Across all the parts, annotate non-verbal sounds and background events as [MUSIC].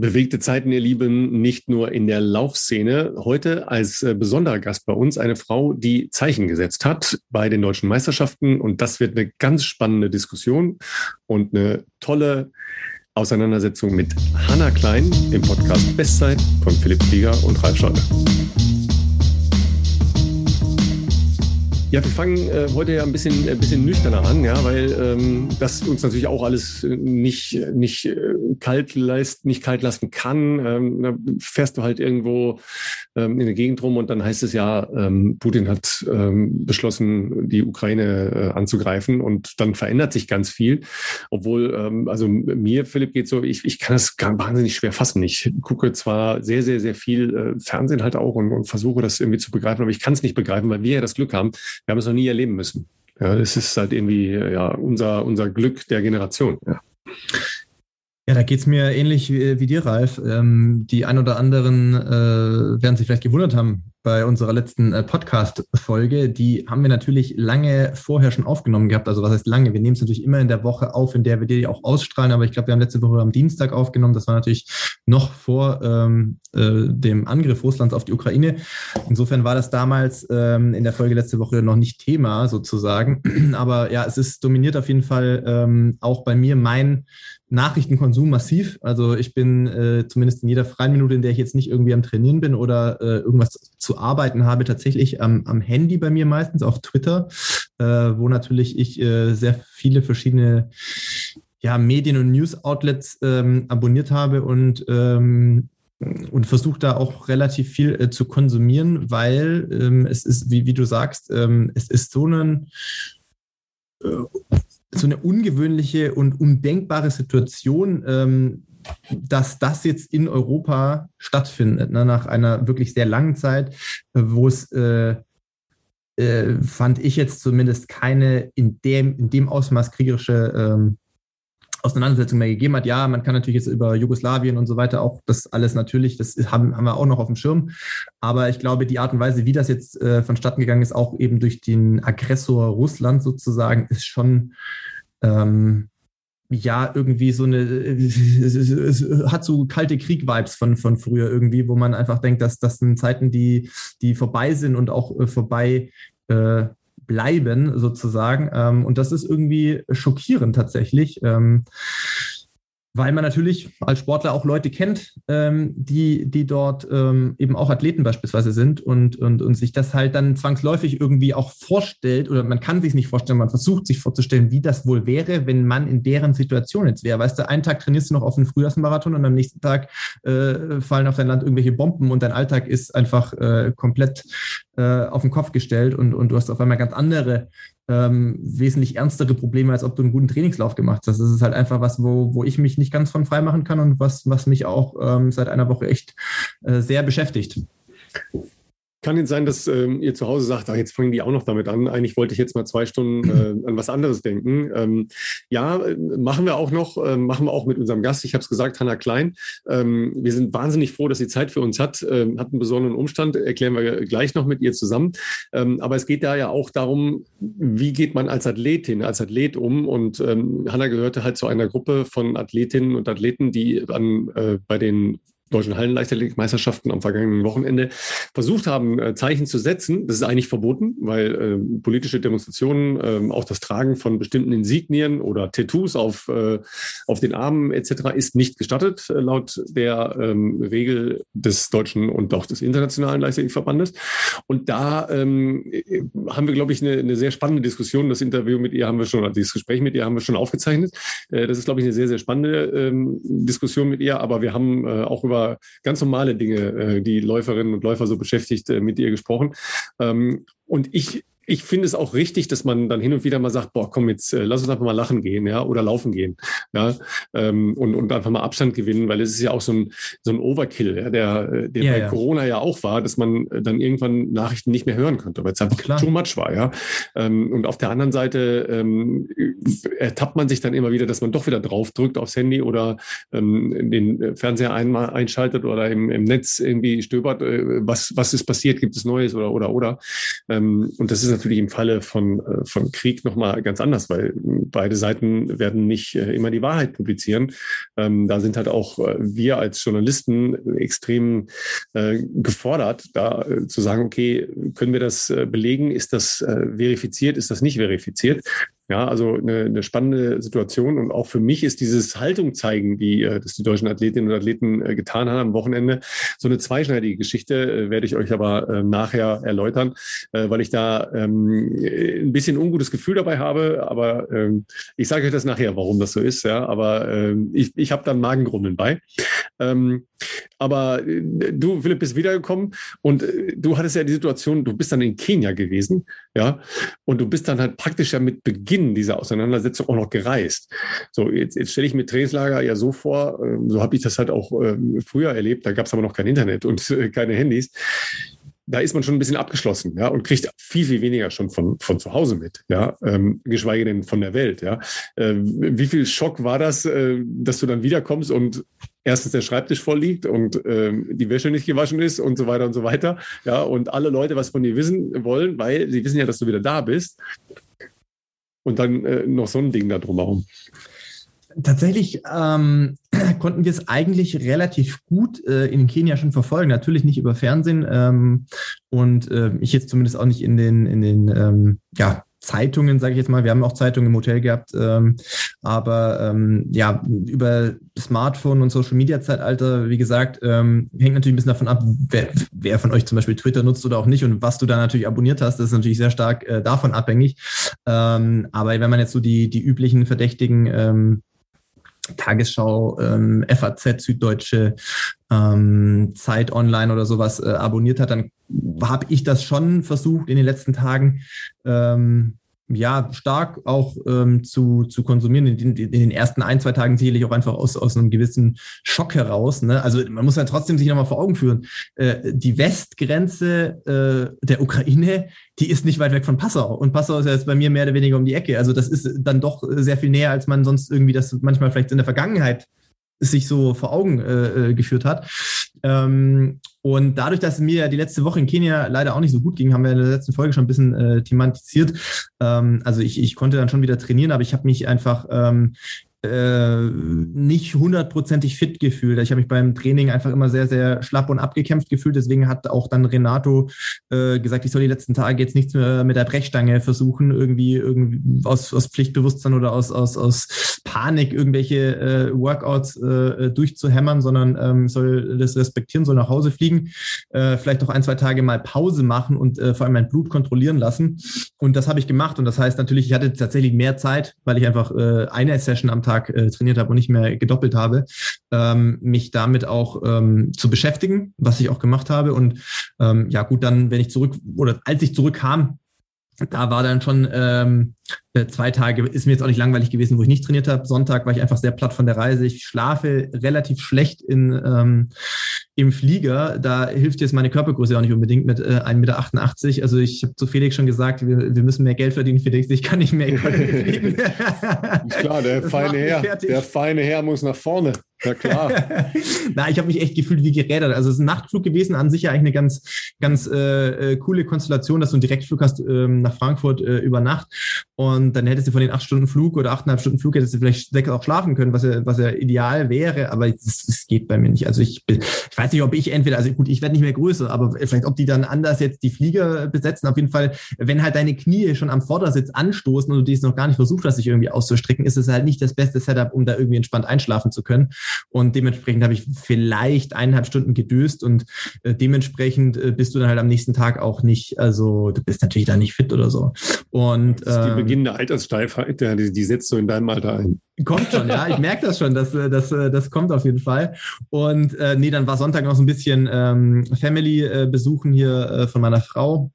Bewegte Zeiten, ihr Lieben, nicht nur in der Laufszene. Heute als äh, besonderer Gast bei uns eine Frau, die Zeichen gesetzt hat bei den deutschen Meisterschaften. Und das wird eine ganz spannende Diskussion und eine tolle Auseinandersetzung mit Hanna Klein im Podcast Bestzeit von Philipp Flieger und Ralf Scholle. Ja, wir fangen äh, heute ja ein bisschen, ein bisschen nüchterner an, ja, weil ähm, das uns natürlich auch alles nicht, nicht äh, kalt lässt, nicht kalt lassen kann. Ähm, da fährst du halt irgendwo ähm, in der Gegend rum und dann heißt es ja, ähm, Putin hat ähm, beschlossen, die Ukraine äh, anzugreifen und dann verändert sich ganz viel. Obwohl, ähm, also mir, Philipp, geht so, ich, ich kann das gar wahnsinnig schwer fassen. Ich gucke zwar sehr, sehr, sehr viel äh, Fernsehen halt auch und, und versuche das irgendwie zu begreifen, aber ich kann es nicht begreifen, weil wir ja das Glück haben, wir haben es noch nie erleben müssen. Ja, das ist halt irgendwie ja, unser, unser Glück der Generation. Ja. Ja, da geht's mir ähnlich wie, wie dir, Ralf. Ähm, die ein oder anderen äh, werden sich vielleicht gewundert haben bei unserer letzten äh, Podcast-Folge. Die haben wir natürlich lange vorher schon aufgenommen gehabt. Also was heißt lange? Wir nehmen es natürlich immer in der Woche auf, in der wir die auch ausstrahlen. Aber ich glaube, wir haben letzte Woche am Dienstag aufgenommen. Das war natürlich noch vor ähm, äh, dem Angriff Russlands auf die Ukraine. Insofern war das damals ähm, in der Folge letzte Woche noch nicht Thema sozusagen. [CLEARS THROAT] Aber ja, es ist dominiert auf jeden Fall ähm, auch bei mir mein Nachrichtenkonsum massiv. Also ich bin äh, zumindest in jeder freien Minute, in der ich jetzt nicht irgendwie am Trainieren bin oder äh, irgendwas zu arbeiten habe, tatsächlich am, am Handy bei mir meistens, auf Twitter, äh, wo natürlich ich äh, sehr viele verschiedene ja, Medien- und News-Outlets ähm, abonniert habe und ähm, und versuche da auch relativ viel äh, zu konsumieren, weil ähm, es ist, wie, wie du sagst, ähm, es ist so ein äh, so eine ungewöhnliche und undenkbare Situation, ähm, dass das jetzt in Europa stattfindet, ne, nach einer wirklich sehr langen Zeit, äh, wo es äh, äh, fand ich jetzt zumindest keine in dem, in dem Ausmaß kriegerische ähm, Auseinandersetzung mehr gegeben hat. Ja, man kann natürlich jetzt über Jugoslawien und so weiter auch das alles natürlich, das haben, haben wir auch noch auf dem Schirm. Aber ich glaube, die Art und Weise, wie das jetzt äh, vonstatten gegangen ist, auch eben durch den Aggressor Russland sozusagen, ist schon ähm, ja, irgendwie so eine, es hat so kalte Krieg-Vibes von, von früher irgendwie, wo man einfach denkt, dass das sind Zeiten, die, die vorbei sind und auch äh, vorbei äh, bleiben sozusagen. Ähm, und das ist irgendwie schockierend tatsächlich. Weil man natürlich als Sportler auch Leute kennt, ähm, die, die dort ähm, eben auch Athleten beispielsweise sind und, und, und sich das halt dann zwangsläufig irgendwie auch vorstellt oder man kann sich nicht vorstellen, man versucht sich vorzustellen, wie das wohl wäre, wenn man in deren Situation jetzt wäre. Weißt du, einen Tag trainierst du noch auf einen Frühjahrsmarathon und am nächsten Tag äh, fallen auf dein Land irgendwelche Bomben und dein Alltag ist einfach äh, komplett äh, auf den Kopf gestellt und, und du hast auf einmal ganz andere ähm, wesentlich ernstere Probleme, als ob du einen guten Trainingslauf gemacht hast. Das ist halt einfach was, wo, wo ich mich nicht ganz von frei machen kann und was, was mich auch ähm, seit einer Woche echt äh, sehr beschäftigt. Kann es sein, dass ähm, ihr zu Hause sagt, ach, jetzt fangen die auch noch damit an. Eigentlich wollte ich jetzt mal zwei Stunden [CLEARS THROAT] äh, an was anderes denken. Ähm, ja, machen wir auch noch, äh, machen wir auch mit unserem Gast. Ich habe es gesagt, Hanna Klein. Ähm, wir sind wahnsinnig froh, dass sie Zeit für uns hat. Ähm, hat einen besonderen Umstand, erklären wir gleich noch mit ihr zusammen. Ähm, aber es geht da ja auch darum, wie geht man als Athletin, als Athlet um? Und ähm, Hanna gehörte halt zu einer Gruppe von Athletinnen und Athleten, die an, äh, bei den deutschen Hallenleichtathletikmeisterschaften am vergangenen Wochenende versucht haben, äh, Zeichen zu setzen. Das ist eigentlich verboten, weil äh, politische Demonstrationen, äh, auch das Tragen von bestimmten Insignien oder Tattoos auf, äh, auf den Armen etc. ist nicht gestattet, äh, laut der ähm, Regel des deutschen und auch des internationalen Leichtathletikverbandes. Und da ähm, äh, haben wir, glaube ich, eine, eine sehr spannende Diskussion. Das Interview mit ihr haben wir schon, also dieses Gespräch mit ihr haben wir schon aufgezeichnet. das ist, glaube ich, eine sehr, sehr spannende ähm, Diskussion mit ihr. Aber wir haben auch über ganz normale Dinge, äh, die Läuferinnen und Läufer so beschäftigt, äh, mit ihr gesprochen. Ähm, und ich ich finde es auch richtig, dass man dann hin und wieder mal sagt, boah, komm jetzt, äh, lass uns einfach mal lachen gehen, ja, oder laufen gehen, ja, ähm, und, und einfach mal Abstand gewinnen, weil es ist ja auch so ein, so ein Overkill, ja, der, äh, der ja, bei ja. Corona ja auch war, dass man äh, dann irgendwann Nachrichten nicht mehr hören konnte, weil es einfach Klar. too much war, ja. Ähm, und auf der anderen Seite ähm, ertappt man sich dann immer wieder, dass man doch wieder drauf drückt aufs Handy oder ähm, den Fernseher einmal einschaltet oder im, im Netz irgendwie stöbert, äh, was, was ist passiert, gibt es Neues oder, oder, oder. Und das ist natürlich im Falle von, äh, von Krieg nochmal ganz anders, weil beide Seiten werden nicht äh, immer die Wahrheit publizieren. Ähm, da sind halt auch äh, wir als Journalisten extrem äh, gefordert, da äh, zu sagen, okay, können wir das äh, belegen? Ist das verifiziert? Ist das nicht verifiziert? Ja, also eine, eine spannende Situation. Und auch für mich ist dieses Haltung zeigen, wie äh, das die deutschen Athletinnen und Athleten äh, getan haben am Wochenende, so eine zweischneidige Geschichte, äh, werde ich euch aber äh, nachher erläutern, äh, weil ich da ähm, ein bisschen ungutes Gefühl dabei habe. Aber ähm, ich sage euch das nachher, warum das so ist. Ja, aber ähm, ich, ich habe dann Magengrummeln bei. Ähm, aber äh, du, Philipp, bist wiedergekommen und äh, du hattest ja die Situation, du bist dann in Kenia gewesen, ja, und du bist dann halt praktisch ja mit Beginn dieser Auseinandersetzung auch noch gereist. So, jetzt, jetzt stelle ich mir Trainingslager ja so vor, äh, so habe ich das halt auch äh, früher erlebt, da gab es aber noch kein Internet und äh, keine Handys da ist man schon ein bisschen abgeschlossen, ja, und kriegt viel, viel weniger schon von, von zu Hause mit, ja, ähm, geschweige denn von der Welt, ja. Äh, wie viel Schock war das, äh, dass du dann wiederkommst und erstens der Schreibtisch voll liegt und ähm, die Wäsche nicht gewaschen ist und so weiter und so weiter, ja, und alle Leute was von dir wissen wollen, weil sie wissen ja, dass du wieder da bist. Und dann äh, noch so ein Ding da drumherum. Tatsächlich ähm, [CLEARS THROAT] konnten wir es eigentlich relativ gut äh, in Kenia schon verfolgen. Natürlich nicht über Fernsehen ähm, und äh, ich jetzt zumindest auch nicht in den, in den ähm, ja, Zeitungen, sage ich jetzt mal. Wir haben auch Zeitungen im Hotel gehabt, ähm, aber ähm, ja, über Smartphone und Social Media Zeitalter, wie gesagt, ähm, hängt natürlich ein bisschen davon ab, wer, wer von euch zum Beispiel Twitter nutzt oder auch nicht und was du da natürlich abonniert hast, das ist natürlich sehr stark äh, davon abhängig. Ähm, aber wenn man jetzt so die, die üblichen Verdächtigen ähm, Tagesschau, ähm, FAZ, Süddeutsche, ähm, Zeit Online oder sowas äh, abonniert hat, dann habe ich das schon versucht in den letzten Tagen ähm, ja, stark auch ähm, zu, zu konsumieren. In, in, den ersten ein, zwei Tagen sicherlich auch einfach aus, aus einem gewissen Schock heraus. Ne? Also man muss ja trotzdem sich nochmal vor Augen führen. Äh, die Westgrenze äh, der Ukraine, die ist nicht weit weg von Passau. Und Passau ist ja jetzt bei mir mehr oder weniger um die Ecke. Also das ist dann doch sehr viel näher, als man sonst irgendwie das manchmal vielleicht in der Vergangenheit sich so vor Augen äh, äh, geführt hat. Ähm, und dadurch, dass mir die letzte Woche in Kenia leider auch nicht so gut ging, haben wir in der letzten Folge schon ein bisschen äh, thematisiert. Ähm, also ich, ich konnte dann schon wieder trainieren, aber ich habe mich einfach ähm, äh, nicht hundertprozentig fit gefühlt. Ich habe mich beim Training einfach immer sehr, sehr schlapp und abgekämpft gefühlt. Deswegen hat auch dann Renato äh, gesagt, ich soll die letzten Tage jetzt nichts mehr mit der Brechstange versuchen, irgendwie, irgendwie aus, aus Pflichtbewusstsein oder aus, aus, aus Panik irgendwelche äh, Workouts äh, durchzuhämmern, sondern ähm, soll das respektieren, soll nach Hause fliegen, äh, vielleicht auch ein, zwei Tage mal Pause machen und äh, vor allem mein Blut kontrollieren lassen. Und das habe ich gemacht. Und das heißt natürlich, ich hatte tatsächlich mehr Zeit, weil ich einfach äh, eine Session am Tag Tag äh, trainiert habe und nicht mehr gedoppelt habe, ähm, mich damit auch ähm, zu beschäftigen, was ich auch gemacht habe. Und ähm, ja, gut, dann, wenn ich zurück oder als ich zurückkam, da war dann schon ähm, äh, zwei Tage, ist mir jetzt auch nicht langweilig gewesen, wo ich nicht trainiert habe. Sonntag war ich einfach sehr platt von der Reise. Ich schlafe relativ schlecht in, ähm, im Flieger. Da hilft jetzt meine Körpergröße auch nicht unbedingt mit äh, 1,88 Meter. Also ich habe zu Felix schon gesagt, wir, wir müssen mehr Geld verdienen, Felix. Ich kann nicht mehr fliegen. [LAUGHS] ist klar, der feine Herr, der feine Herr muss nach vorne. Ja klar. [LAUGHS] Na, ich habe mich echt gefühlt wie gerädert. Also es ist ein Nachtflug gewesen, an sich ja eigentlich eine ganz, ganz äh, äh coole Konstellation, dass du einen Direktflug hast ähm, nach Frankfurt äh, über Nacht. Und dann hättest du von den acht Stunden Flug oder achteinhalb Stunden Flug hättest du vielleicht sechs auch schlafen können, was ja, was ja ideal wäre, aber es geht bei mir nicht. Also ich, ich weiß nicht, ob ich entweder, also gut, ich werde nicht mehr größer, aber vielleicht ob die dann anders jetzt die Flieger besetzen. Auf jeden Fall, wenn halt deine Knie schon am Vordersitz anstoßen und du dies noch gar nicht versucht hast, sich irgendwie auszustrecken, ist es halt nicht das beste Setup, um da irgendwie entspannt einschlafen zu können. Und dementsprechend habe ich vielleicht eineinhalb Stunden gedöst und äh, dementsprechend äh, bist du dann halt am nächsten Tag auch nicht, also du bist natürlich da nicht fit oder so. Und ähm, beginnende Alterssteifheit, die, die setzt so in deinem Alter ein. Kommt schon, ja, ich merke das schon, das, das, das kommt auf jeden Fall. Und äh, nee, dann war Sonntag noch so ein bisschen ähm, Family äh, besuchen hier äh, von meiner Frau.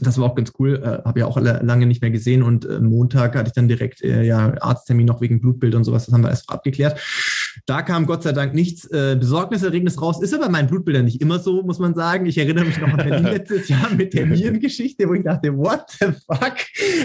Das war auch ganz cool, äh, habe ja auch lange nicht mehr gesehen und äh, Montag hatte ich dann direkt äh, ja Arzttermin noch wegen Blutbild und sowas, das haben wir erst abgeklärt. Da kam Gott sei Dank nichts äh, Besorgniserregendes raus. Ist aber mein Blutbilder nicht immer so, muss man sagen. Ich erinnere mich noch an Berlin [LAUGHS] letztes Jahr mit der Nierengeschichte, wo ich dachte, what the fuck?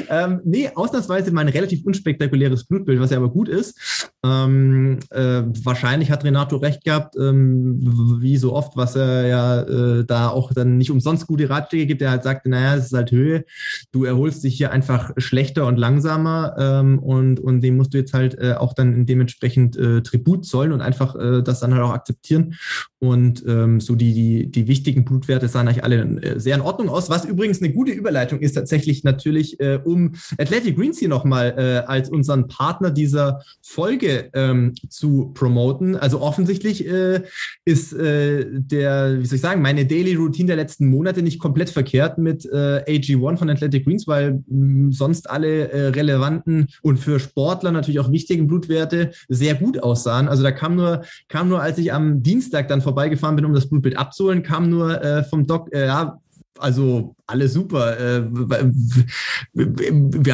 Ähm, nee, ausnahmsweise mein relativ unspektakuläres Blutbild, was ja aber gut ist. Ähm, äh, wahrscheinlich hat Renato recht gehabt, ähm, wie so oft, was er ja äh, da auch dann nicht umsonst gute Ratschläge gibt. Er halt sagte, naja, es ist halt Höhe. Du erholst dich hier einfach schlechter und langsamer ähm, und, und dem musst du jetzt halt äh, auch dann dementsprechend äh, Tribut zollen und einfach äh, das dann halt auch akzeptieren. Und ähm, so die, die, die wichtigen Blutwerte sahen eigentlich alle äh, sehr in Ordnung aus. Was übrigens eine gute Überleitung ist, tatsächlich natürlich, äh, um Athletic Greens hier nochmal äh, als unseren Partner dieser Folge ähm, zu promoten. Also offensichtlich äh, ist äh, der, wie soll ich sagen, meine Daily Routine der letzten Monate nicht komplett verkehrt mit äh, AG1 von Athletic Greens, weil mh, sonst alle äh, relevanten und für Sportler natürlich auch wichtigen Blutwerte sehr gut aussahen. Also da kam nur, kam nur, als ich am Dienstag dann vorbeigefahren bin, um das Blutbild abzuholen, kam nur äh, vom Doc, äh, ja, also alles super. Äh,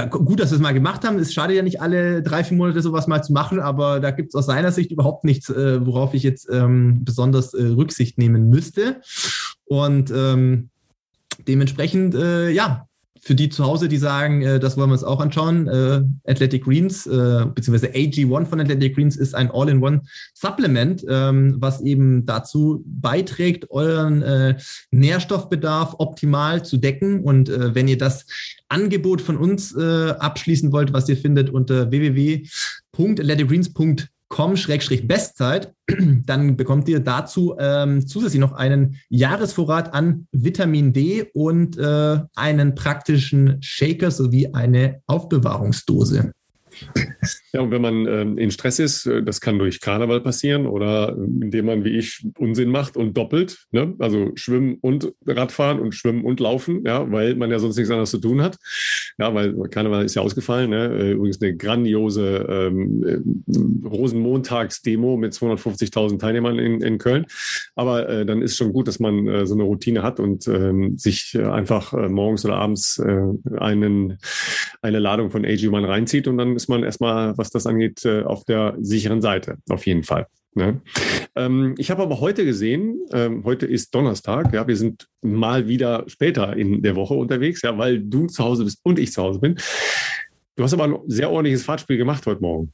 gut, dass wir es mal gemacht haben. Es schadet ja nicht alle drei, vier Monate sowas mal zu machen, aber da gibt es aus seiner Sicht überhaupt nichts, äh, worauf ich jetzt ähm, besonders äh, Rücksicht nehmen müsste. Und ähm, dementsprechend, äh, ja, für die zu Hause, die sagen, äh, das wollen wir uns auch anschauen, äh, Athletic Greens, äh, beziehungsweise AG1 von Athletic Greens ist ein All-in-One-Supplement, ähm, was eben dazu beiträgt, euren äh, Nährstoffbedarf optimal zu decken. Und äh, wenn ihr das Angebot von uns äh, abschließen wollt, was ihr findet unter www.athleticgreens.com, com-bestzeit, [CLEARS THROAT] dann bekommt ihr dazu ähm, zusätzlich noch einen Jahresvorrat an Vitamin D und äh, einen praktischen Shaker sowie eine Aufbewahrungsdose. Ja, und wenn man ähm, in Stress ist, äh, das kann durch Karneval passieren oder ähm, indem man wie ich Unsinn macht und doppelt, ne? also schwimmen und Radfahren und schwimmen und laufen, ja, weil man ja sonst nichts anderes zu tun hat. Ja, weil Karneval ist ja ausgefallen. Ne? Äh, übrigens eine grandiose ähm, äh, Rosenmontagsdemo mit 250.000 Teilnehmern in, in Köln. Aber äh, dann ist schon gut, dass man äh, so eine Routine hat und ähm, sich äh, einfach morgens oder abends einen, eine Ladung von AG1 reinzieht und dann ist man erstmal, was das angeht, äh, auf der sicheren Seite, auf jeden Fall. Ne? Ähm, ich habe aber heute gesehen, ähm, heute ist Donnerstag, ja, wir sind mal wieder später in der Woche unterwegs, ja, weil du zu Hause bist und ich zu Hause bin. Du hast aber ein sehr ordentliches Fahrtspiel gemacht heute Morgen.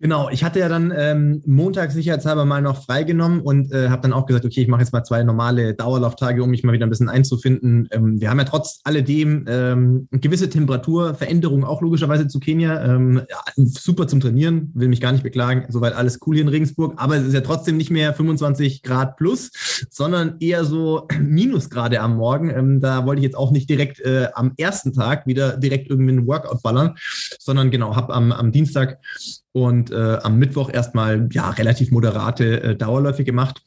Genau, ich hatte ja dann ähm, Montag sicherheitshalber mal noch freigenommen und äh, habe dann auch gesagt, okay, ich mache jetzt mal zwei normale Dauerlauftage, um mich mal wieder ein bisschen einzufinden. Ähm, wir haben ja trotz alledem ähm, gewisse Temperaturveränderungen auch logischerweise zu Kenia. Ähm, ja, super zum Trainieren, will mich gar nicht beklagen, soweit alles cool hier in Regensburg, aber es ist ja trotzdem nicht mehr 25 Grad plus, sondern eher so [CLEARS THROAT] Minusgrade am Morgen. Ähm, da wollte ich jetzt auch nicht direkt äh, am ersten Tag wieder direkt irgendwie einen Workout ballern, sondern genau, habe am, am Dienstag und äh, am Mittwoch erstmal ja relativ moderate äh, Dauerläufe gemacht.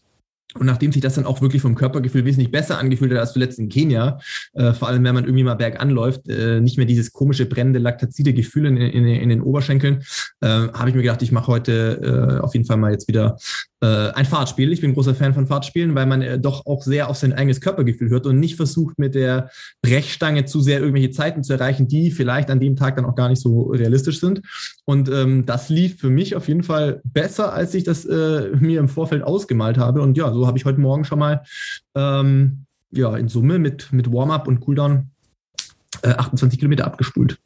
Und nachdem sich das dann auch wirklich vom Körpergefühl wesentlich besser angefühlt hat als zuletzt in Kenia, äh, vor allem wenn man irgendwie mal bergan läuft, äh, nicht mehr dieses komische brennende laktazide Gefühl in, in, in den Oberschenkeln, äh, habe ich mir gedacht, ich mache heute äh, auf jeden Fall mal jetzt wieder ein Fahrtspiel. Ich bin großer Fan von Fahrtspielen, weil man äh, doch auch sehr auf sein eigenes Körpergefühl hört und nicht versucht, mit der Brechstange zu sehr irgendwelche Zeiten zu erreichen, die vielleicht an dem Tag dann auch gar nicht so realistisch sind. Und ähm, das lief für mich auf jeden Fall besser, als ich das äh, mir im Vorfeld ausgemalt habe. Und ja, so habe ich heute Morgen schon mal ähm, ja, in Summe mit, mit Warm-up und Cooldown äh, 28 Kilometer abgespult.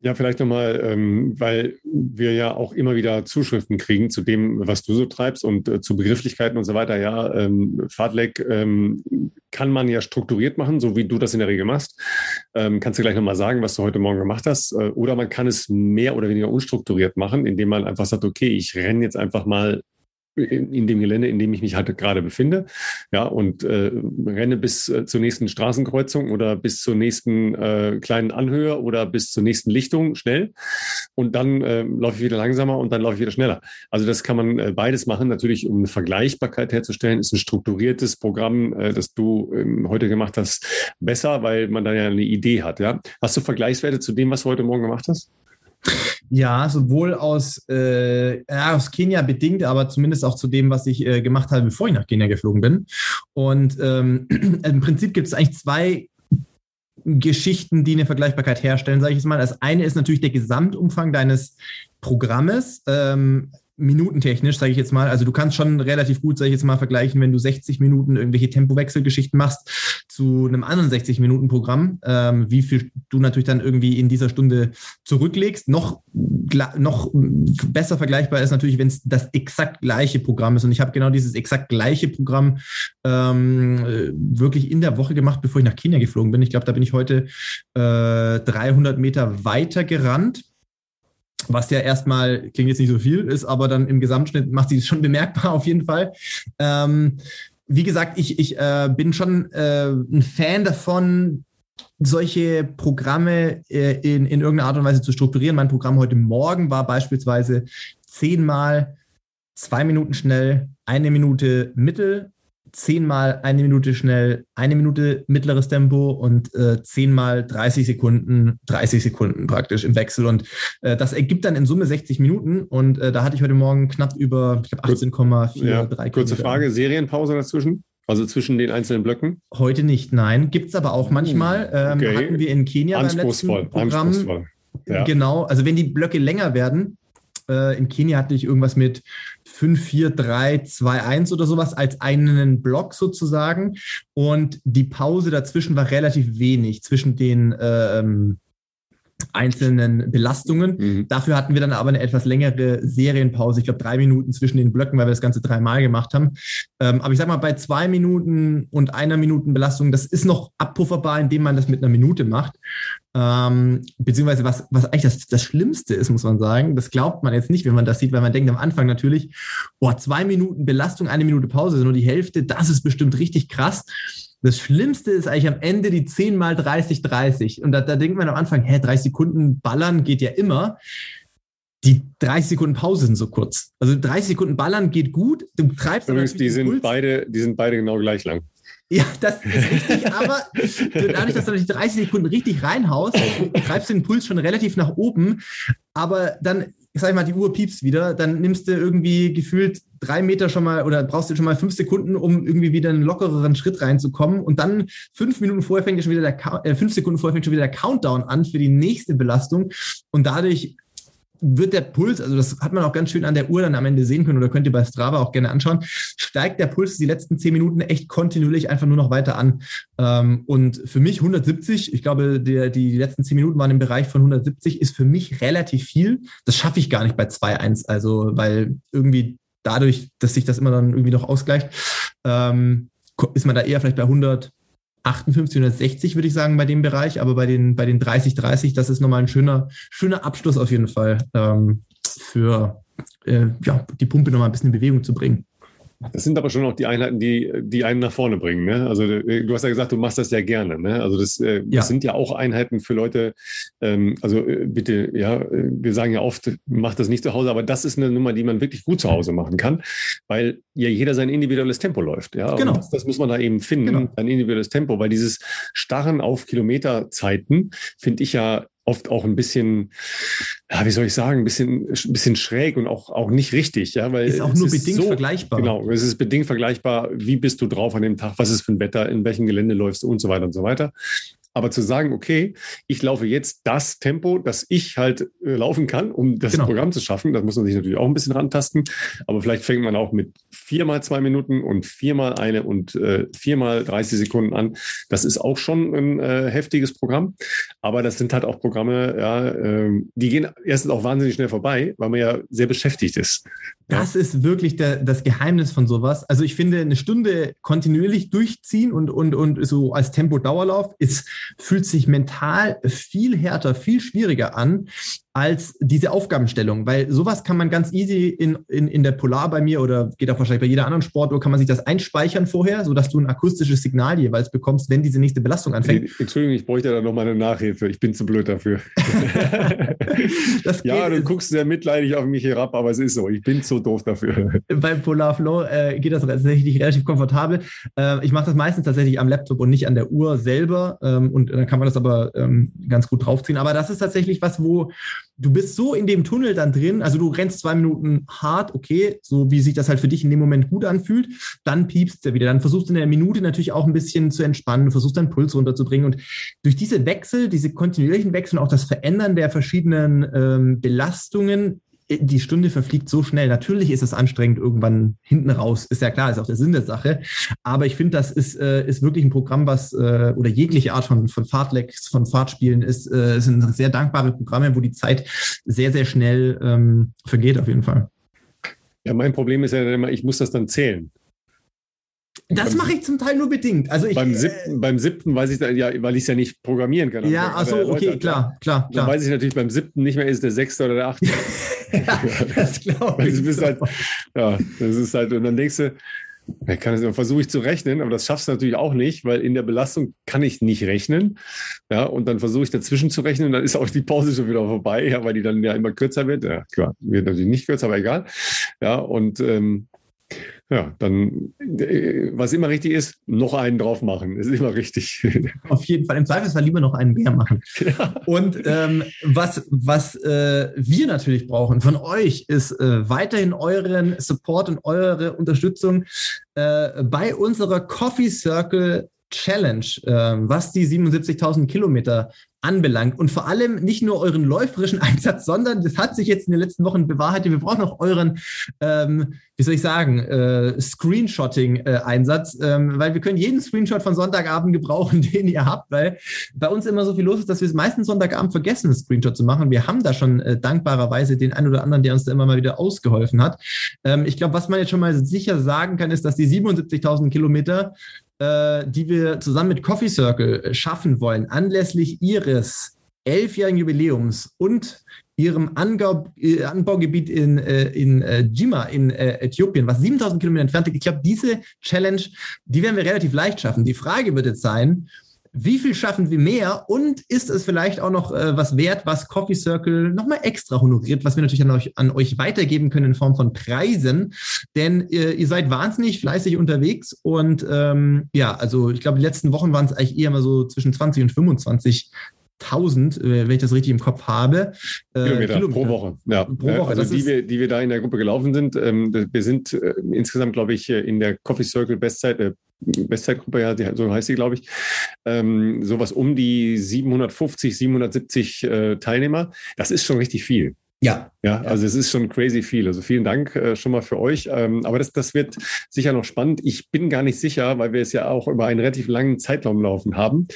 Ja, vielleicht nochmal, ähm, weil wir ja auch immer wieder Zuschriften kriegen zu dem, was du so treibst und äh, zu Begrifflichkeiten und so weiter. Ja, ähm, Fahrtleck ähm, kann man ja strukturiert machen, so wie du das in der Regel machst. Ähm, kannst du gleich nochmal sagen, was du heute Morgen gemacht hast? Äh, oder man kann es mehr oder weniger unstrukturiert machen, indem man einfach sagt, okay, ich renne jetzt einfach mal in, dem Gelände, in dem ich mich halt gerade befinde, ja, und äh, renne bis äh, zur nächsten Straßenkreuzung oder bis zur nächsten äh, kleinen Anhöhe oder bis zur nächsten Lichtung schnell und dann äh, laufe ich wieder langsamer und dann laufe ich wieder schneller. Also das kann man äh, beides machen. Natürlich, um eine Vergleichbarkeit herzustellen, ist ein strukturiertes Programm, äh, das du ähm, heute gemacht hast, besser, weil man dann ja eine Idee hat. Ja, hast du Vergleichswerte zu dem, was du heute Morgen gemacht hast? Ja, sowohl aus, äh, aus Kenia bedingt, aber zumindest auch zu dem, was ich äh, gemacht habe, bevor ich nach Kenia geflogen bin. Und ähm, [CLEARS THROAT] im Prinzip gibt es eigentlich zwei Geschichten, die eine Vergleichbarkeit herstellen, sage ich jetzt mal. Das eine ist natürlich der Gesamtumfang deines Programmes. Ähm, minutentechnisch, sage ich jetzt mal. Also du kannst schon relativ gut, sage ich jetzt mal, vergleichen, wenn du 60 Minuten irgendwelche Tempowechselgeschichten machst zu einem anderen 60-Minuten-Programm, ähm, wie viel du natürlich dann irgendwie in dieser Stunde zurücklegst. Noch, noch besser vergleichbar ist natürlich, wenn es das exakt gleiche Programm ist. Und ich habe genau dieses exakt gleiche Programm ähm, wirklich in der Woche gemacht, bevor ich nach Kenia geflogen bin. Ich glaube, da bin ich heute äh, 300 Meter weiter gerannt was ja erstmal, klingt jetzt nicht so viel, ist aber dann im Gesamtschnitt macht sie es schon [LAUGHS] bemerkbar auf jeden Fall. Ähm, wie gesagt, ich, ich äh, bin schon äh, ein Fan davon, solche Programme äh, in, in irgendeiner Art und Weise zu strukturieren. Mein Programm heute Morgen war beispielsweise zehnmal zwei Minuten schnell, eine Minute mittel, zehnmal eine Minute schnell, eine Minute mittleres Tempo und äh, zehnmal 30 Sekunden, 30 Sekunden praktisch im Wechsel. Und äh, das ergibt dann in Summe 60 Minuten. Und äh, da hatte ich heute Morgen knapp über, ich glaube, 18,43 ja, Kurze Frage, Serienpause dazwischen? Also zwischen den einzelnen Blöcken? Heute nicht, nein. Gibt es aber auch manchmal. Ähm, okay. Hatten wir in Kenia beim letzten Programm. Anspruchsvoll. Ja. Genau, also wenn die Blöcke länger werden, äh, in Kenia hatte ich irgendwas mit 5, 4, 3, 2, 1 oder sowas als einen Block sozusagen. Und die Pause dazwischen war relativ wenig zwischen den ähm, einzelnen Belastungen. Mhm. Dafür hatten wir dann aber eine etwas längere Serienpause. Ich glaube, drei Minuten zwischen den Blöcken, weil wir das Ganze dreimal gemacht haben. Ähm, aber ich sag mal, bei zwei Minuten und einer Minuten Belastung, das ist noch abpufferbar, indem man das mit einer Minute macht. Ähm, beziehungsweise was, was eigentlich das, das Schlimmste ist, muss man sagen. Das glaubt man jetzt nicht, wenn man das sieht, weil man denkt am Anfang natürlich, boah, zwei Minuten Belastung, eine Minute Pause, nur die Hälfte, das ist bestimmt richtig krass. Das Schlimmste ist eigentlich am Ende die 10 mal 30, 30. Und da, da denkt man am Anfang, hä, 30 Sekunden ballern geht ja immer. Die 30 Sekunden Pause sind so kurz. Also 30 Sekunden ballern geht gut. Du treibst Übrigens, die sind beide, die sind beide genau gleich lang. Ja, das ist richtig, aber [LAUGHS] dadurch, dass du die 30 Sekunden richtig reinhaust, [LAUGHS] treibst du den Puls schon relativ nach oben. Aber dann ich sag mal, die Uhr piepst wieder, dann nimmst du irgendwie gefühlt drei Meter schon mal oder brauchst du schon mal fünf Sekunden, um irgendwie wieder einen lockereren Schritt reinzukommen. Und dann fünf Minuten vorher fängt schon wieder der, äh, fünf Sekunden vorher fängt schon wieder der Countdown an für die nächste Belastung. Und dadurch wird der Puls, also das hat man auch ganz schön an der Uhr dann am Ende sehen können oder könnt ihr bei Strava auch gerne anschauen, steigt der Puls die letzten zehn Minuten echt kontinuierlich einfach nur noch weiter an. Ähm, und für mich 170, ich glaube, der, die letzten zehn Minuten waren im Bereich von 170, ist für mich relativ viel. Das schaffe ich gar nicht bei 2-1, also weil irgendwie dadurch, dass sich das immer dann irgendwie noch ausgleicht, ähm, ist man da eher vielleicht bei 100, 58, 160 würde ich sagen bei dem Bereich, aber bei den, bei den 30, 30, das ist nochmal ein schöner, schöner Abschluss auf jeden Fall ähm, für äh, ja, die Pumpe nochmal ein bisschen in Bewegung zu bringen. Das sind aber schon auch die Einheiten, die, die einen nach vorne bringen. Ne? Also du hast ja gesagt, du machst das ja gerne. Ne? Also das, äh, ja. das sind ja auch Einheiten für Leute. Ähm, also äh, bitte, ja, wir sagen ja oft, mach das nicht zu Hause, aber das ist eine Nummer, die man wirklich gut zu Hause machen kann, weil ja jeder sein individuelles Tempo läuft. Ja, genau. Das, das, muss man da eben finden, genau. ein individuelles Tempo, weil dieses Starren auf Kilometerzeiten finde ich ja oft auch ein bisschen, ja, wie soll ich sagen, ein bisschen, ein bisschen schräg und auch, auch nicht richtig, ja, weil ist auch nur bedingt so, vergleichbar. Genau, es ist bedingt vergleichbar. Wie bist du drauf an dem Tag? Was ist für ein Wetter? In welchem Gelände läufst du und so weiter und so weiter. Aber zu sagen, okay, ich laufe jetzt das Tempo, das ich halt äh, laufen kann, um das genau. Programm zu schaffen, das muss man sich natürlich auch ein bisschen rantasten. Aber vielleicht fängt man auch mit viermal zwei Minuten und viermal eine und äh, viermal 30 Sekunden an. Das ist auch schon ein äh, heftiges Programm. Aber das sind halt auch Programme, ja, äh, die gehen erstens auch wahnsinnig schnell vorbei, weil man ja sehr beschäftigt ist. Das ja. ist wirklich der, das Geheimnis von sowas. Also ich finde, eine Stunde kontinuierlich durchziehen und, und, und so als Tempo-Dauerlauf ist fühlt sich mental viel härter, viel schwieriger an, als diese Aufgabenstellung, weil sowas kann man ganz easy in, in, in der Polar bei mir oder geht auch wahrscheinlich bei jeder anderen Sportuhr, kann man sich das einspeichern vorher, sodass du ein akustisches Signal jeweils bekommst, wenn diese nächste Belastung anfängt. Entschuldigung, ich bräuchte da nochmal eine Nachhilfe. Ich bin zu blöd dafür. [LAUGHS] ja, du guckst sehr mitleidig auf mich herab, aber es ist so. Ich bin zu doof dafür. [LAUGHS] Beim Polar Flow äh, geht das tatsächlich relativ komfortabel. Äh, ich mache das meistens tatsächlich am Laptop und nicht an der Uhr selber. Ähm, und dann kann man das aber ähm, ganz gut draufziehen. Aber das ist tatsächlich was, wo du bist so in dem Tunnel dann drin, also du rennst zwei Minuten hart, okay, so wie sich das halt für dich in dem Moment gut anfühlt, dann piepst du wieder. Dann versuchst du in der Minute natürlich auch ein bisschen zu entspannen, versuchst deinen Puls runterzubringen und durch diese Wechsel, diese kontinuierlichen Wechsel und auch das Verändern der verschiedenen ähm, Belastungen die Stunde verfliegt so schnell. Natürlich ist es anstrengend irgendwann hinten raus, ist ja klar, ist auch der Sinn der Sache. Aber ich finde, das ist, äh, ist wirklich ein Programm, was äh, oder jegliche Art von, von Fahrtlecks, von Fahrtspielen ist, äh, sind sehr dankbare Programme, wo die Zeit sehr, sehr schnell ähm, vergeht auf jeden Fall. Ja, mein Problem ist ja immer, ich muss das dann zählen. Das mache ich zum Teil nur bedingt. Also ich, beim, äh, siebten, beim siebten weiß ich ja, weil ich es ja nicht programmieren kann. Ja, achso, okay, klar, klar, klar. Dann weiß ich natürlich beim siebten nicht mehr, ist es der sechste oder der achte. [LAUGHS] ja, das glaube ich. So. Halt, ja, das ist halt, und dann denkst du, ich kann es, versuche ich zu rechnen, aber das schaffst du natürlich auch nicht, weil in der Belastung kann ich nicht rechnen. Ja, und dann versuche ich dazwischen zu rechnen, dann ist auch die Pause schon wieder vorbei, ja, weil die dann ja immer kürzer wird. Ja, klar, wird natürlich nicht kürzer, aber egal. Ja, und ähm, ja, dann, äh, was immer richtig ist, noch einen drauf machen. Ist immer richtig. [LAUGHS] Auf jeden Fall. Im Zweifelsfall lieber noch einen mehr machen. Ja. Und ähm, was, was äh, wir natürlich brauchen von euch, ist äh, weiterhin euren Support und eure Unterstützung äh, bei unserer Coffee Circle Challenge, äh, was die 77.000 Kilometer anbelangt und vor allem nicht nur euren läuferischen [LAUGHS] Einsatz, sondern das hat sich jetzt in den letzten Wochen bewahrheitet. Wir brauchen auch euren, ähm, wie soll ich sagen, äh, Screenshotting-Einsatz, äh, ähm, weil wir können jeden Screenshot von Sonntagabend gebrauchen, [LAUGHS] den ihr habt, weil bei uns immer so viel los ist, dass wir es meistens Sonntagabend vergessen, einen Screenshot zu machen. Wir haben da schon äh, dankbarerweise den einen oder anderen, der uns da immer mal wieder ausgeholfen hat. Ähm, ich glaube, was man jetzt schon mal sicher sagen kann, ist, dass die 77.000 Kilometer die wir zusammen mit Coffee Circle äh, schaffen wollen, anlässlich ihres elfjährigen Jubiläums und ihrem Angau äh, Anbaugebiet in, äh, in äh, Jima in äh, Äthiopien, was 7000 Kilometer entfernt liegt. Ich glaube, diese Challenge, die werden wir relativ leicht schaffen. Die Frage wird jetzt sein, wie viel schaffen wir mehr? Und ist es vielleicht auch noch äh, was wert, was Coffee Circle nochmal extra honoriert, was wir natürlich an euch, an euch weitergeben können in Form von Preisen, denn äh, ihr seid wahnsinnig fleißig unterwegs und ähm, ja, also ich glaube, die letzten Wochen waren es eigentlich eher mal so zwischen 20 und 25 1000, äh, wenn ich das richtig im Kopf habe. Äh, Kilometer, Kilometer, pro Woche. Ja. Pro Woche. Also die wir, die wir da in der Gruppe gelaufen sind. Ähm, wir sind äh, insgesamt, glaube ich, in der Coffee Circle Bestzeit, äh, Bestzeitgruppe, ja, so heißt sie, glaube ich, ähm, sowas um die 750, 770 äh, Teilnehmer. Das ist schon richtig viel. Ja. Ja, also es ist schon crazy viel. Also vielen Dank äh, schon mal für euch. Ähm, aber das, das wird sicher noch spannend. Ich bin gar nicht sicher, weil wir es ja auch über einen relativ langen Zeitraum laufen haben,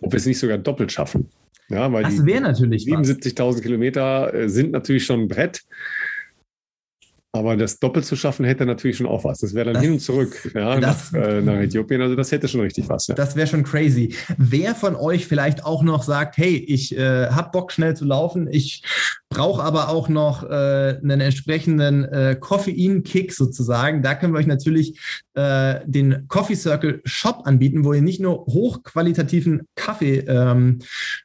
ob wir es nicht sogar doppelt schaffen. Ja, weil das wäre natürlich 77.000 Kilometer äh, sind natürlich schon ein Brett. Aber das doppelt zu schaffen hätte natürlich schon auch was. Das wäre dann das, hin und zurück ja, das, nach, äh, nach, Äthiopien. Also das hätte schon richtig was. Ja. Das wäre schon crazy. Wer von euch vielleicht auch noch sagt, hey, ich äh, habe Bock schnell zu laufen, ich brauche aber auch noch äh, einen entsprechenden äh, Koffein-Kick sozusagen. Da können wir euch natürlich äh, den Coffee Circle Shop anbieten, wo ihr nicht nur hochqualitativen Kaffee ähm,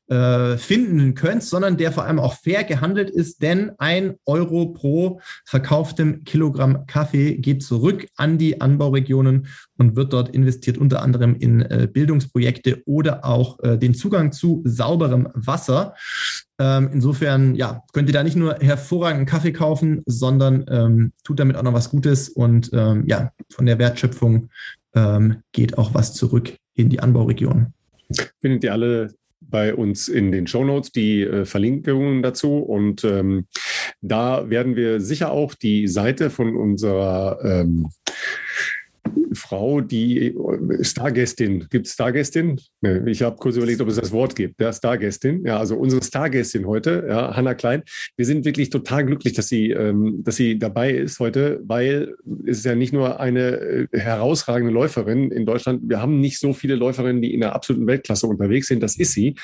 äh, finden könnt, sondern der vor allem auch fair gehandelt ist, denn ein Euro pro verkauftem Kilogramm Kaffee geht zurück an die Anbauregionen und wird dort investiert unter anderem in äh, Bildungsprojekte oder auch äh, den Zugang zu sauberem Wasser. Ähm, insofern, ja, könnt ihr da nicht nur hervorragenden Kaffee kaufen, sondern ähm, tut damit auch noch was Gutes und ähm, ja, von der Wertschöpfung ähm, geht auch was zurück in die Anbauregion. Findet ihr alle bei uns in den Show Notes die äh, Verlinkungen dazu und ähm, da werden wir sicher auch die Seite von unserer ähm, Frau, die äh, Stargästin, gibt es Stargästin? Ich habe kurz überlegt, ob es das Wort gibt. Der Stargästin, ja, also unsere Stargästin heute, ja, Hanna Klein. Wir sind wirklich total glücklich, dass sie, ähm, dass sie dabei ist heute, weil es ist ja nicht nur eine äh, herausragende Läuferin in Deutschland. Wir haben nicht so viele Läuferinnen, die in der absoluten Weltklasse unterwegs sind. Das ist sie.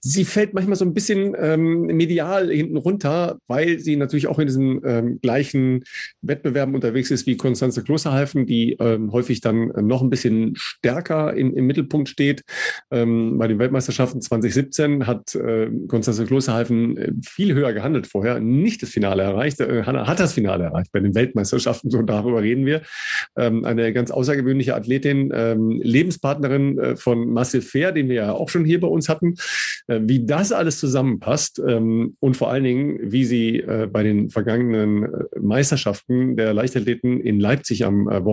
Sie fällt manchmal so ein bisschen ähm, medial hinten runter, weil sie natürlich auch in diesen ähm, gleichen Wettbewerben unterwegs ist wie Konstanze Klosterhalfen, die ähm, häufig dann noch ein bisschen stärker in, im Mittelpunkt steht. Ähm, bei den Weltmeisterschaften 2017 hat äh, Konstanze Klosterhalfen äh, viel höher gehandelt vorher, nicht das Finale erreicht. Äh, Hanna hat das Finale erreicht bei den Weltmeisterschaften, so darüber reden wir. Ähm, eine ganz außergewöhnliche Athletin, ähm, Lebenspartnerin äh, von Marcel Fair, den wir ja auch schon hier bei uns hatten. Äh, wie das alles zusammenpasst ähm, und vor allen Dingen, wie sie äh, bei den vergangenen äh, Meisterschaften der Leichtathleten in Leipzig am äh,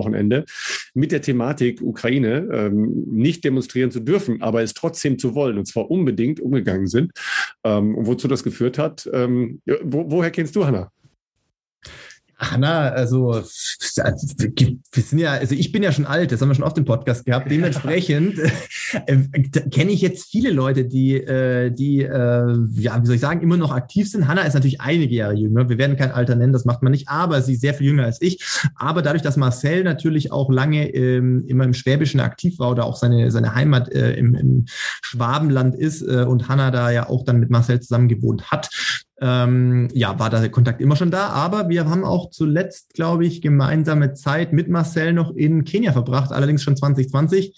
Mit der Thematik Ukraine ähm, nicht demonstrieren zu dürfen, aber es trotzdem zu wollen und zwar unbedingt umgegangen sind. Ähm, wozu das geführt hat, ähm, wo, woher kennst du, Hanna? Hanna, also wir sind ja, also ich bin ja schon alt, das haben wir schon oft im Podcast gehabt. Dementsprechend äh, kenne ich jetzt viele Leute, die, äh, die, äh, ja, wie soll ich sagen, immer noch aktiv sind. Hanna ist natürlich einige Jahre jünger. Wir werden kein Alter nennen, das macht man nicht, aber sie ist sehr viel jünger als ich. Aber dadurch, dass Marcel natürlich auch lange ähm, immer im Schwäbischen aktiv war oder auch seine, seine Heimat äh, im, im Schwabenland ist äh, und Hanna da ja auch dann mit Marcel zusammen gewohnt hat, ähm, ja, war der Kontakt immer schon da, aber wir haben auch zuletzt, glaube ich, gemeinsame Zeit mit Marcel noch in Kenia verbracht, allerdings schon 2020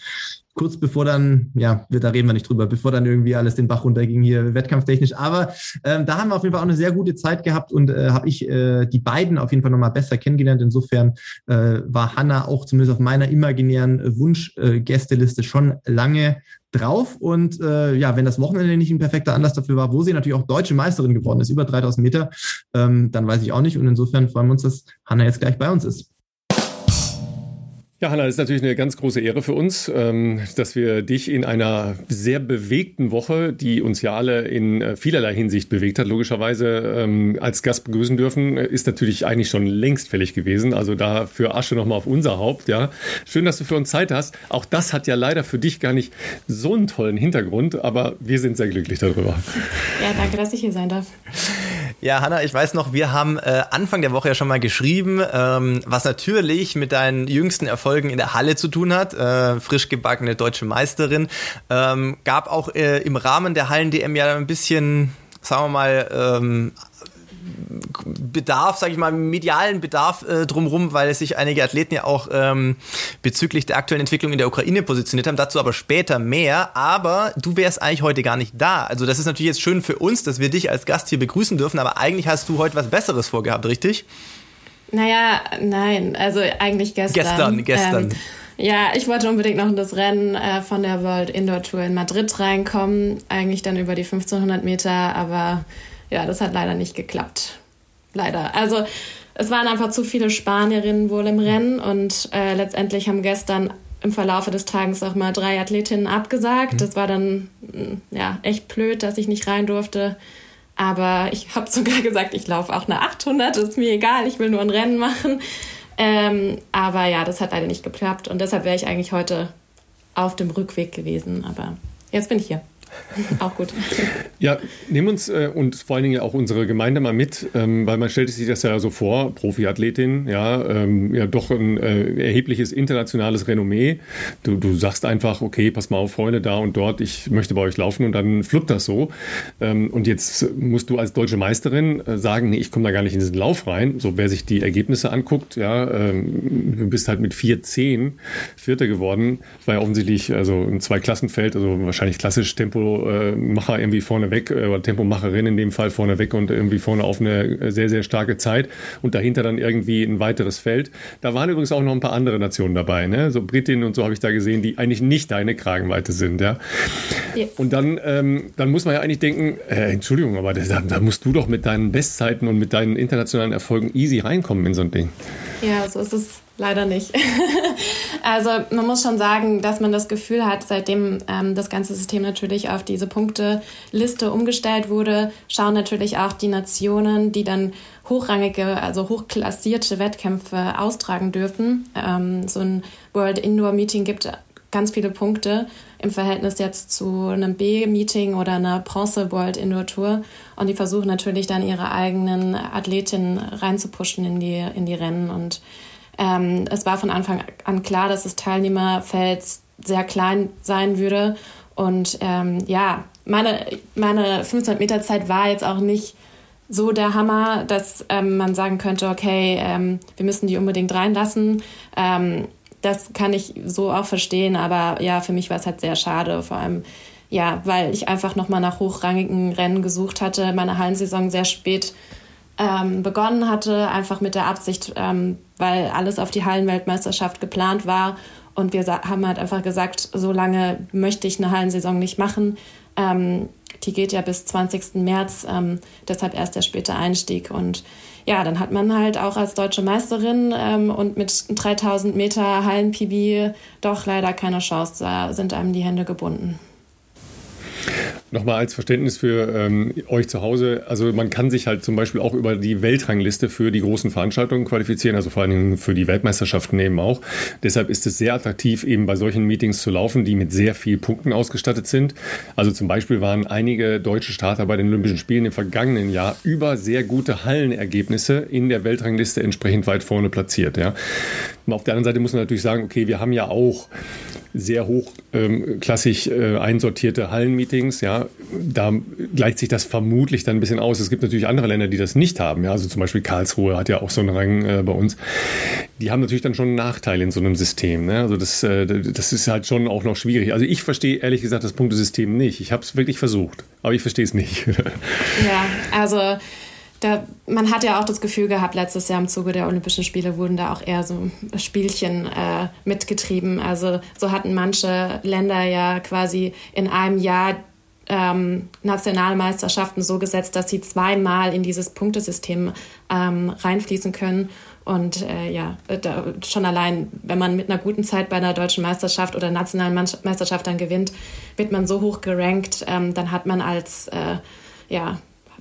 kurz bevor dann, ja, da reden wir nicht drüber, bevor dann irgendwie alles den Bach runterging hier wettkampftechnisch. Aber ähm, da haben wir auf jeden Fall auch eine sehr gute Zeit gehabt und äh, habe ich äh, die beiden auf jeden Fall nochmal besser kennengelernt. Insofern äh, war Hanna auch zumindest auf meiner imaginären Wunsch-Gästeliste schon lange drauf. Und äh, ja, wenn das Wochenende nicht ein perfekter Anlass dafür war, wo sie natürlich auch deutsche Meisterin geworden ist, über 3000 Meter, ähm, dann weiß ich auch nicht. Und insofern freuen wir uns, dass Hanna jetzt gleich bei uns ist. Ja, Hanna, das ist natürlich eine ganz große Ehre für uns, ähm, dass wir dich in einer sehr bewegten Woche, die uns ja alle in äh, vielerlei Hinsicht bewegt hat, logischerweise ähm, als Gast begrüßen dürfen, ist natürlich eigentlich schon längst fällig gewesen. Also da für Asche nochmal auf unser Haupt, ja. Schön, dass du für uns Zeit hast. Auch das hat ja leider für dich gar nicht so einen tollen Hintergrund, aber wir sind sehr glücklich darüber. Ja, danke, dass ich hier sein darf. Ja, Hanna, ich weiß noch, wir haben äh, Anfang der Woche ja schon mal geschrieben, ähm, was natürlich mit deinen jüngsten Erfolgen in der Halle zu tun hat. Äh, frisch gebackene deutsche Meisterin. Ähm, gab auch äh, im Rahmen der Hallen-DM ja ein bisschen, sagen wir mal, ähm, Bedarf, sage ich mal, medialen Bedarf äh, drumherum, weil sich einige Athleten ja auch ähm, bezüglich der aktuellen Entwicklung in der Ukraine positioniert haben. Dazu aber später mehr. Aber du wärst eigentlich heute gar nicht da. Also das ist natürlich jetzt schön für uns, dass wir dich als Gast hier begrüßen dürfen. Aber eigentlich hast du heute was Besseres vorgehabt, richtig? Naja, nein. Also eigentlich gestern. Gestern, gestern. Ähm, ja, ich wollte unbedingt noch in das Rennen äh, von der World Indoor Tour in Madrid reinkommen. Eigentlich dann über die 1500 Meter, aber ja, das hat leider nicht geklappt. Leider. Also es waren einfach zu viele Spanierinnen wohl im Rennen und äh, letztendlich haben gestern im Verlaufe des Tages auch mal drei Athletinnen abgesagt. Mhm. Das war dann mm, ja echt blöd, dass ich nicht rein durfte. Aber ich habe sogar gesagt, ich laufe auch eine 800, ist mir egal, ich will nur ein Rennen machen. Ähm, aber ja, das hat leider nicht geklappt und deshalb wäre ich eigentlich heute auf dem Rückweg gewesen. Aber jetzt bin ich hier. Auch gut. Ja, nimm uns äh, und vor allen Dingen auch unsere Gemeinde mal mit, ähm, weil man stellt sich das ja so vor, Profiathletin, ja, ähm, ja doch ein äh, erhebliches internationales Renommee. Du, du sagst einfach, okay, pass mal auf, Freunde, da und dort, ich möchte bei euch laufen und dann fluppt das so. Ähm, und jetzt musst du als deutsche Meisterin äh, sagen, nee, ich komme da gar nicht in diesen Lauf rein. So, wer sich die Ergebnisse anguckt, ja, ähm, du bist halt mit 4,10 Vierter geworden. Das war ja offensichtlich also ein Zweiklassenfeld, also wahrscheinlich klassisch Tempo Tempomacher irgendwie vorne weg, äh, oder Tempomacherin in dem Fall vorne weg und irgendwie vorne auf eine sehr, sehr starke Zeit und dahinter dann irgendwie ein weiteres Feld. Da waren übrigens auch noch ein paar andere Nationen dabei, ne? so Britinnen und so habe ich da gesehen, die eigentlich nicht deine Kragenweite sind. Ja? ja. Und dann, ähm, dann muss man ja eigentlich denken, äh, Entschuldigung, aber da, da musst du doch mit deinen Bestzeiten und mit deinen internationalen Erfolgen easy reinkommen in so ein Ding. Ja, so ist es leider nicht. [LAUGHS] also man muss schon sagen, dass man das Gefühl hat, seitdem ähm, das ganze System natürlich auf diese Punkteliste umgestellt wurde, schauen natürlich auch die Nationen, die dann hochrangige, also hochklassierte Wettkämpfe austragen dürfen. Ähm, so ein World Indoor Meeting gibt ganz viele Punkte im Verhältnis jetzt zu einem B-Meeting oder einer Bronze World Indoor Tour. Und die versuchen natürlich dann ihre eigenen Athletinnen reinzupuschen in die, in die Rennen und ähm, es war von Anfang an klar, dass das Teilnehmerfeld sehr klein sein würde. Und ähm, ja, meine, meine 500 Meter Zeit war jetzt auch nicht so der Hammer, dass ähm, man sagen könnte, okay, ähm, wir müssen die unbedingt reinlassen. Ähm, das kann ich so auch verstehen, aber ja, für mich war es halt sehr schade, vor allem ja, weil ich einfach nochmal nach hochrangigen Rennen gesucht hatte, meine Hallensaison sehr spät ähm, begonnen hatte, einfach mit der Absicht, ähm, weil alles auf die Hallenweltmeisterschaft geplant war. Und wir haben halt einfach gesagt, so lange möchte ich eine Hallensaison nicht machen. Ähm, die geht ja bis 20. März, ähm, deshalb erst der späte Einstieg. Und ja, dann hat man halt auch als deutsche Meisterin ähm, und mit 3000 Meter Hallen-PB doch leider keine Chance. Da sind einem die Hände gebunden. Nochmal als Verständnis für ähm, euch zu Hause. Also man kann sich halt zum Beispiel auch über die Weltrangliste für die großen Veranstaltungen qualifizieren, also vor allen Dingen für die Weltmeisterschaften eben auch. Deshalb ist es sehr attraktiv, eben bei solchen Meetings zu laufen, die mit sehr vielen Punkten ausgestattet sind. Also zum Beispiel waren einige deutsche Starter bei den Olympischen Spielen im vergangenen Jahr über sehr gute Hallenergebnisse in der Weltrangliste entsprechend weit vorne platziert. Ja. auf der anderen Seite muss man natürlich sagen, okay, wir haben ja auch sehr hochklassig ähm, äh, einsortierte Hallenmeetings. Ja, da gleicht sich das vermutlich dann ein bisschen aus. Es gibt natürlich andere Länder, die das nicht haben. Ja, also zum Beispiel Karlsruhe hat ja auch so einen Rang äh, bei uns. Die haben natürlich dann schon einen Nachteil in so einem System. Ne? Also das, äh, das ist halt schon auch noch schwierig. Also ich verstehe ehrlich gesagt das Punktesystem nicht. Ich habe es wirklich versucht, aber ich verstehe es nicht. [LAUGHS] ja, also da, man hat ja auch das Gefühl gehabt, letztes Jahr im Zuge der Olympischen Spiele wurden da auch eher so Spielchen äh, mitgetrieben. Also so hatten manche Länder ja quasi in einem Jahr ähm, Nationalmeisterschaften so gesetzt, dass sie zweimal in dieses Punktesystem ähm, reinfließen können. Und äh, ja, da, schon allein, wenn man mit einer guten Zeit bei einer deutschen Meisterschaft oder nationalen Meisterschaft dann gewinnt, wird man so hoch gerankt, ähm, dann hat man als äh, ja,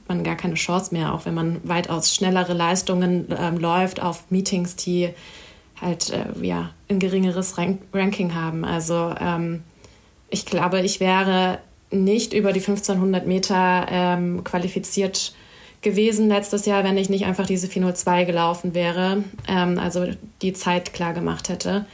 man gar keine Chance mehr, auch wenn man weitaus schnellere Leistungen ähm, läuft auf Meetings, die halt äh, ja, ein geringeres Rank Ranking haben. Also ähm, ich glaube, ich wäre nicht über die 1500 Meter ähm, qualifiziert gewesen letztes Jahr, wenn ich nicht einfach diese 402 gelaufen wäre, ähm, also die Zeit klar gemacht hätte.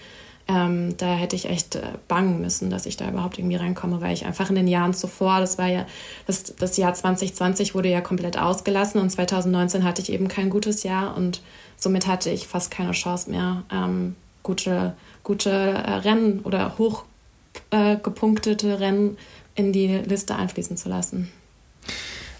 Ähm, da hätte ich echt äh, bangen müssen, dass ich da überhaupt irgendwie reinkomme, weil ich einfach in den Jahren zuvor, das war ja, das, das Jahr 2020 wurde ja komplett ausgelassen und 2019 hatte ich eben kein gutes Jahr und somit hatte ich fast keine Chance mehr, ähm, gute, gute äh, Rennen oder hochgepunktete äh, Rennen in die Liste einfließen zu lassen.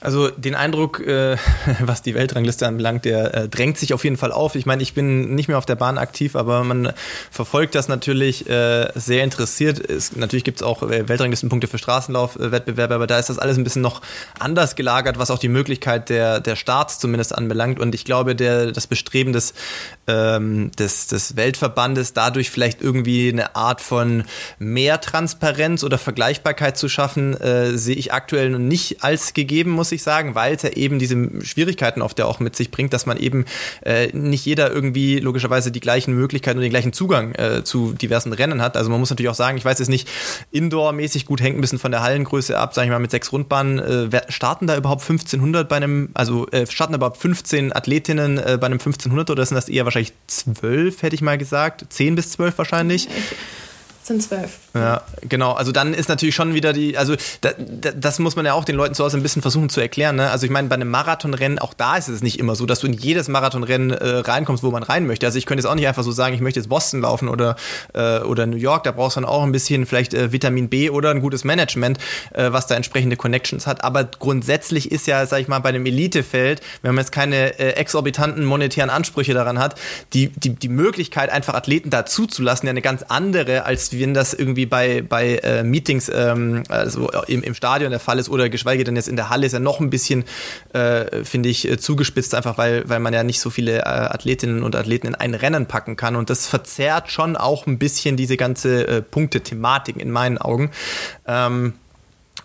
Also den Eindruck, äh, [LAUGHS] was die Weltrangliste anbelangt, der äh, drängt sich auf jeden Fall auf. Ich meine, ich bin nicht mehr auf der Bahn aktiv, aber man verfolgt das natürlich äh, sehr interessiert. Es, natürlich gibt es auch äh, Weltranglistenpunkte für Straßenlaufwettbewerbe, aber da ist das alles ein bisschen noch anders gelagert, was auch die Möglichkeit der, der Starts zumindest anbelangt. Und ich glaube, der, das Bestreben des, ähm, des, des Weltverbandes, dadurch vielleicht irgendwie eine Art von mehr Transparenz oder Vergleichbarkeit zu schaffen, äh, sehe ich aktuell nicht als gegeben, muss ich sagen, weil es ja eben diese Schwierigkeiten oft ja auch mit sich bringt, dass man eben äh, nicht jeder irgendwie logischerweise die gleichen Möglichkeiten und den gleichen Zugang äh, zu diversen Rennen hat. Also man muss natürlich auch sagen, ich weiß jetzt nicht, Indoor-mäßig gut hängt ein bisschen von der Hallengröße ab, sage ich mal, mit sechs Rundbahnen. Äh, starten da überhaupt 1500 bei einem, also äh, starten da überhaupt 15 Athletinnen äh, bei einem 1500 oder sind das eher wahrscheinlich zwölf, hätte ich mal gesagt? Zehn bis zwölf wahrscheinlich? sind zwölf. Ja, genau. Also dann ist natürlich schon wieder die, also da, da, das muss man ja auch den Leuten zu Hause ein bisschen versuchen zu erklären. Ne? Also ich meine, bei einem Marathonrennen, auch da ist es nicht immer so, dass du in jedes Marathonrennen äh, reinkommst, wo man rein möchte. Also ich könnte jetzt auch nicht einfach so sagen, ich möchte jetzt Boston laufen oder, äh, oder New York. Da brauchst du dann auch ein bisschen vielleicht äh, Vitamin B oder ein gutes Management, äh, was da entsprechende Connections hat. Aber grundsätzlich ist ja, sag ich mal, bei einem Elitefeld, wenn man jetzt keine äh, exorbitanten monetären Ansprüche daran hat, die, die, die Möglichkeit, einfach Athleten dazuzulassen, ja eine ganz andere, als wenn das irgendwie bei, bei äh, Meetings ähm, also im, im Stadion der Fall ist oder geschweige denn jetzt in der Halle ist ja noch ein bisschen, äh, finde ich, äh, zugespitzt, einfach weil, weil man ja nicht so viele äh, Athletinnen und Athleten in ein Rennen packen kann. Und das verzerrt schon auch ein bisschen diese ganze äh, Punkte-Thematik in meinen Augen. Ähm,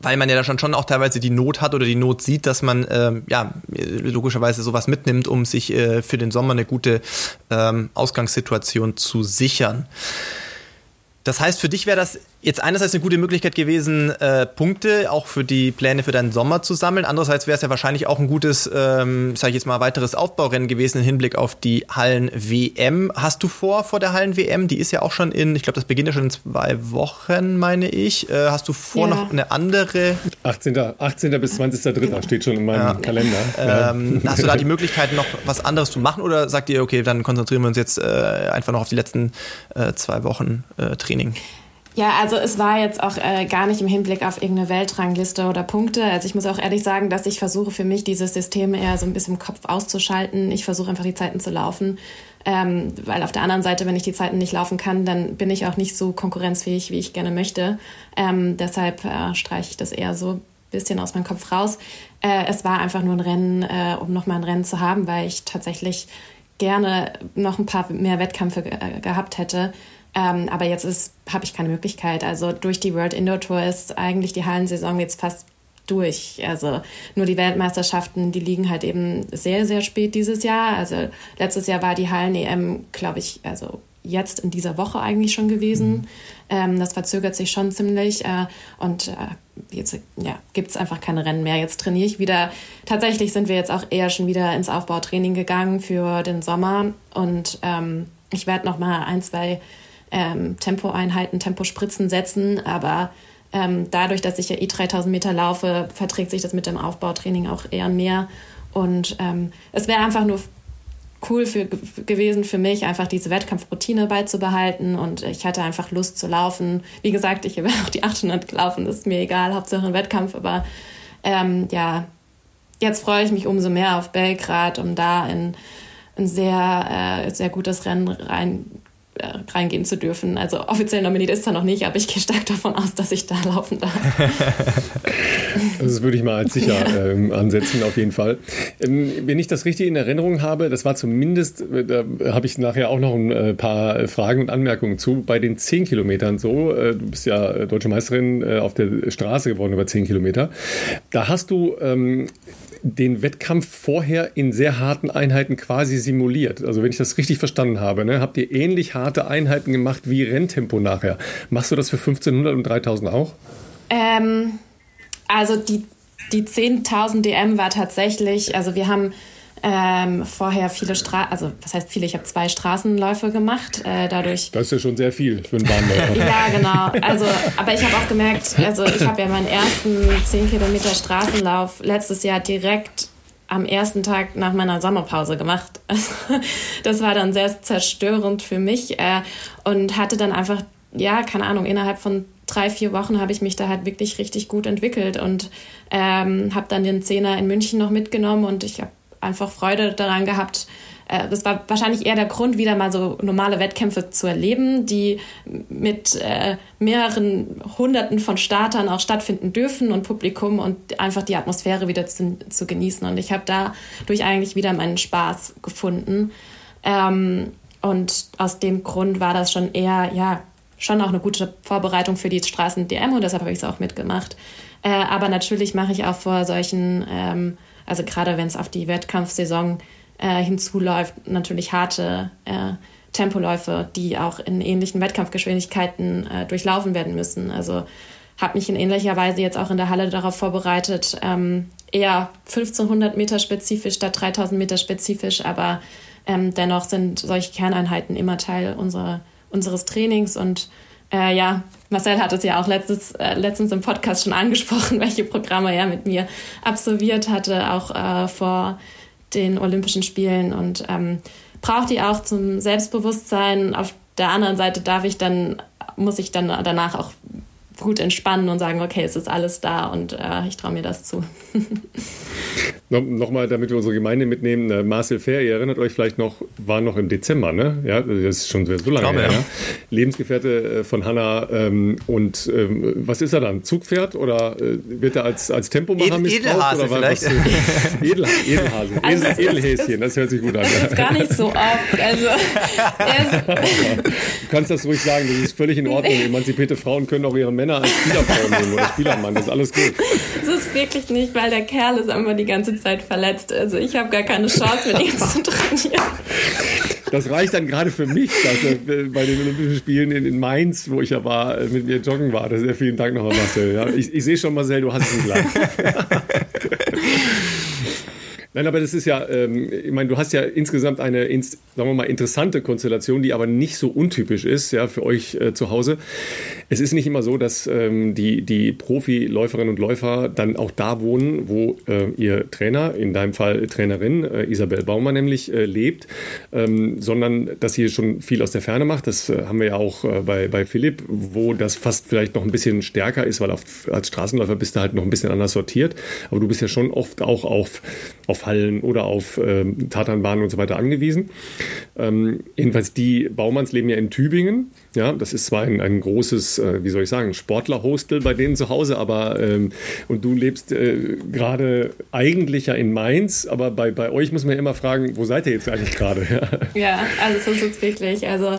weil man ja da schon, schon auch teilweise die Not hat oder die Not sieht, dass man ähm, ja logischerweise sowas mitnimmt, um sich äh, für den Sommer eine gute ähm, Ausgangssituation zu sichern. Das heißt, für dich wäre das jetzt einerseits eine gute Möglichkeit gewesen, äh, Punkte auch für die Pläne für deinen Sommer zu sammeln. Andererseits wäre es ja wahrscheinlich auch ein gutes, ähm, sage ich jetzt mal, weiteres Aufbaurennen gewesen im Hinblick auf die Hallen-WM. Hast du vor, vor der Hallen-WM? Die ist ja auch schon in, ich glaube, das beginnt ja schon in zwei Wochen, meine ich. Äh, hast du vor, ja. noch eine andere? 18. 18. bis 20.03. steht schon in meinem ja. Kalender. Ähm, hast du da die [LAUGHS] Möglichkeit, noch was anderes zu machen oder sagt ihr, okay, dann konzentrieren wir uns jetzt äh, einfach noch auf die letzten äh, zwei Wochen äh, Training? Ja, also es war jetzt auch äh, gar nicht im Hinblick auf irgendeine Weltrangliste oder Punkte. Also ich muss auch ehrlich sagen, dass ich versuche für mich dieses System eher so ein bisschen im Kopf auszuschalten. Ich versuche einfach die Zeiten zu laufen. Ähm, weil auf der anderen Seite, wenn ich die Zeiten nicht laufen kann, dann bin ich auch nicht so konkurrenzfähig, wie ich gerne möchte. Ähm, deshalb äh, streiche ich das eher so ein bisschen aus meinem Kopf raus. Äh, es war einfach nur ein Rennen, äh, um nochmal ein Rennen zu haben, weil ich tatsächlich gerne noch ein paar mehr Wettkämpfe äh, gehabt hätte. Ähm, aber jetzt habe ich keine Möglichkeit. Also durch die World Indoor Tour ist eigentlich die Hallensaison jetzt fast durch. Also nur die Weltmeisterschaften, die liegen halt eben sehr, sehr spät dieses Jahr. Also letztes Jahr war die Hallen-EM, glaube ich, also jetzt in dieser Woche eigentlich schon gewesen. Mhm. Ähm, das verzögert sich schon ziemlich. Äh, und äh, jetzt ja, gibt es einfach keine Rennen mehr. Jetzt trainiere ich wieder. Tatsächlich sind wir jetzt auch eher schon wieder ins Aufbautraining gegangen für den Sommer. Und ähm, ich werde noch mal ein, zwei ähm, Tempoeinheiten, Tempospritzen setzen. Aber ähm, dadurch, dass ich ja eh 3000 Meter laufe, verträgt sich das mit dem Aufbautraining auch eher mehr. Und ähm, es wäre einfach nur cool für, gewesen für mich, einfach diese Wettkampfroutine beizubehalten. Und ich hatte einfach Lust zu laufen. Wie gesagt, ich habe [LAUGHS] auch die 800 gelaufen, das ist mir egal, Hauptsache ein Wettkampf. Aber ähm, ja, jetzt freue ich mich umso mehr auf Belgrad, um da in ein sehr, äh, sehr gutes Rennen rein äh, reingehen zu dürfen. Also offiziell nominiert ist er noch nicht, aber ich gehe stark davon aus, dass ich da laufen darf. [LAUGHS] das würde ich mal als sicher ja. ähm, ansetzen, auf jeden Fall. Ähm, wenn ich das richtig in Erinnerung habe, das war zumindest, äh, da habe ich nachher auch noch ein äh, paar Fragen und Anmerkungen zu, bei den 10 Kilometern so, äh, du bist ja deutsche Meisterin äh, auf der Straße geworden über 10 Kilometer, da hast du ähm, den Wettkampf vorher in sehr harten Einheiten quasi simuliert. Also wenn ich das richtig verstanden habe, ne, habt ihr ähnlich harte Einheiten gemacht wie Renntempo nachher. Machst du das für 1500 und 3000 auch? Ähm, also die, die 10.000 DM war tatsächlich, also wir haben ähm, vorher viele Straßen, also was heißt viele, ich habe zwei Straßenläufe gemacht, äh, dadurch. Das ist ja schon sehr viel für einen Bahnläufer. [LAUGHS] ja, genau. Also, aber ich habe auch gemerkt, also ich habe ja meinen ersten 10 Kilometer Straßenlauf letztes Jahr direkt am ersten Tag nach meiner Sommerpause gemacht. [LAUGHS] Also, das war dann sehr zerstörend für mich äh, und hatte dann einfach, ja, keine Ahnung, innerhalb von drei, vier Wochen habe ich mich da halt wirklich richtig gut entwickelt und ähm, habe dann den Zehner in München noch mitgenommen und ich habe einfach Freude daran gehabt. Äh, das war wahrscheinlich eher der Grund, wieder mal so normale Wettkämpfe zu erleben, die mit äh, mehreren Hunderten von Startern auch stattfinden dürfen und Publikum und einfach die Atmosphäre wieder zu, zu genießen. Und ich habe dadurch eigentlich wieder meinen Spaß gefunden. Ähm, und aus dem Grund war das schon eher, ja, schon auch eine gute Vorbereitung für die Straßen-DM und deshalb habe ich es auch mitgemacht. Äh, aber natürlich mache ich auch vor solchen ähm, also gerade wenn es auf die Wettkampfsaison äh, hinzuläuft, natürlich harte äh, Tempoläufe, die auch in ähnlichen Wettkampfgeschwindigkeiten äh, durchlaufen werden müssen. Also habe mich in ähnlicher Weise jetzt auch in der Halle darauf vorbereitet, ähm, eher 1500 Meter spezifisch statt 3000 Meter spezifisch, aber ähm, dennoch sind solche Kerneinheiten immer Teil unserer, unseres Trainings und äh, ja, Marcel hat es ja auch letztens, äh, letztens im Podcast schon angesprochen, [LAUGHS] welche Programme er mit mir absolviert hatte, auch äh, vor den Olympischen Spielen und ähm, braucht die auch zum Selbstbewusstsein. Auf der anderen Seite darf ich dann, muss ich dann danach auch gut entspannen und sagen, okay, es ist alles da und äh, ich traue mir das zu. [LAUGHS] no, Nochmal, damit wir unsere Gemeinde mitnehmen, äh, Marcel Fair, ihr erinnert euch vielleicht noch, war noch im Dezember, ne? Ja, das ist schon so lange glaube, her. Ja. Lebensgefährte äh, von Hanna ähm, und ähm, was ist er dann? Zugpferd oder äh, wird er als, als Tempomacher Ed, missbraucht? Edelhase oder vielleicht. Was, [LAUGHS] Edel, Edelhase, also Edel, Edelhäschen, das hört sich gut an. Das ist gar nicht so oft. Also, [LAUGHS] du kannst das ruhig sagen, das ist völlig in Ordnung. Emanzipierte Frauen können auch ihre Männer Männer als Spielerfrau nehmen oder Spielermann, das ist alles gut. Das ist wirklich nicht, weil der Kerl ist einfach die ganze Zeit verletzt. Also ich habe gar keine Chance, mit ihm zu trainieren. Das reicht dann gerade für mich, dass er bei den Olympischen Spielen in, in, Mainz, wo ich ja war, mit mir joggen war. Das ist ja vielen Dank nochmal, Marcel. Ja, ich, ich sehe schon, Marcel, du hast es leicht. [LAUGHS] Nein, aber das ist ja, ähm, ich meine, du hast ja insgesamt eine, ins, sagen wir mal, interessante Konstellation, die aber nicht so untypisch ist, ja, für euch äh, zu Hause. Es ist nicht immer so, dass ähm, die, die Profiläuferinnen und Läufer dann auch da wohnen, wo äh, ihr Trainer, in deinem Fall Trainerin, äh, Isabel Baumer nämlich, äh, lebt, ähm, sondern dass sie schon viel aus der Ferne macht. Das äh, haben wir ja auch äh, bei, bei Philipp, wo das fast vielleicht noch ein bisschen stärker ist, weil auf, als Straßenläufer bist du halt noch ein bisschen anders sortiert. Aber du bist ja schon oft auch auf, auf Hallen oder auf ähm, Tatanbahnen und so weiter angewiesen. Ähm, jedenfalls die Baumanns leben ja in Tübingen. Ja, das ist zwar ein, ein großes, äh, wie soll ich sagen, Sportlerhostel bei denen zu Hause, aber ähm, und du lebst äh, gerade eigentlich ja in Mainz, aber bei, bei euch muss man ja immer fragen, wo seid ihr jetzt eigentlich gerade? [LAUGHS] ja, also so ist es wirklich. Also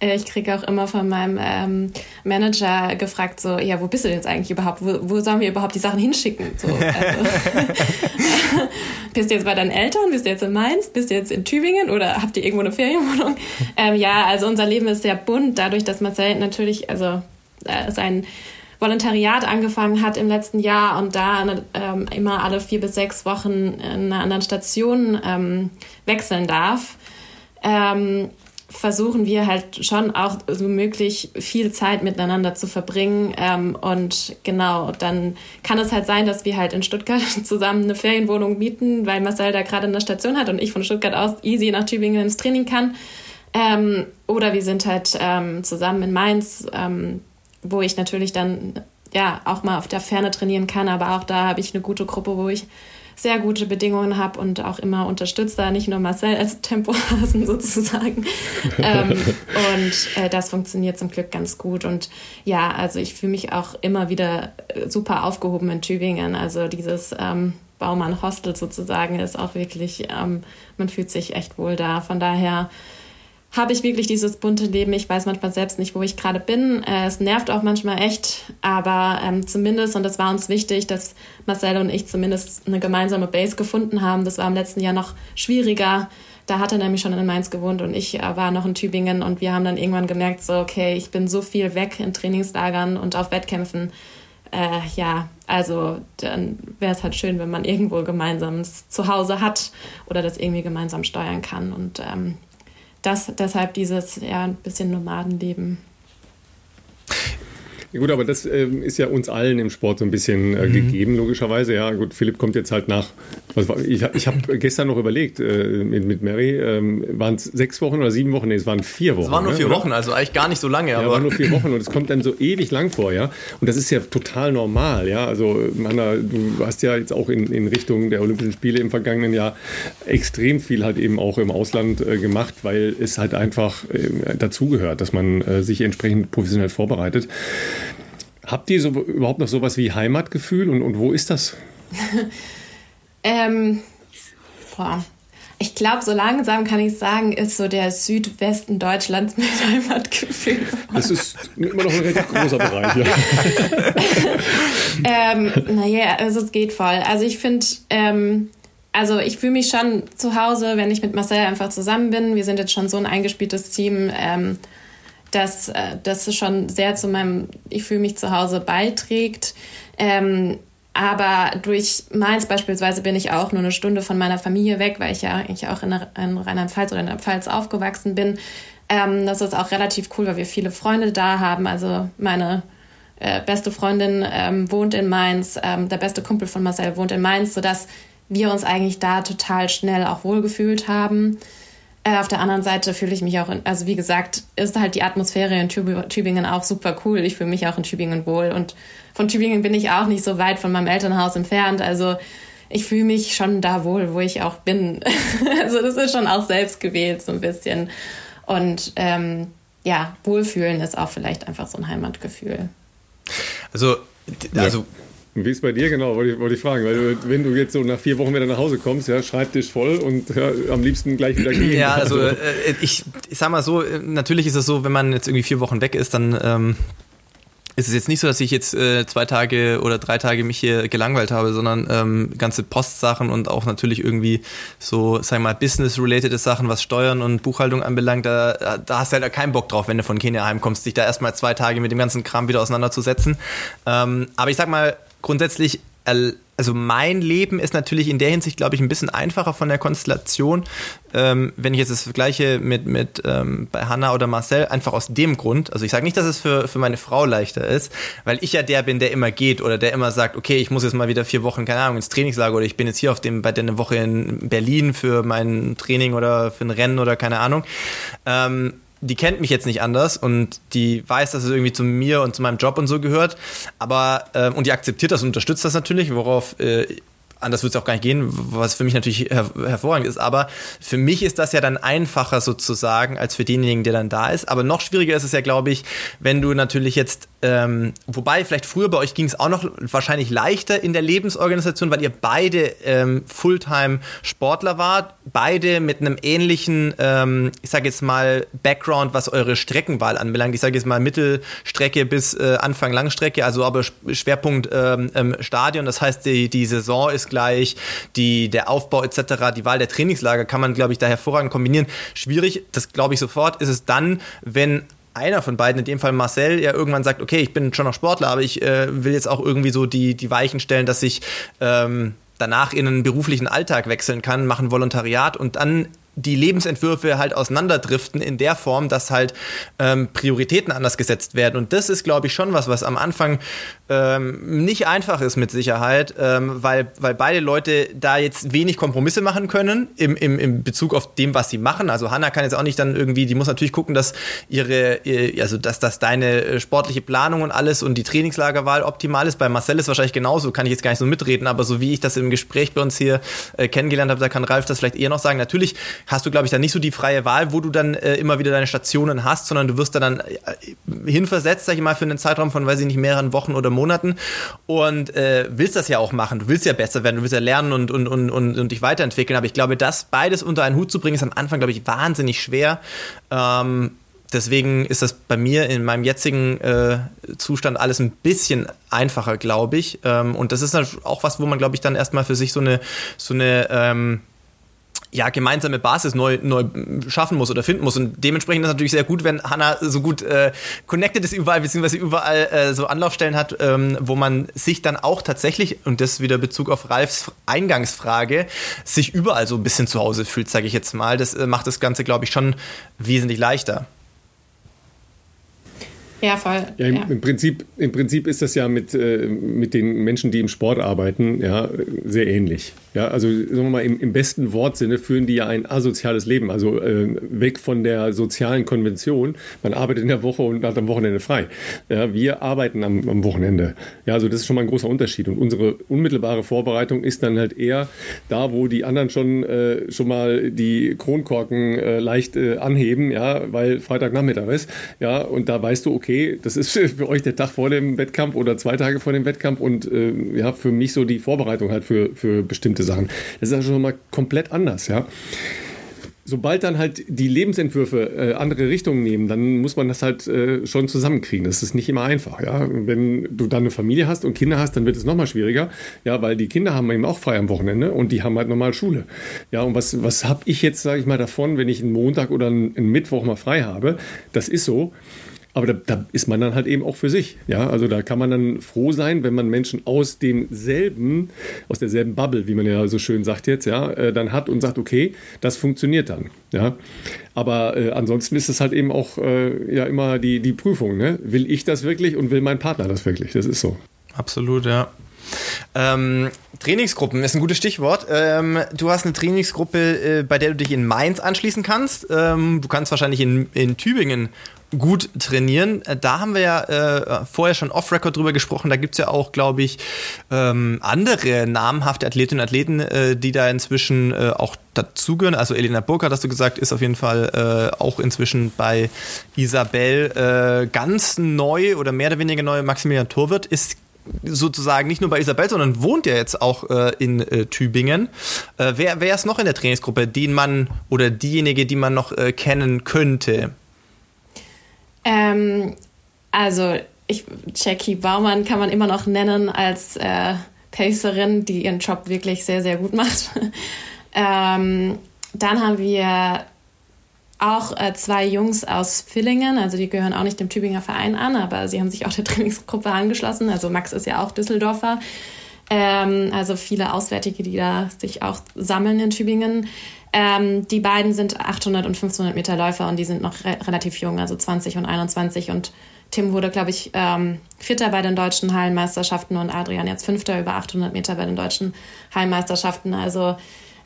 äh, ich kriege auch immer von meinem ähm, Manager gefragt, so, ja, wo bist du denn jetzt eigentlich überhaupt? Wo, wo sollen wir überhaupt die Sachen hinschicken? So, [LAUGHS] also, [LAUGHS] bist du jetzt bei deinen Eltern? Bist du jetzt in Mainz? Bist du jetzt in Tübingen? Oder habt ihr irgendwo eine Ferienwohnung? Ähm, ja, also unser Leben ist sehr bunt, dadurch, dass Marcel natürlich, also äh, sein Volontariat angefangen hat im letzten Jahr und da ähm, immer alle vier bis sechs Wochen in einer anderen Station ähm, wechseln darf, ähm, versuchen wir halt schon auch so möglich viel Zeit miteinander zu verbringen. Ähm, und genau, dann kann es halt sein, dass wir halt in Stuttgart [LAUGHS] zusammen eine Ferienwohnung mieten, weil Marcel da gerade eine Station hat und ich von Stuttgart aus easy nach Tübingen ins Training kann. Ähm, oder wir sind halt ähm, zusammen in Mainz wo ich natürlich dann ja auch mal auf der Ferne trainieren kann, aber auch da habe ich eine gute Gruppe, wo ich sehr gute Bedingungen habe und auch immer unterstützt da nicht nur Marcel als Tempohasen [LAUGHS] sozusagen. ähm, und äh, das funktioniert zum Glück ganz gut. Und ja, also ich fühle mich auch immer wieder äh, super aufgehoben in Tübingen. Also dieses ähm, Baumann Hostel sozusagen ist auch wirklich, ähm, man fühlt sich echt wohl da. Von daher habe ich wirklich dieses bunte Leben. Ich weiß manchmal selbst nicht, wo ich gerade bin. Äh, es nervt auch manchmal echt, aber ähm, zumindest, und das war uns wichtig, dass Marcel und ich zumindest eine gemeinsame Base gefunden haben. Das war im letzten Jahr noch schwieriger. Da hat er nämlich schon in Mainz gewohnt und ich äh, war noch in Tübingen und wir haben dann irgendwann gemerkt, so, okay, ich bin so viel weg in Trainingslagern und auf Wettkämpfen. Äh, ja, also dann wäre es halt schön, wenn man irgendwo gemeinsames Zuhause hat oder das irgendwie gemeinsam steuern kann. Und ähm, das, deshalb dieses ja, ein bisschen Nomadenleben. Ja, gut, aber das äh, ist ja uns allen im Sport so ein bisschen äh, mhm. gegeben, logischerweise. Ja, gut, Philipp kommt jetzt halt nach. War, ich ich habe [LAUGHS] gestern noch überlegt äh, mit, mit Mary, ähm, waren es sechs Wochen oder sieben Wochen? Nee, es waren vier Wochen. Es waren nur ne, vier ne, Wochen, also eigentlich gar nicht so lange. Ja, aber waren nur vier Wochen und es kommt dann so ewig lang vor, ja. Und das ist ja total normal, ja. Also, Hanna, du hast ja jetzt auch in, in Richtung der Olympischen Spiele im vergangenen Jahr extrem viel halt eben auch im Ausland äh, gemacht, weil es halt einfach äh, dazugehört, dass man äh, sich entsprechend professionell vorbereitet. Habt ihr so, überhaupt noch sowas wie Heimatgefühl und, und wo ist das? [LAUGHS] ähm, boah. Ich glaube, so langsam kann ich sagen, ist so der Südwesten Deutschlands [LAUGHS] mit Heimatgefühl. Das ist immer noch ein relativ großer Bereich. Ja. [LAUGHS] ähm, naja, also es geht voll. Also ich finde, ähm, also ich fühle mich schon zu Hause, wenn ich mit Marcel einfach zusammen bin. Wir sind jetzt schon so ein eingespieltes Team. Ähm, dass äh, das schon sehr zu meinem Ich fühle mich zu Hause beiträgt. Ähm, aber durch Mainz beispielsweise bin ich auch nur eine Stunde von meiner Familie weg, weil ich ja eigentlich auch in, in Rheinland-Pfalz oder in der Pfalz aufgewachsen bin. Ähm, das ist auch relativ cool, weil wir viele Freunde da haben. Also meine äh, beste Freundin ähm, wohnt in Mainz, ähm, der beste Kumpel von Marcel wohnt in Mainz, sodass wir uns eigentlich da total schnell auch wohlgefühlt haben. Äh, auf der anderen Seite fühle ich mich auch, in, also wie gesagt, ist halt die Atmosphäre in Tübingen auch super cool. Ich fühle mich auch in Tübingen wohl und von Tübingen bin ich auch nicht so weit von meinem Elternhaus entfernt. Also ich fühle mich schon da wohl, wo ich auch bin. [LAUGHS] also das ist schon auch selbst gewählt so ein bisschen. Und ähm, ja, Wohlfühlen ist auch vielleicht einfach so ein Heimatgefühl. Also, also Wie ist es bei dir genau, wollte ich, wollte ich fragen, weil du, wenn du jetzt so nach vier Wochen wieder nach Hause kommst, ja, Schreibtisch voll und ja, am liebsten gleich wieder gehen. [CLEARS THROAT] Ja, also äh, ich, ich sag mal so, natürlich ist es so, wenn man jetzt irgendwie vier Wochen weg ist, dann ähm, ist es jetzt nicht so, dass ich jetzt äh, zwei Tage oder drei Tage mich hier gelangweilt habe, sondern ähm, ganze Postsachen und auch natürlich irgendwie so, sag mal, business-related Sachen, was Steuern und Buchhaltung anbelangt, da, da hast du halt keinen Bock drauf, wenn du von Kenia heimkommst, dich da erstmal zwei Tage mit dem ganzen Kram wieder auseinanderzusetzen. Ähm, aber ich sag mal, grundsätzlich, also mein Leben ist natürlich in der Hinsicht, glaube ich, ein bisschen einfacher von der Konstellation, ähm, wenn ich jetzt das vergleiche mit, mit ähm, bei Hannah oder Marcel, einfach aus dem Grund. Also ich sage nicht, dass es für, für meine Frau leichter ist, weil ich ja der bin, der immer geht oder der immer sagt, okay, ich muss jetzt mal wieder vier Wochen, keine Ahnung, ins Trainingslager oder ich bin jetzt hier auf dem, bei der eine Woche in Berlin für mein Training oder für ein Rennen oder keine Ahnung. Ähm, die kennt mich jetzt nicht anders und die weiß, dass es irgendwie zu mir und zu meinem Job und so gehört. Aber, äh, und die akzeptiert das und unterstützt das natürlich, worauf äh, anders wird es auch gar nicht gehen, was für mich natürlich her hervorragend ist. Aber für mich ist das ja dann einfacher sozusagen als für denjenigen, der dann da ist. Aber noch schwieriger ist es ja, glaube ich, wenn du natürlich jetzt, ähm, wobei vielleicht früher bei euch ging es auch noch wahrscheinlich leichter in der Lebensorganisation, weil ihr beide ähm, Fulltime-Sportler wart, beide mit einem ähnlichen, ähm, ich sage jetzt mal, Background, was eure Streckenwahl anbelangt. Ich sage jetzt mal Mittelstrecke bis äh, Anfang Langstrecke, also aber Schwerpunkt ähm, ähm, Stadion. Das heißt, die, die Saison ist gleich, die, der Aufbau etc., die Wahl der Trainingslager kann man, glaube ich, da hervorragend kombinieren. Schwierig, das glaube ich sofort, ist es dann, wenn einer von beiden, in dem Fall Marcel, ja irgendwann sagt, okay, ich bin schon noch Sportler, aber ich äh, will jetzt auch irgendwie so die, die Weichen stellen, dass ich ähm, danach in einen beruflichen Alltag wechseln kann, machen Volontariat und dann die Lebensentwürfe halt auseinanderdriften in der Form, dass halt ähm, Prioritäten anders gesetzt werden. Und das ist, glaube ich, schon was, was am Anfang ähm, nicht einfach ist mit Sicherheit, ähm, weil, weil beide Leute da jetzt wenig Kompromisse machen können im, im, im Bezug auf dem, was sie machen. Also Hanna kann jetzt auch nicht dann irgendwie, die muss natürlich gucken, dass ihre, also dass, dass deine äh, sportliche Planung und alles und die Trainingslagerwahl optimal ist. Bei Marcel ist wahrscheinlich genauso, kann ich jetzt gar nicht so mitreden, aber so wie ich das im Gespräch bei uns hier äh, kennengelernt habe, da kann Ralf das vielleicht eher noch sagen. Natürlich hast du, glaube ich, dann nicht so die freie Wahl, wo du dann äh, immer wieder deine Stationen hast, sondern du wirst da dann äh, hinversetzt, sag ich mal, für einen Zeitraum von, weiß ich nicht, mehreren Wochen oder Monaten und äh, willst das ja auch machen. Du willst ja besser werden, du willst ja lernen und, und, und, und, und dich weiterentwickeln. Aber ich glaube, das beides unter einen Hut zu bringen, ist am Anfang, glaube ich, wahnsinnig schwer. Ähm, deswegen ist das bei mir in meinem jetzigen äh, Zustand alles ein bisschen einfacher, glaube ich. Ähm, und das ist auch was, wo man, glaube ich, dann erstmal für sich so eine, so eine ähm, ja, gemeinsame Basis neu, neu schaffen muss oder finden muss. Und dementsprechend ist es natürlich sehr gut, wenn Hannah so gut äh, connected ist überall, beziehungsweise überall äh, so Anlaufstellen hat, ähm, wo man sich dann auch tatsächlich, und das wieder Bezug auf Ralfs Eingangsfrage, sich überall so ein bisschen zu Hause fühlt, sage ich jetzt mal. Das äh, macht das Ganze, glaube ich, schon wesentlich leichter. Ja, voll. Ja, im, ja. im, Prinzip, Im Prinzip ist das ja mit, äh, mit den Menschen, die im Sport arbeiten, ja, sehr ähnlich. Ja, also sagen wir mal, im, im besten Wortsinne führen die ja ein asoziales Leben, also äh, weg von der sozialen Konvention. Man arbeitet in der Woche und hat am Wochenende frei. Ja, wir arbeiten am, am Wochenende. Ja, also das ist schon mal ein großer Unterschied. Und unsere unmittelbare Vorbereitung ist dann halt eher da, wo die anderen schon, äh, schon mal die Kronkorken äh, leicht äh, anheben, ja, weil Freitagnachmittag ist. Ja, und da weißt du, okay, das ist [LAUGHS] für euch der Tag vor dem Wettkampf oder zwei Tage vor dem Wettkampf und äh, ja, für mich so die Vorbereitung halt für, für bestimmte Sachen. Das ist ja schon mal komplett anders, ja. Sobald dann halt die Lebensentwürfe äh, andere Richtungen nehmen, dann muss man das halt äh, schon zusammenkriegen. Das ist nicht immer einfach, ja. Wenn du dann eine Familie hast und Kinder hast, dann wird es nochmal schwieriger, ja, weil die Kinder haben eben auch frei am Wochenende und die haben halt normal Schule. Ja, und was, was habe ich jetzt, sage ich mal, davon, wenn ich einen Montag oder einen, einen Mittwoch mal frei habe? Das ist so. Aber da, da, ist man dann halt eben auch für sich. Ja, also da kann man dann froh sein, wenn man Menschen aus demselben, aus derselben Bubble, wie man ja so schön sagt jetzt, ja, äh, dann hat und sagt, okay, das funktioniert dann. Ja, aber äh, ansonsten ist es halt eben auch äh, ja immer die, die Prüfung. Ne? Will ich das wirklich und will mein Partner das wirklich? Das ist so. Absolut, ja. Ähm, Trainingsgruppen ist ein gutes Stichwort. Ähm, du hast eine Trainingsgruppe, äh, bei der du dich in Mainz anschließen kannst. Ähm, du kannst wahrscheinlich in, in Tübingen gut trainieren. Äh, da haben wir ja äh, vorher schon off-Record drüber gesprochen. Da gibt es ja auch, glaube ich, ähm, andere namhafte Athletinnen und Athleten, äh, die da inzwischen äh, auch dazugehören. Also Elena Burkhardt, hast du gesagt, ist auf jeden Fall äh, auch inzwischen bei Isabel äh, ganz neu oder mehr oder weniger neu. Maximilian Torwirt ist sozusagen nicht nur bei Isabel, sondern wohnt ja jetzt auch äh, in äh, Tübingen. Äh, wer, wer ist noch in der Trainingsgruppe, den man oder diejenige, die man noch kennen könnte? Ähm, also ich, Jackie Baumann kann man immer noch nennen als äh, Pacerin, die ihren Job wirklich sehr, sehr gut macht. [LAUGHS] ähm, dann haben wir auch äh, zwei Jungs aus Villingen, also die gehören auch nicht dem Tübinger Verein an, aber sie haben sich auch der [LAUGHS] Trainingsgruppe angeschlossen. Also Max ist ja auch Düsseldorfer. Ähm, also viele Auswärtige, die da sich auch sammeln in Tübingen. Ähm, die beiden sind 800 und 1500 Meter Läufer und die sind noch re relativ jung, also 20 und 21. Und Tim wurde, glaube ich, ähm, Vierter bei den deutschen Hallenmeisterschaften und Adrian jetzt Fünfter über 800 Meter bei den deutschen Hallenmeisterschaften. Also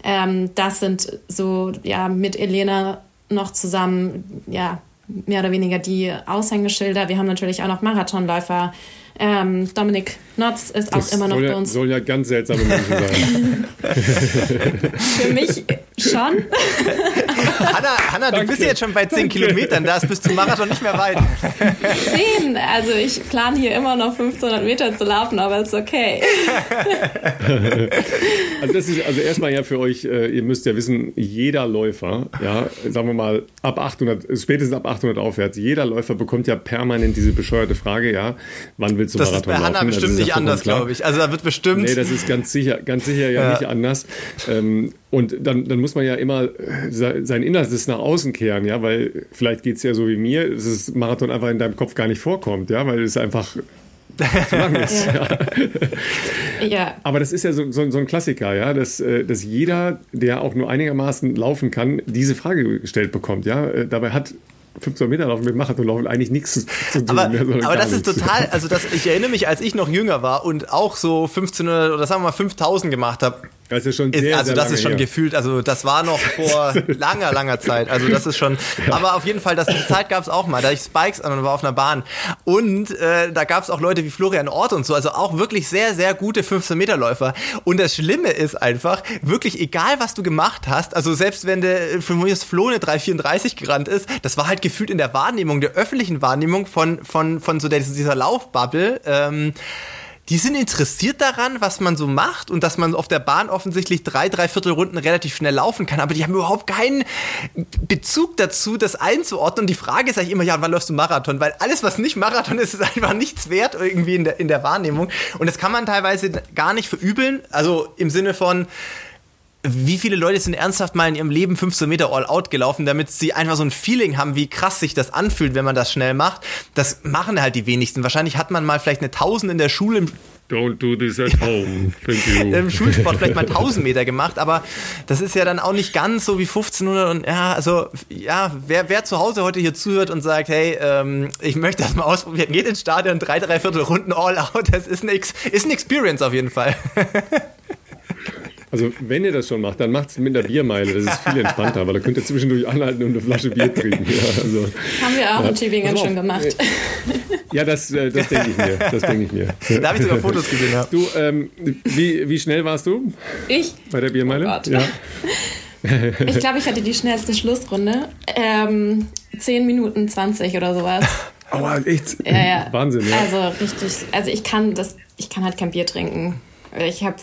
ähm, das sind so, ja, mit Elena noch zusammen, ja, mehr oder weniger die Aushängeschilder. Wir haben natürlich auch noch Marathonläufer. Ähm, Dominik Notz ist das auch immer noch ja, bei uns. Soll ja ganz seltsame Menschen sein. Für mich schon. [LAUGHS] Hanna, Hanna du bist jetzt schon bei 10 Kilometern, da ist bis zum Marathon nicht mehr weit. 10? Also ich plane hier immer noch 1500 Meter zu laufen, aber ist okay. [LAUGHS] also das ist also erstmal ja für euch, äh, ihr müsst ja wissen, jeder Läufer, ja, sagen wir mal ab 800, spätestens ab 800 aufwärts, jeder Läufer bekommt ja permanent diese bescheuerte Frage, ja, wann willst du das Marathon laufen? Das ist bei Hanna bestimmt nicht anders, glaube ich. Also da wird bestimmt... Nee, das ist ganz sicher, ganz sicher ja, ja. nicht anders. Ähm, und dann, dann muss man ja immer äh, sein Innerstes nach außen kehren, ja, weil vielleicht geht es ja so wie mir, dass das Marathon einfach in deinem Kopf gar nicht vorkommt, ja, weil es einfach zu lang [LAUGHS] ist. ja. ja. Aber das ist ja so, so, so, ein Klassiker, ja, dass, äh, dass jeder, der auch nur einigermaßen laufen kann, diese Frage gestellt bekommt, ja. Äh, dabei hat 500 Meter laufen mit Marathonlaufen eigentlich nichts zu tun. Aber, aber das nichts. ist total, also das, ich erinnere mich, als ich noch jünger war und auch so 1500 oder sagen wir mal 5000 gemacht habe, das ist schon sehr, ist, also sehr das ist schon her. gefühlt, also das war noch vor [LAUGHS] langer, langer Zeit. Also das ist schon, ja. aber auf jeden Fall, das, die Zeit gab es auch mal, da ich Spikes an und war auf einer Bahn. Und äh, da gab es auch Leute wie Florian Ort und so, also auch wirklich sehr, sehr gute 15-Meter-Läufer. Und das Schlimme ist einfach, wirklich egal, was du gemacht hast, also selbst wenn der für mich Flo eine 334 gerannt ist, das war halt gefühlt in der Wahrnehmung, der öffentlichen Wahrnehmung von, von, von so der, dieser Laufbubble, ähm, die sind interessiert daran, was man so macht und dass man auf der Bahn offensichtlich drei, drei Viertelrunden relativ schnell laufen kann, aber die haben überhaupt keinen Bezug dazu, das einzuordnen. Und die Frage ist eigentlich immer, ja, wann läufst du Marathon? Weil alles, was nicht Marathon ist, ist einfach nichts wert irgendwie in der, in der Wahrnehmung. Und das kann man teilweise gar nicht verübeln. Also im Sinne von, wie viele Leute sind ernsthaft mal in ihrem Leben 15 Meter All-Out gelaufen, damit sie einfach so ein Feeling haben, wie krass sich das anfühlt, wenn man das schnell macht? Das machen halt die wenigsten. Wahrscheinlich hat man mal vielleicht eine 1000 in der Schule Don't do this at home. Thank you. [LAUGHS] Im Schulsport vielleicht mal 1000 Meter gemacht, aber das ist ja dann auch nicht ganz so wie 1500 und ja, also ja, wer, wer zu Hause heute hier zuhört und sagt, hey, ähm, ich möchte das mal ausprobieren, geht ins Stadion, drei, drei Viertel Runden all out, das ist ein, ist ein Experience auf jeden Fall. [LAUGHS] Also wenn ihr das schon macht, dann macht es mit einer Biermeile. Das ist viel entspannter, weil da könnt ihr zwischendurch anhalten und eine Flasche Bier trinken. Ja, also, Haben wir auch ja. in Tübingen schon gemacht. Ja, das, äh, das denke ich mir. Das denke ich mir. Da habe ich sogar Fotos gesehen. Ja. Du, ähm, wie, wie schnell warst du? Ich? Bei der Biermeile? Oh Gott. Ja. Ich glaube, ich hatte die schnellste Schlussrunde. Ähm, 10 Minuten 20 oder sowas. Aber echt? Ja, ja. Wahnsinn, ja. Also richtig, also ich kann das, ich kann halt kein Bier trinken. Ich habe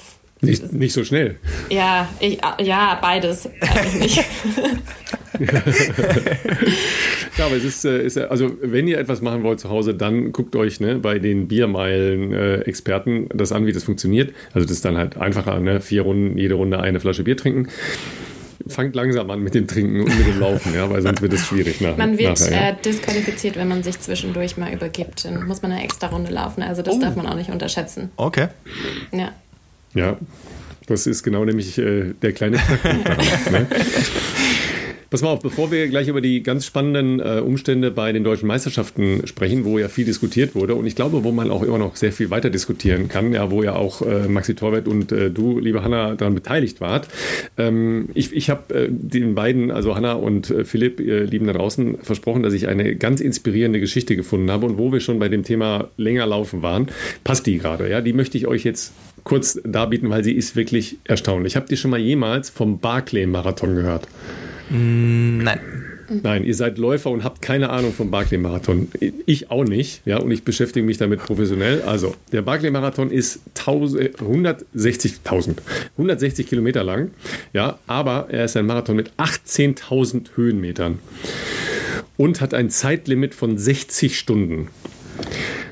nicht, nicht so schnell. Ja, ich, ja, beides. [LAUGHS] Ja, aber es ist, äh, ist, also wenn ihr etwas machen wollt zu Hause, dann guckt euch ne, bei den Biermeilen-Experten das an, wie das funktioniert. Also das ist dann halt einfacher, ne? vier Runden, jede Runde eine Flasche Bier trinken fangt langsam an mit dem Trinken und mit dem Laufen, ja, weil sonst wird es schwierig. Nach, man wird nachher, ja. äh, disqualifiziert, wenn man sich zwischendurch mal übergibt. Dann muss man eine extra Runde laufen. Also das oh. darf man auch nicht unterschätzen. Okay. Ja. Ja, das ist genau nämlich äh, der kleine Knackpunkt daran. [LAUGHS] Ne? Pass mal auf, bevor wir gleich über die ganz spannenden äh, Umstände bei den deutschen Meisterschaften sprechen, wo ja viel diskutiert wurde und ich glaube, wo man auch immer noch sehr viel weiter diskutieren kann, ja, wo ja auch äh, Maxi Torwett und äh, du, liebe Hanna, daran beteiligt wart. Ähm, ich ich habe äh, den beiden, also Hanna und äh, Philipp, ihr Lieben da draußen, versprochen, dass ich eine ganz inspirierende Geschichte gefunden habe und wo wir schon bei dem Thema länger laufen waren, passt die gerade, ja, die möchte ich euch jetzt kurz darbieten, weil sie ist wirklich erstaunlich. Habt ihr schon mal jemals vom Barclay-Marathon gehört? Mm, nein. Nein, ihr seid Läufer und habt keine Ahnung vom Barclay-Marathon. Ich auch nicht, ja, und ich beschäftige mich damit professionell. Also, der Barclay-Marathon ist 160.000, 160 Kilometer lang, ja, aber er ist ein Marathon mit 18.000 Höhenmetern und hat ein Zeitlimit von 60 Stunden.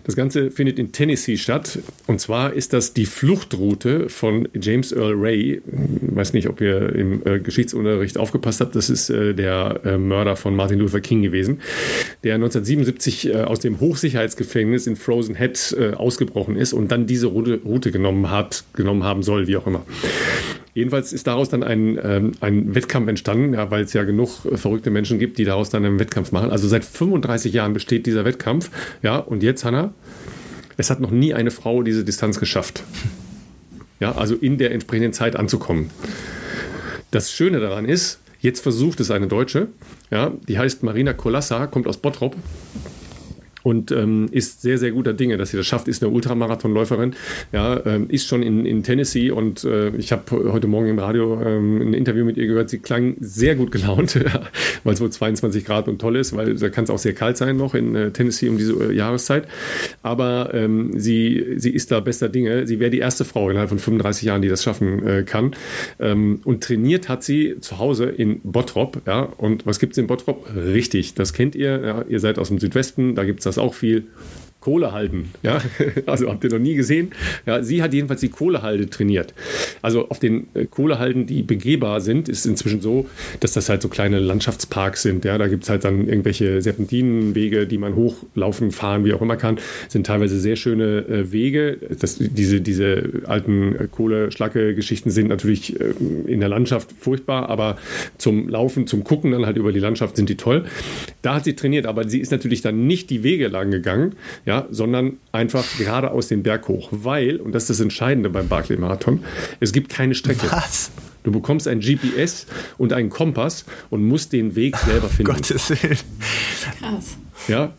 Das Ganze findet in Tennessee statt. Und zwar ist das die Fluchtroute von James Earl Ray. Ich weiß nicht, ob ihr im äh, Geschichtsunterricht aufgepasst habt. Das ist äh, der äh, Mörder von Martin Luther King gewesen, der 1977 äh, aus dem Hochsicherheitsgefängnis in Frozen Head äh, ausgebrochen ist und dann diese Route, Route genommen hat, genommen haben soll, wie auch immer. Jedenfalls ist daraus dann ein, ähm, ein Wettkampf entstanden, ja, weil es ja genug äh, verrückte Menschen gibt, die daraus dann einen Wettkampf machen. Also seit 35 Jahren besteht dieser Wettkampf. Ja, und jetzt, Hanna, es hat noch nie eine Frau diese Distanz geschafft. Ja, also in der entsprechenden Zeit anzukommen. Das Schöne daran ist, Jetzt versucht es eine Deutsche, ja, die heißt Marina Kolassa, kommt aus Bottrop und ähm, ist sehr, sehr guter Dinge, dass sie das schafft, ist eine Ultramarathonläuferin, ja, ähm, ist schon in, in Tennessee. Und äh, ich habe heute Morgen im Radio ähm, ein Interview mit ihr gehört, sie klang sehr gut gelaunt, [LAUGHS] weil es wohl 22 Grad und toll ist, weil da kann es auch sehr kalt sein noch in äh, Tennessee um diese äh, Jahreszeit, aber ähm, sie, sie ist da bester Dinge, sie wäre die erste Frau innerhalb von 35 Jahren, die das schaffen äh, kann. Ähm, und trainiert hat sie zu Hause in Bottrop, ja, und was gibt es in Bottrop? Richtig, das kennt ihr, ja, ihr seid aus dem Südwesten, da gibt es das das auch viel Kohle halten. Ja? [LAUGHS] Also habt ihr noch nie gesehen. Ja, sie hat jedenfalls die Kohlehalde trainiert. Also auf den äh, Kohlehalden, die begehbar sind, ist inzwischen so, dass das halt so kleine Landschaftsparks sind. Ja? Da gibt es halt dann irgendwelche Serpentinenwege, die man hochlaufen, fahren, wie auch immer kann. Sind teilweise sehr schöne äh, Wege. Das, diese, diese alten äh, Kohleschlacke-Geschichten sind natürlich äh, in der Landschaft furchtbar, aber zum Laufen, zum Gucken dann halt über die Landschaft sind die toll. Da hat sie trainiert, aber sie ist natürlich dann nicht die Wege lang gegangen. Ja? Ja, sondern einfach gerade aus den Berg hoch. Weil, und das ist das Entscheidende beim Barclay-Marathon, es gibt keine Strecke. Was? Du bekommst ein GPS und einen Kompass und musst den Weg selber finden. Gottes Willen. Krass. Ja,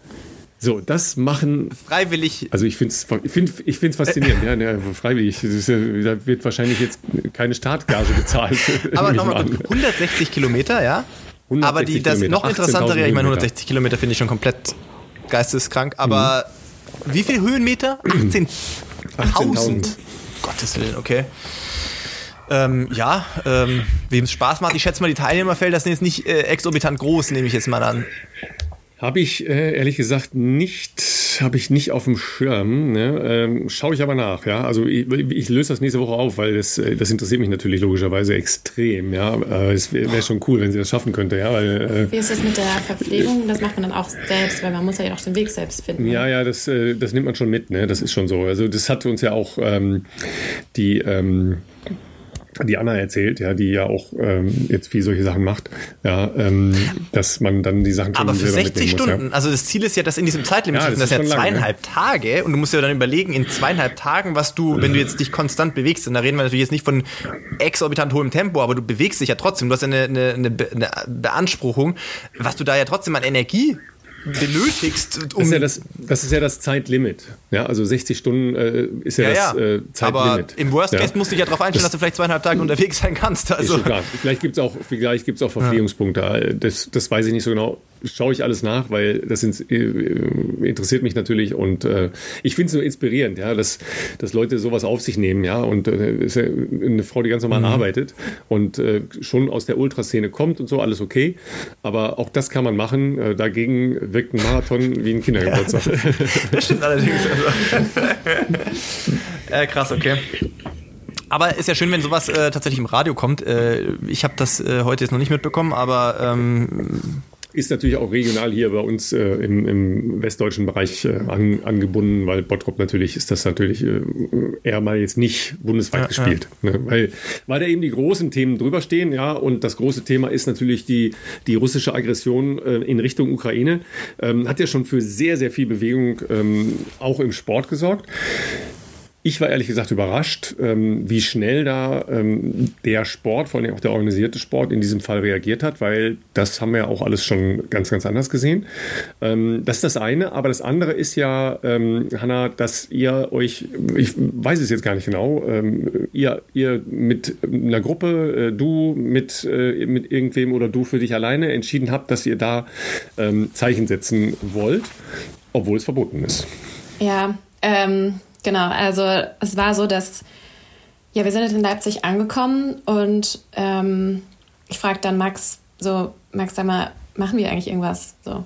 so, das machen. Freiwillig. Also ich finde es ich find, ich find's faszinierend, ja, ja, freiwillig. da wird wahrscheinlich jetzt keine Startgage bezahlt. [LAUGHS] Aber nochmal 160 Kilometer, ja? 160 Aber die, das Kilometer, noch interessantere, ich meine, 160 Kilometer finde ich schon komplett geisteskrank, aber mhm. Wie viel Höhenmeter? 18.000. 18 Gottes Willen, okay. Ähm, ja, ähm, wem es Spaß macht, ich schätze mal, die Teilnehmerfelder sind jetzt nicht äh, exorbitant groß, nehme ich jetzt mal an. Habe ich äh, ehrlich gesagt nicht, habe ich nicht auf dem Schirm. Ne? Ähm, Schaue ich aber nach. Ja, also ich, ich, löse das nächste Woche auf, weil das, äh, das interessiert mich natürlich logischerweise extrem. Ja, äh, es wäre wär schon cool, wenn sie das schaffen könnte. Ja, weil, äh, Wie ist das mit der Verpflegung? Das macht man dann auch selbst, weil man muss ja auch den Weg selbst finden. Ja, ja, das, äh, das nimmt man schon mit. Ne? Das ist schon so. Also das hat uns ja auch ähm, die ähm, die Anna erzählt, ja, die ja auch ähm, jetzt viel solche Sachen macht, ja, ähm, dass man dann die Sachen Aber für 60 Stunden, muss, ja. also das Ziel ist ja, dass in diesem Zeitlimit ja, das, das ist ja zweieinhalb lang, ne? Tage und du musst ja dann überlegen, in zweieinhalb Tagen, was du, wenn du jetzt dich konstant bewegst, und da reden wir natürlich jetzt nicht von exorbitant hohem Tempo, aber du bewegst dich ja trotzdem, du hast ja eine, eine, eine Beanspruchung, was du da ja trotzdem an Energie benötigst. Um das, ist ja das, das ist ja das Zeitlimit. Ja, also 60 Stunden äh, ist ja, ja das äh, Zeitlimit. Aber im Worst Case ja. musst du dich ja darauf einstellen, das, dass du vielleicht zweieinhalb Tage unterwegs sein kannst. Also. Ist klar. Vielleicht gibt es auch, auch Verpflegungspunkte. Das, das weiß ich nicht so genau schaue ich alles nach, weil das äh, interessiert mich natürlich und äh, ich finde es nur inspirierend, ja, dass, dass Leute sowas auf sich nehmen, ja, und äh, ist ja eine Frau, die ganz normal mhm. arbeitet und äh, schon aus der Ultraszene kommt und so, alles okay, aber auch das kann man machen. Äh, dagegen wirkt ein Marathon wie ein Kindergeburtstag. Ja, [LAUGHS] das stimmt allerdings. Also. äh, krass, okay. Aber ist ja schön, wenn sowas äh, tatsächlich im Radio kommt. Äh, ich habe das äh, heute jetzt noch nicht mitbekommen, aber ähm, ist natürlich auch regional hier bei uns äh, im, im, westdeutschen Bereich äh, an, angebunden, weil Bottrop natürlich ist das natürlich äh, eher mal jetzt nicht bundesweit ja, gespielt. Ja. Ne? Weil, weil da eben die großen Themen drüber stehen, ja, und das große Thema ist natürlich die, die russische Aggression äh, in Richtung Ukraine. Ähm, hat ja schon für sehr, sehr viel Bewegung ähm, auch im Sport gesorgt. Ich war ehrlich gesagt überrascht, ähm, wie schnell da ähm, der Sport, vor allem auch der organisierte Sport in diesem Fall reagiert hat, weil das haben wir ja auch alles schon ganz, ganz anders gesehen. Ähm, das ist das eine, aber das andere ist ja, Hanna, dass ihr euch, ich weiß es jetzt gar nicht genau, ihr, ihr mit einer Gruppe, äh, du mit, äh, mit irgendwem oder du für dich alleine entschieden habt, dass ihr da Zeichen setzen wollt, obwohl es verboten ist. Ja, ähm Genau, also es war so, dass ja, wir sind in Leipzig angekommen und ähm, ich frage dann Max so, Max, sag mal, machen wir eigentlich irgendwas? So,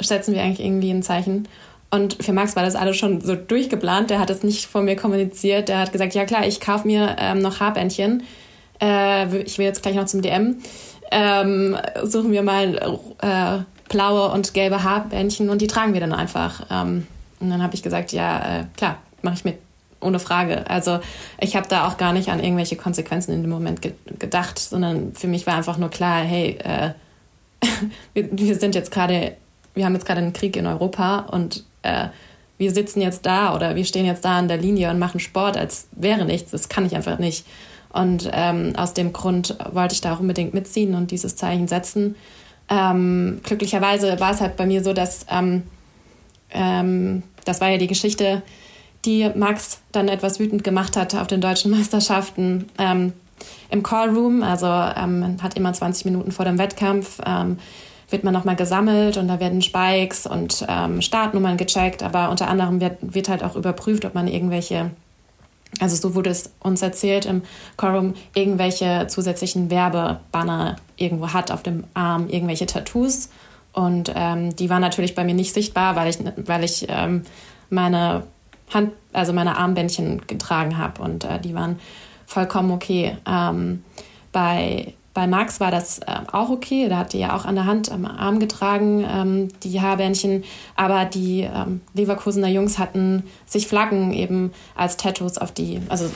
setzen wir eigentlich irgendwie ein Zeichen? Und für Max war das alles schon so durchgeplant. Der hat es nicht vor mir kommuniziert. Der hat gesagt, ja klar, ich kaufe mir ähm, noch Haarbändchen. Äh, ich will jetzt gleich noch zum DM. Ähm, suchen wir mal äh, blaue und gelbe Haarbändchen und die tragen wir dann einfach. Ähm, und dann habe ich gesagt, ja, äh, klar, mache ich mit, ohne Frage. Also ich habe da auch gar nicht an irgendwelche Konsequenzen in dem Moment ge gedacht, sondern für mich war einfach nur klar, hey, äh, [LAUGHS] wir, wir, sind jetzt gerade, wir haben jetzt gerade einen Krieg in Europa und äh, wir sitzen jetzt da oder wir stehen jetzt da an der Linie und machen Sport, als wäre nichts. Das kann ich einfach nicht. Und ähm, aus dem Grund wollte ich da auch unbedingt mitziehen und dieses Zeichen setzen. Ähm, glücklicherweise war es halt bei mir so, dass ähm, ähm, das war ja die Geschichte, die Max dann etwas wütend gemacht hat auf den deutschen Meisterschaften ähm, im Callroom. Also ähm, man hat immer 20 Minuten vor dem Wettkampf ähm, wird man nochmal gesammelt und da werden Spikes und ähm, Startnummern gecheckt, aber unter anderem wird, wird halt auch überprüft, ob man irgendwelche also so wurde es uns erzählt im Quorum, irgendwelche zusätzlichen Werbebanner irgendwo hat auf dem Arm, irgendwelche Tattoos. Und ähm, die waren natürlich bei mir nicht sichtbar, weil ich, weil ich ähm, meine Hand, also meine Armbändchen getragen habe und äh, die waren vollkommen okay. Ähm, bei bei Max war das äh, auch okay. Da hat die ja auch an der Hand am Arm getragen, ähm, die Haarbändchen. Aber die ähm, Leverkusener Jungs hatten sich Flaggen eben als Tattoos auf die, also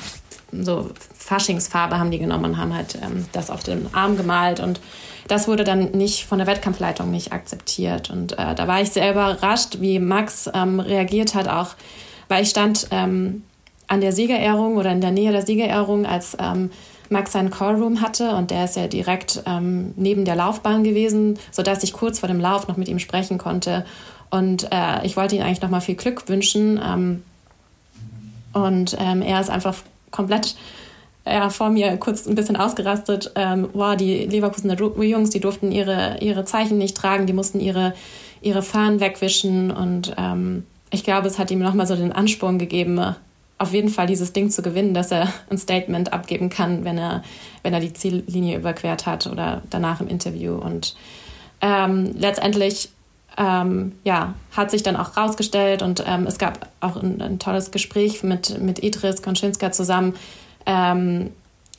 so Faschingsfarbe haben die genommen und haben halt ähm, das auf den Arm gemalt. Und das wurde dann nicht von der Wettkampfleitung nicht akzeptiert. Und äh, da war ich sehr überrascht, wie Max ähm, reagiert hat, auch weil ich stand ähm, an der Siegerehrung oder in der Nähe der Siegerehrung, als ähm, Max seinen Callroom hatte und der ist ja direkt ähm, neben der Laufbahn gewesen, sodass ich kurz vor dem Lauf noch mit ihm sprechen konnte. Und äh, ich wollte ihm eigentlich nochmal viel Glück wünschen. Ähm, und ähm, er ist einfach komplett ja, vor mir kurz ein bisschen ausgerastet. Ähm, wow, die Leverkusener Jungs, die durften ihre, ihre Zeichen nicht tragen, die mussten ihre, ihre Fahnen wegwischen. Und ähm, ich glaube, es hat ihm nochmal so den Ansporn gegeben, auf jeden Fall dieses Ding zu gewinnen, dass er ein Statement abgeben kann, wenn er, wenn er die Ziellinie überquert hat oder danach im Interview. Und ähm, letztendlich ähm, ja, hat sich dann auch rausgestellt und ähm, es gab auch ein, ein, tolles Gespräch mit, mit Idris Konschinska zusammen, ähm,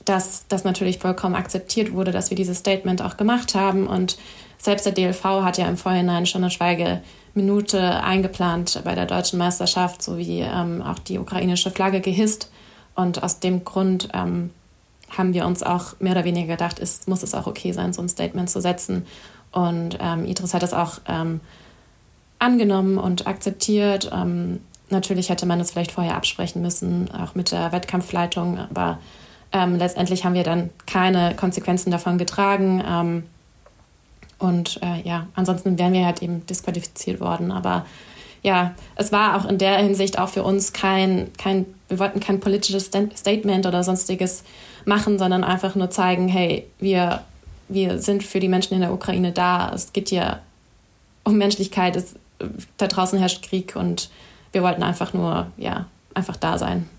dass das natürlich vollkommen akzeptiert wurde, dass wir dieses Statement auch gemacht haben. Und selbst der DLV hat ja im Vorhinein schon eine Schweige Minute eingeplant bei der deutschen Meisterschaft, sowie ähm, auch die ukrainische Flagge gehisst. Und aus dem Grund ähm, haben wir uns auch mehr oder weniger gedacht, ist, muss es auch okay sein, so ein Statement zu setzen. Und ähm, Idris hat es auch ähm, angenommen und akzeptiert. Ähm, natürlich hätte man es vielleicht vorher absprechen müssen, auch mit der Wettkampfleitung, aber ähm, letztendlich haben wir dann keine Konsequenzen davon getragen. Und äh, ja, ansonsten wären wir halt eben disqualifiziert worden. Aber ja, es war auch in der Hinsicht auch für uns kein, kein wir wollten kein politisches Statement oder sonstiges machen, sondern einfach nur zeigen, hey, wir, wir sind für die Menschen in der Ukraine da. Es geht hier um Menschlichkeit. Es, da draußen herrscht Krieg und wir wollten einfach nur, ja, einfach da sein.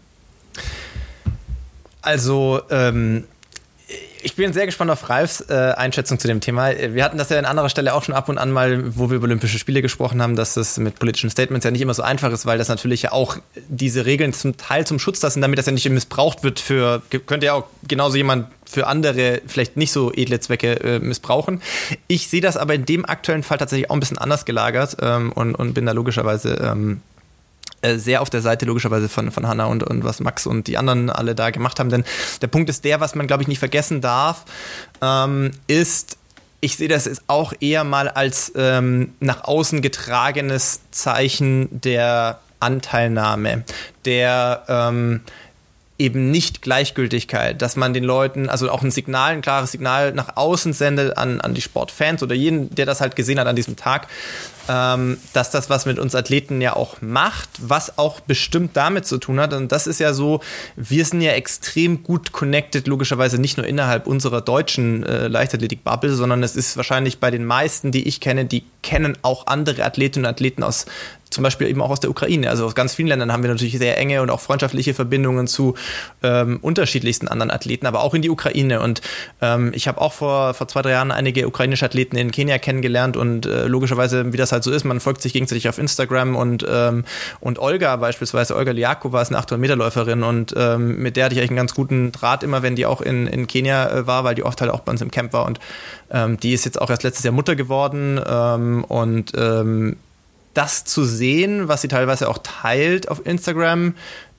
Also, ähm, ich bin sehr gespannt auf Ralfs äh, Einschätzung zu dem Thema. Wir hatten das ja an anderer Stelle auch schon ab und an mal, wo wir über Olympische Spiele gesprochen haben, dass das mit politischen Statements ja nicht immer so einfach ist, weil das natürlich ja auch diese Regeln zum Teil zum Schutz lassen, damit das ja nicht missbraucht wird für, könnte ja auch genauso jemand für andere vielleicht nicht so edle Zwecke äh, missbrauchen. Ich sehe das aber in dem aktuellen Fall tatsächlich auch ein bisschen anders gelagert ähm, und, und bin da logischerweise ähm, äh, sehr auf der Seite logischerweise von, von Hanna und, und was Max und die anderen alle da gemacht haben. Denn der Punkt ist der, was man, glaube ich, nicht vergessen darf, ähm, ist, ich sehe das auch eher mal als ähm, nach außen getragenes Zeichen der Anteilnahme, der ähm, eben nicht Gleichgültigkeit, dass man den Leuten, also auch ein Signal, ein klares Signal nach außen sendet an, an die Sportfans oder jeden, der das halt gesehen hat an diesem Tag, ähm, dass das was mit uns Athleten ja auch macht, was auch bestimmt damit zu tun hat. Und das ist ja so, wir sind ja extrem gut connected, logischerweise nicht nur innerhalb unserer deutschen äh, Leichtathletik-Bubble, sondern es ist wahrscheinlich bei den meisten, die ich kenne, die kennen auch andere Athletinnen und Athleten aus zum Beispiel eben auch aus der Ukraine. Also aus ganz vielen Ländern haben wir natürlich sehr enge und auch freundschaftliche Verbindungen zu ähm, unterschiedlichsten anderen Athleten, aber auch in die Ukraine. Und ähm, ich habe auch vor, vor zwei, drei Jahren einige ukrainische Athleten in Kenia kennengelernt und äh, logischerweise, wie das halt so ist, man folgt sich gegenseitig auf Instagram und, ähm, und Olga beispielsweise, Olga Liakova ist eine 800-Meter-Läuferin und ähm, mit der hatte ich eigentlich einen ganz guten Draht immer, wenn die auch in, in Kenia äh, war, weil die oft halt auch bei uns im Camp war und ähm, die ist jetzt auch erst letztes Jahr Mutter geworden ähm, und ähm, das zu sehen, was sie teilweise auch teilt auf Instagram,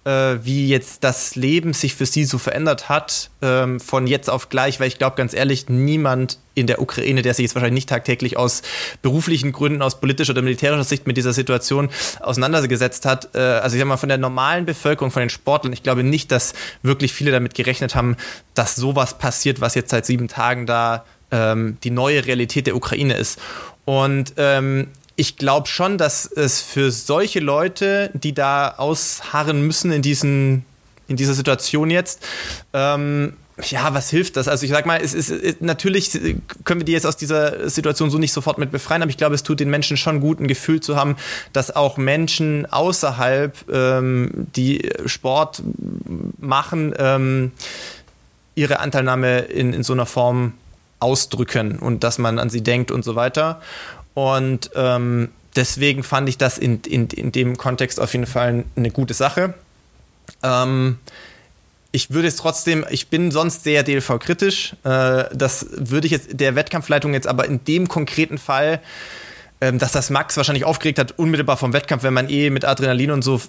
äh, wie jetzt das Leben sich für sie so verändert hat, ähm, von jetzt auf gleich, weil ich glaube ganz ehrlich, niemand in der Ukraine, der sich jetzt wahrscheinlich nicht tagtäglich aus beruflichen Gründen, aus politischer oder militärischer Sicht mit dieser Situation auseinandergesetzt hat. Äh, also ich sag mal, von der normalen Bevölkerung, von den Sportlern, ich glaube nicht, dass wirklich viele damit gerechnet haben, dass sowas passiert, was jetzt seit sieben Tagen da ähm, die neue Realität der Ukraine ist. Und ähm, ich glaube schon, dass es für solche Leute, die da ausharren müssen in, diesen, in dieser Situation jetzt, ähm, ja, was hilft das? Also ich sag mal, es ist, es, natürlich können wir die jetzt aus dieser Situation so nicht sofort mit befreien, aber ich glaube, es tut den Menschen schon gut, ein Gefühl zu haben, dass auch Menschen außerhalb, ähm, die Sport machen, ähm, ihre Anteilnahme in, in so einer Form ausdrücken und dass man an sie denkt und so weiter. Und ähm, deswegen fand ich das in, in, in dem Kontext auf jeden Fall eine gute Sache. Ähm, ich würde es trotzdem, ich bin sonst sehr DLV-kritisch. Äh, das würde ich jetzt der Wettkampfleitung jetzt aber in dem konkreten Fall ähm, dass das Max wahrscheinlich aufgeregt hat, unmittelbar vom Wettkampf, wenn man eh mit Adrenalin und so,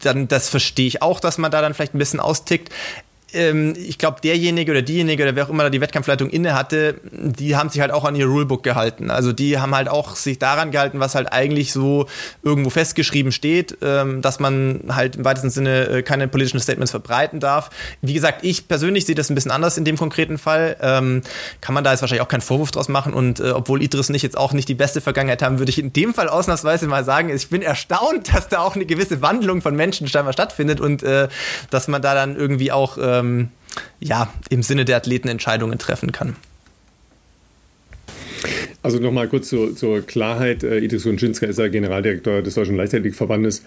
dann das verstehe ich auch, dass man da dann vielleicht ein bisschen austickt ähm, ich glaube, derjenige oder diejenige oder wer auch immer da die Wettkampfleitung inne hatte, die haben sich halt auch an ihr Rulebook gehalten. Also die haben halt auch sich daran gehalten, was halt eigentlich so irgendwo festgeschrieben steht, ähm, dass man halt im weitesten Sinne äh, keine politischen Statements verbreiten darf. Wie gesagt, ich persönlich sehe das ein bisschen anders in dem konkreten Fall. Ähm, kann man da jetzt wahrscheinlich auch keinen Vorwurf draus machen und äh, obwohl Idris nicht jetzt auch nicht die beste Vergangenheit haben, würde ich in dem Fall ausnahmsweise mal sagen, ich bin erstaunt, [LAUGHS] dass da auch eine gewisse Wandlung von Menschen scheinbar stattfindet und äh, dass man da dann irgendwie auch äh, ähm, ja, im Sinne der Athleten Entscheidungen treffen kann. Also nochmal kurz zur, zur Klarheit. Äh, Idris Gunczynska ist ja Generaldirektor des Deutschen Leichtathletikverbandes.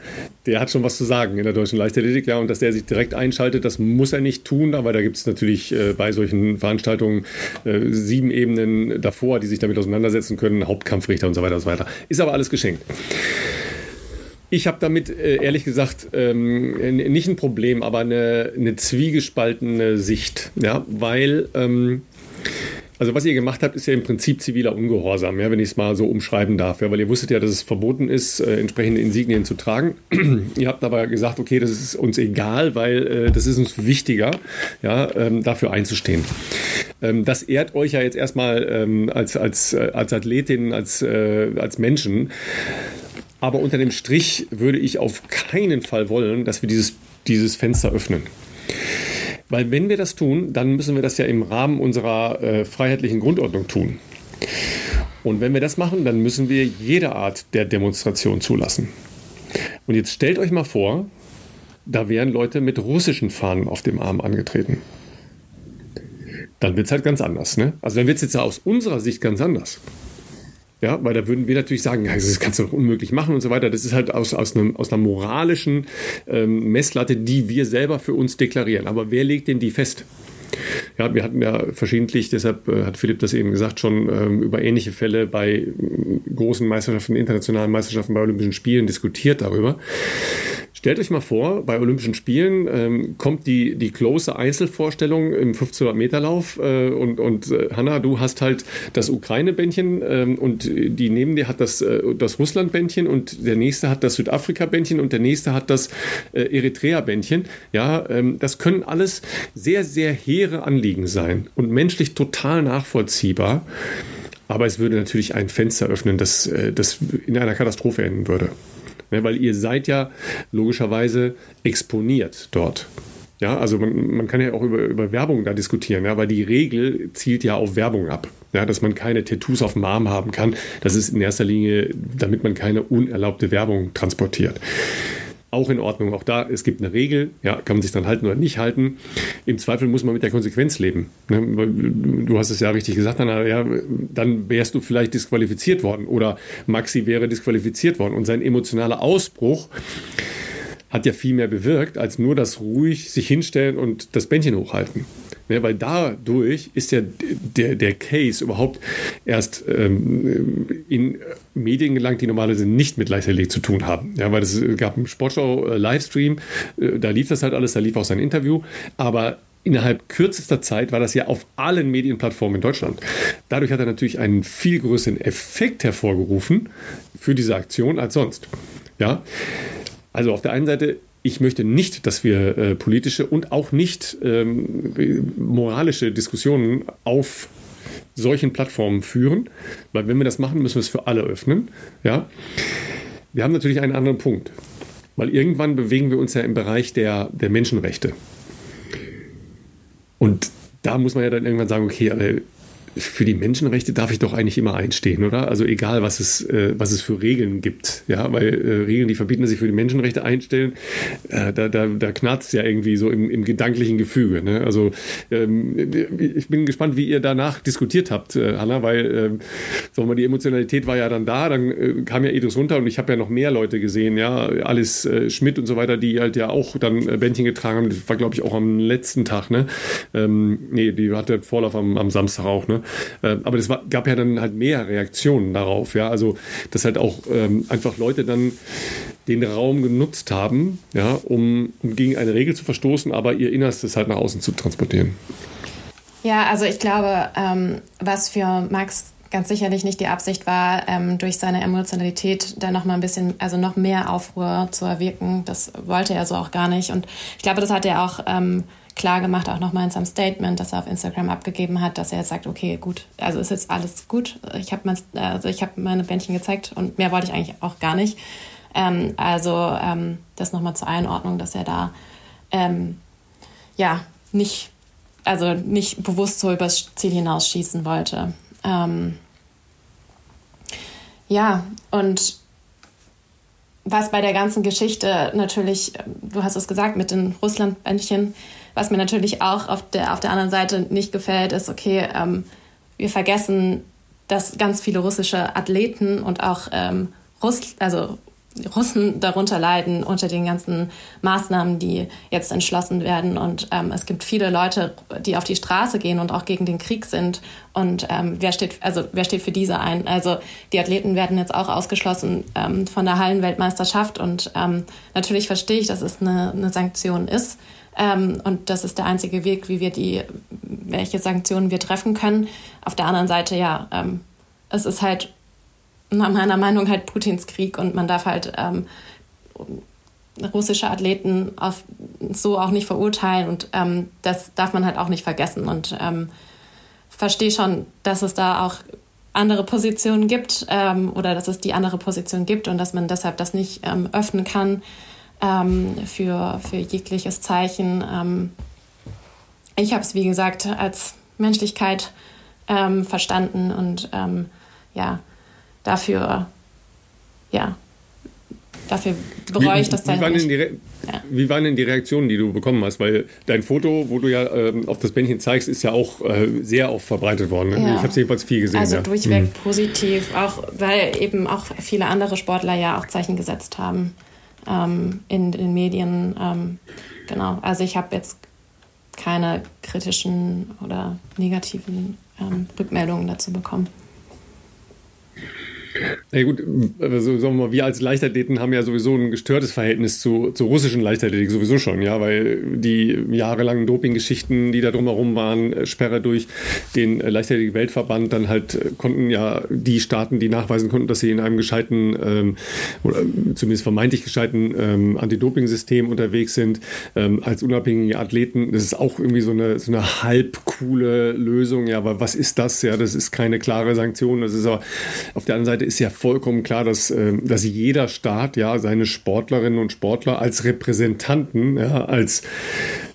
Der hat schon was zu sagen in der deutschen Leichtathletik. Ja, und dass der sich direkt einschaltet, das muss er nicht tun. Aber da gibt es natürlich äh, bei solchen Veranstaltungen äh, sieben Ebenen davor, die sich damit auseinandersetzen können. Hauptkampfrichter und so weiter und so weiter. Ist aber alles geschenkt. Ich habe damit äh, ehrlich gesagt ähm, nicht ein Problem, aber eine, eine zwiegespaltene Sicht, ja, weil ähm, also was ihr gemacht habt, ist ja im Prinzip ziviler Ungehorsam, ja, wenn ich es mal so umschreiben darf, ja, weil ihr wusstet ja, dass es verboten ist, äh, entsprechende Insignien zu tragen. [CLEARS THROAT] ihr habt aber gesagt, okay, das ist uns egal, weil äh, das ist uns wichtiger, ja, ähm, dafür einzustehen. Das ehrt euch ja jetzt erstmal als, als, als Athletin, als, als Menschen. Aber unter dem Strich würde ich auf keinen Fall wollen, dass wir dieses, dieses Fenster öffnen. Weil wenn wir das tun, dann müssen wir das ja im Rahmen unserer äh, freiheitlichen Grundordnung tun. Und wenn wir das machen, dann müssen wir jede Art der Demonstration zulassen. Und jetzt stellt euch mal vor, da wären Leute mit russischen Fahnen auf dem Arm angetreten. Dann wird es halt ganz anders. Ne? Also dann wird es jetzt aus unserer Sicht ganz anders. Ja, weil da würden wir natürlich sagen, ja, das kannst du doch unmöglich machen und so weiter. Das ist halt aus, aus, einem, aus einer moralischen ähm, Messlatte, die wir selber für uns deklarieren. Aber wer legt denn die fest? Ja, wir hatten ja verschiedentlich, deshalb äh, hat Philipp das eben gesagt, schon ähm, über ähnliche Fälle bei äh, großen Meisterschaften, internationalen Meisterschaften, bei Olympischen Spielen diskutiert darüber. Stellt euch mal vor, bei Olympischen Spielen ähm, kommt die, die close Einzelvorstellung im 1500 Meter Lauf äh, und, und äh, Hanna, du hast halt das Ukraine-Bändchen ähm, und die neben dir hat das, äh, das Russland-Bändchen und der nächste hat das Südafrika-Bändchen und der nächste hat das äh, Eritrea-Bändchen. Ja, ähm, das können alles sehr, sehr hehre Anliegen sein und menschlich total nachvollziehbar. Aber es würde natürlich ein Fenster öffnen, das, äh, das in einer Katastrophe enden würde. Ne, weil ihr seid ja logischerweise exponiert dort. Ja, also man, man kann ja auch über, über Werbung da diskutieren, ja, weil die Regel zielt ja auf Werbung ab. Ja, dass man keine Tattoos auf dem Arm haben kann. Das ist in erster Linie, damit man keine unerlaubte Werbung transportiert auch in Ordnung. Auch da, es gibt eine Regel, ja, kann man sich dann halten oder nicht halten. Im Zweifel muss man mit der Konsequenz leben. Ne? Du hast es ja richtig gesagt, Anna, ja, dann wärst du vielleicht disqualifiziert worden oder Maxi wäre disqualifiziert worden. Und sein emotionaler Ausbruch hat ja viel mehr bewirkt, als nur das ruhig sich hinstellen und das Bändchen hochhalten. Ja, weil dadurch ist ja der, der Case überhaupt erst ähm, in Medien gelangt, die normalerweise nicht mit Leichtathletik zu tun haben. Ja, weil es gab einen Sportschau-Livestream, äh, da lief das halt alles, da lief auch sein Interview, aber innerhalb kürzester Zeit war das ja auf allen Medienplattformen in Deutschland. Dadurch hat er natürlich einen viel größeren Effekt hervorgerufen für diese Aktion als sonst. Ja, also auf der einen Seite ich möchte nicht, dass wir äh, politische und auch nicht ähm, moralische Diskussionen auf solchen Plattformen führen, weil wenn wir das machen, müssen wir es für alle öffnen. Ja? Wir haben natürlich einen anderen Punkt, weil irgendwann bewegen wir uns ja im Bereich der, der Menschenrechte. Und da muss man ja dann irgendwann sagen, okay, für die Menschenrechte darf ich doch eigentlich immer einstehen, oder? Also egal, was es, äh, was es für Regeln gibt, ja, weil äh, Regeln, die verbieten, dass ich für die Menschenrechte einstellen, äh, da, da, da knarzt ja irgendwie so im, im gedanklichen Gefüge. Ne? Also ähm, ich bin gespannt, wie ihr danach diskutiert habt, äh, Hanna, weil äh, sagen wir die Emotionalität war ja dann da, dann äh, kam ja Edris runter und ich habe ja noch mehr Leute gesehen, ja, Alice äh, Schmidt und so weiter, die halt ja auch dann äh, Bändchen getragen haben. Das war, glaube ich, auch am letzten Tag, ne? Ähm, nee, die hatte Vorlauf am, am Samstag auch, ne? Äh, aber es gab ja dann halt mehr Reaktionen darauf, ja. Also, dass halt auch ähm, einfach Leute dann den Raum genutzt haben, ja, um, um gegen eine Regel zu verstoßen, aber ihr Innerstes halt nach außen zu transportieren. Ja, also ich glaube, ähm, was für Max ganz sicherlich nicht die Absicht war, ähm, durch seine Emotionalität da noch mal ein bisschen, also noch mehr Aufruhr zu erwirken. Das wollte er so auch gar nicht. Und ich glaube, das hat er auch ähm, klar gemacht, auch nochmal in seinem Statement, das er auf Instagram abgegeben hat, dass er jetzt sagt, okay, gut, also ist jetzt alles gut. Ich habe mein, also hab meine Bändchen gezeigt und mehr wollte ich eigentlich auch gar nicht. Ähm, also ähm, das nochmal zur Einordnung, dass er da ähm, ja nicht, also nicht bewusst so übers Ziel hinausschießen wollte. Ähm, ja, und was bei der ganzen Geschichte natürlich, du hast es gesagt, mit den Russland-Bändchen, was mir natürlich auch auf der, auf der anderen Seite nicht gefällt, ist, okay, ähm, wir vergessen, dass ganz viele russische Athleten und auch ähm, Russ, also Russen darunter leiden unter den ganzen Maßnahmen, die jetzt entschlossen werden. Und ähm, es gibt viele Leute, die auf die Straße gehen und auch gegen den Krieg sind. Und ähm, wer steht, also wer steht für diese ein? Also die Athleten werden jetzt auch ausgeschlossen ähm, von der Hallenweltmeisterschaft. Und ähm, natürlich verstehe ich, dass es eine, eine Sanktion ist. Ähm, und das ist der einzige Weg, wie wir die, welche Sanktionen wir treffen können. Auf der anderen Seite, ja, ähm, es ist halt nach meiner Meinung halt Putins Krieg und man darf halt ähm, russische Athleten auf, so auch nicht verurteilen und ähm, das darf man halt auch nicht vergessen und ähm, verstehe schon, dass es da auch andere Positionen gibt ähm, oder dass es die andere Position gibt und dass man deshalb das nicht ähm, öffnen kann ähm, für, für jegliches Zeichen. Ich habe es, wie gesagt, als Menschlichkeit verstanden und ja, dafür, ja, dafür bereue ich das dann wie, nicht. Ja. Wie waren denn die Reaktionen, die du bekommen hast? Weil dein Foto, wo du ja ähm, auf das Bändchen zeigst, ist ja auch äh, sehr oft verbreitet worden. Ne? Ja. Ich habe es jedenfalls viel gesehen. Also ja. durchweg mhm. positiv, auch weil eben auch viele andere Sportler ja auch Zeichen gesetzt haben ähm, in den Medien. Ähm, genau, also ich habe jetzt keine kritischen oder negativen ähm, Rückmeldungen dazu bekommen. Na ja, gut, also sagen wir mal, wir als Leichtathleten haben ja sowieso ein gestörtes Verhältnis zu, zur russischen Leichtathletik sowieso schon, ja, weil die jahrelangen Dopinggeschichten, die da drumherum waren, äh, Sperre durch den Leichtathletik-Weltverband, dann halt äh, konnten ja die Staaten, die nachweisen konnten, dass sie in einem gescheiten ähm, oder zumindest vermeintlich gescheiten ähm, Anti-Doping-System unterwegs sind, ähm, als unabhängige Athleten. Das ist auch irgendwie so eine, so eine halb coole Lösung, ja, aber was ist das? Ja, das ist keine klare Sanktion. Das ist aber auf der anderen Seite ist ja vollkommen klar, dass, äh, dass jeder Staat ja seine Sportlerinnen und Sportler als Repräsentanten, ja, als,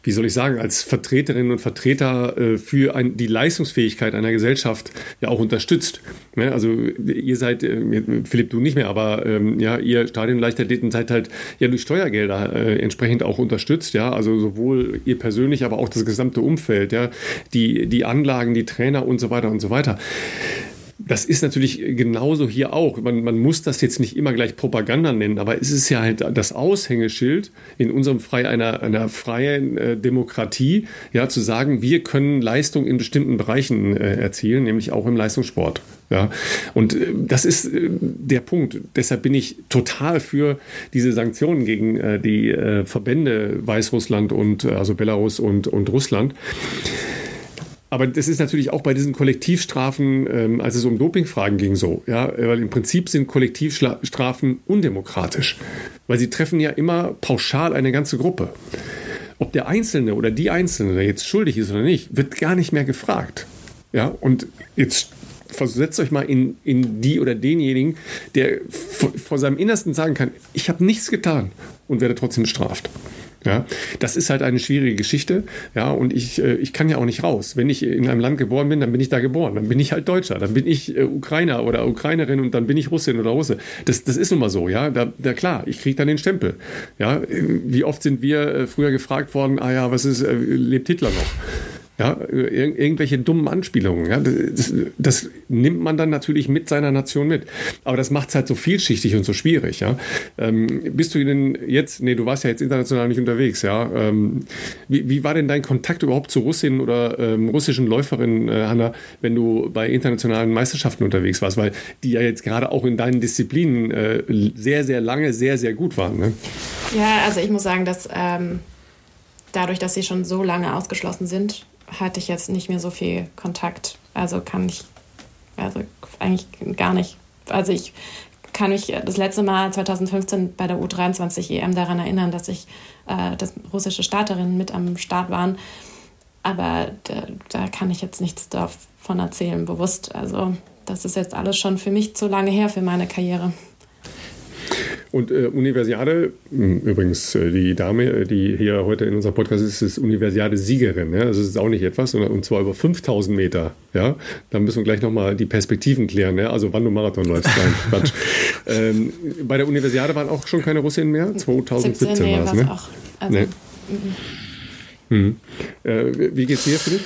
wie soll ich sagen, als Vertreterinnen und Vertreter äh, für ein, die Leistungsfähigkeit einer Gesellschaft ja auch unterstützt. Also ihr seid, äh, Philipp, du nicht mehr, aber ähm, ja, ihr Stadionleichtathleten seid halt ja durch Steuergelder entsprechend auch unterstützt, ja, also sowohl ihr persönlich, aber auch das gesamte Umfeld, ja, die, die Anlagen, die Trainer und so weiter und so weiter. Das ist natürlich genauso hier auch. Man, man, muss das jetzt nicht immer gleich Propaganda nennen, aber es ist ja halt das Aushängeschild in unserem frei, einer, einer freien äh, Demokratie, ja, zu sagen, wir können Leistung in bestimmten Bereichen äh, erzielen, nämlich auch im Leistungssport. Ja, und äh, das ist äh, der Punkt. Deshalb bin ich total für diese Sanktionen gegen äh, die äh, Verbände Weißrussland und also Belarus und, und Russland aber das ist natürlich auch bei diesen Kollektivstrafen, ähm, als es um Dopingfragen ging, so. Ja, weil im Prinzip sind Kollektivstrafen undemokratisch, weil sie treffen ja immer pauschal eine ganze Gruppe. Ob der Einzelne oder die Einzelne jetzt schuldig ist oder nicht, wird gar nicht mehr gefragt. Ja, und jetzt versetzt euch mal in, in die oder denjenigen, der vor seinem Innersten sagen kann, ich habe nichts getan und werde trotzdem bestraft. Ja, das ist halt eine schwierige Geschichte. Ja, und ich, äh, ich kann ja auch nicht raus. Wenn ich in einem Land geboren bin, dann bin ich da geboren. Dann bin ich halt Deutscher. Dann bin ich äh, Ukrainer oder Ukrainerin und dann bin ich Russin oder Russe. Das, das ist nun mal so. Ja, da, da klar, ich kriege dann den Stempel. Ja, wie oft sind wir äh, früher gefragt worden, ah ja, was ist, lebt Hitler noch? Ja, ir irgendwelche dummen Anspielungen. Ja, das, das, nimmt man dann natürlich mit seiner Nation mit. Aber das macht es halt so vielschichtig und so schwierig. Ja. Ähm, bist du denn jetzt, nee, du warst ja jetzt international nicht unterwegs. Ja. Ähm, wie, wie, war denn dein Kontakt überhaupt zu Russinnen oder ähm, russischen Läuferinnen, äh, Hanna, wenn du bei internationalen Meisterschaften unterwegs warst? Weil die ja jetzt gerade auch in deinen Disziplinen äh, sehr, sehr lange sehr, sehr gut waren. Ne? Ja, also ich muss sagen, dass ähm, dadurch, dass sie schon so lange ausgeschlossen sind, hatte ich jetzt nicht mehr so viel Kontakt. Also kann ich, also eigentlich gar nicht. Also ich kann mich das letzte Mal 2015 bei der U23 EM daran erinnern, dass ich, äh, dass russische Starterinnen mit am Start waren. Aber da, da kann ich jetzt nichts davon erzählen, bewusst. Also das ist jetzt alles schon für mich zu lange her für meine Karriere. Und äh, Universiade, hm, übrigens äh, die Dame, äh, die hier heute in unserem Podcast ist, ist Universiade-Siegerin. Ja? Also das ist auch nicht etwas, und zwar über 5000 Meter. Ja? Da müssen wir gleich nochmal die Perspektiven klären. Ja? Also wann du Marathon läufst. Nein, [LAUGHS] Quatsch. Ähm, bei der Universiade waren auch schon keine Russinnen mehr? 2017 17, nee, war es, ne? Auch. Also, nee. Mhm. Mhm. Äh, wie geht's dir, Philipp?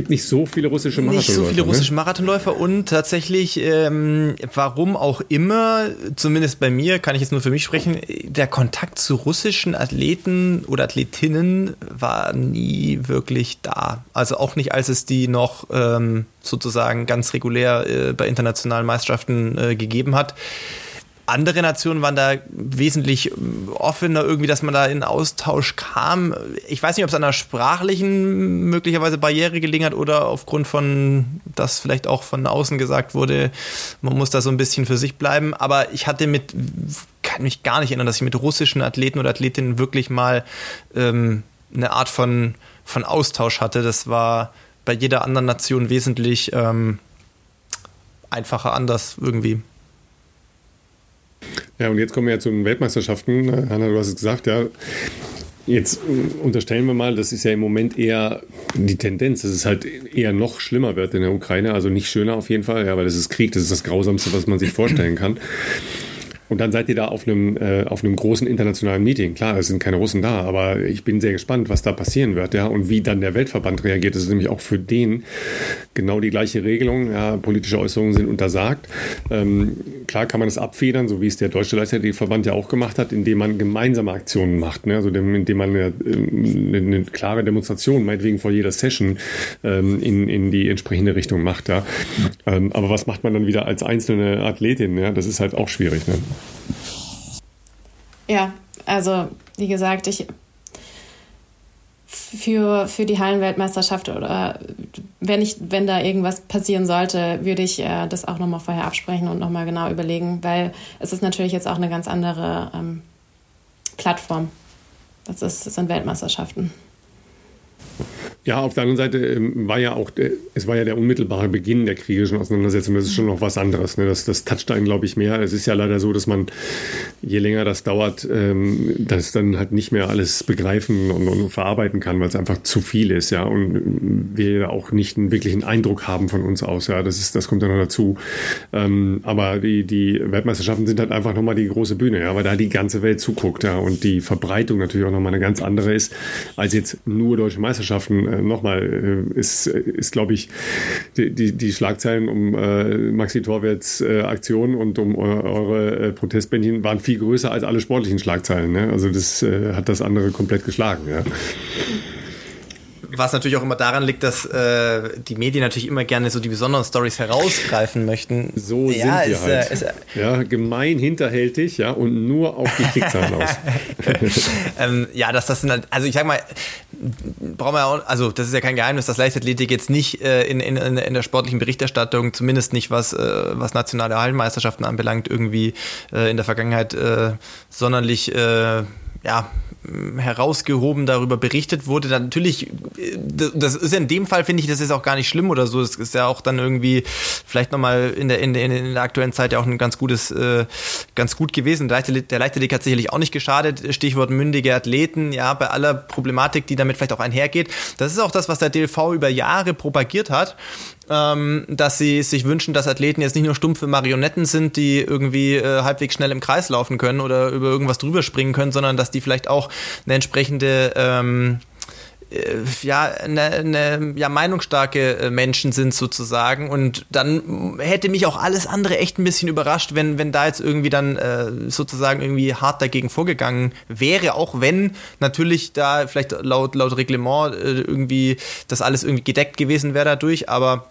Gibt nicht so viele russische Marathonläufer. Nicht so viele ne? russische Marathonläufer und tatsächlich, ähm, warum auch immer, zumindest bei mir, kann ich jetzt nur für mich sprechen, der Kontakt zu russischen Athleten oder Athletinnen war nie wirklich da. Also auch nicht, als es die noch ähm, sozusagen ganz regulär äh, bei internationalen Meisterschaften äh, gegeben hat andere Nationen waren da wesentlich ähm, offener, irgendwie, dass man da in Austausch kam. Ich weiß nicht, ob es an einer sprachlichen möglicherweise Barriere gelegen hat oder aufgrund von, dass vielleicht auch von außen gesagt wurde, man muss da so ein bisschen für sich bleiben. Aber ich hatte mit, kann mich gar nicht erinnern, dass ich mit russischen Athleten oder Athletinnen wirklich mal ähm, eine Art von, von Austausch hatte. Das war bei jeder anderen Nation wesentlich ähm, einfacher anders irgendwie. Ja, und jetzt kommen wir ja zu den Weltmeisterschaften. Hanna, du hast es gesagt, ja. Jetzt unterstellen wir mal, das ist ja im Moment eher die Tendenz, dass es halt eher noch schlimmer wird in der Ukraine. Also nicht schöner auf jeden Fall, ja, weil das ist Krieg, das ist das Grausamste, was man sich vorstellen kann. Und dann seid ihr da auf einem, äh, auf einem großen internationalen Meeting. Klar, es sind keine Russen da, aber ich bin sehr gespannt, was da passieren wird, ja, und wie dann der Weltverband reagiert. Das ist nämlich auch für den genau die gleiche Regelung. Ja, politische Äußerungen sind untersagt. Ähm, klar kann man das abfedern, so wie es der Deutsche Leichtathletikverband ja auch gemacht hat, indem man gemeinsame Aktionen macht, ne? also dem, indem man eine, eine, eine, klare Demonstration, meinetwegen vor jeder Session, ähm, in, in die entsprechende Richtung macht. Ja? Ähm, aber was macht man dann wieder als einzelne Athletin? Ja? Das ist halt auch schwierig. Ne? Ja, also wie gesagt, ich für, für die Hallenweltmeisterschaft oder wenn ich, wenn da irgendwas passieren sollte, würde ich äh, das auch nochmal vorher absprechen und nochmal genau überlegen, weil es ist natürlich jetzt auch eine ganz andere ähm, Plattform. Das, ist, das sind Weltmeisterschaften. Ja, auf der anderen Seite ähm, war ja auch, der, es war ja der unmittelbare Beginn der kriegerischen Auseinandersetzung. Das ist schon noch was anderes. Ne? Das, das toucht einen, glaube ich, mehr. Es ist ja leider so, dass man, je länger das dauert, ähm, das dann halt nicht mehr alles begreifen und, und verarbeiten kann, weil es einfach zu viel ist, ja. Und wir auch nicht einen wirklichen Eindruck haben von uns aus. Ja, das ist, das kommt dann noch dazu. Ähm, aber die, die Weltmeisterschaften sind halt einfach nochmal die große Bühne, ja, weil da die ganze Welt zuguckt, ja. Und die Verbreitung natürlich auch nochmal eine ganz andere ist, als jetzt nur deutsche Meisterschaften äh, nochmal, äh, ist, ist glaube ich, die, die, die, Schlagzeilen um äh, Maxi Torwärts äh, Aktion und um eure äh, Protestbändchen waren viel größer als alle sportlichen Schlagzeilen. Ne? Also das äh, hat das andere komplett geschlagen. Ja. Was natürlich auch immer daran liegt, dass äh, die Medien natürlich immer gerne so die besonderen Stories herausgreifen möchten. So ja, sind wir halt. Äh, ist, ja, gemein, hinterhältig, ja, und nur auf die Klickzahlen aus. [LAUGHS] ähm, ja, dass das sind halt, also ich sag mal, brauchen wir auch, also das ist ja kein Geheimnis, dass Leichtathletik jetzt nicht äh, in, in, in der sportlichen Berichterstattung, zumindest nicht was, äh, was nationale Hallenmeisterschaften anbelangt, irgendwie äh, in der Vergangenheit äh, sonderlich äh, ja, herausgehoben darüber berichtet wurde. Dann natürlich, das ist in dem Fall, finde ich, das ist auch gar nicht schlimm oder so. Das ist ja auch dann irgendwie vielleicht nochmal in der, in, der, in der aktuellen Zeit ja auch ein ganz gutes, äh, ganz gut gewesen. Der Leichtathletik hat sicherlich auch nicht geschadet. Stichwort mündige Athleten, ja, bei aller Problematik, die damit vielleicht auch einhergeht. Das ist auch das, was der DLV über Jahre propagiert hat ähm, dass sie sich wünschen, dass Athleten jetzt nicht nur stumpfe Marionetten sind, die irgendwie äh, halbwegs schnell im Kreis laufen können oder über irgendwas drüber springen können, sondern dass die vielleicht auch eine entsprechende ähm, äh, ja, eine, eine ja, meinungsstarke äh, Menschen sind sozusagen. Und dann hätte mich auch alles andere echt ein bisschen überrascht, wenn, wenn da jetzt irgendwie dann äh, sozusagen irgendwie hart dagegen vorgegangen wäre, auch wenn natürlich da vielleicht laut, laut Reglement äh, irgendwie das alles irgendwie gedeckt gewesen wäre dadurch, aber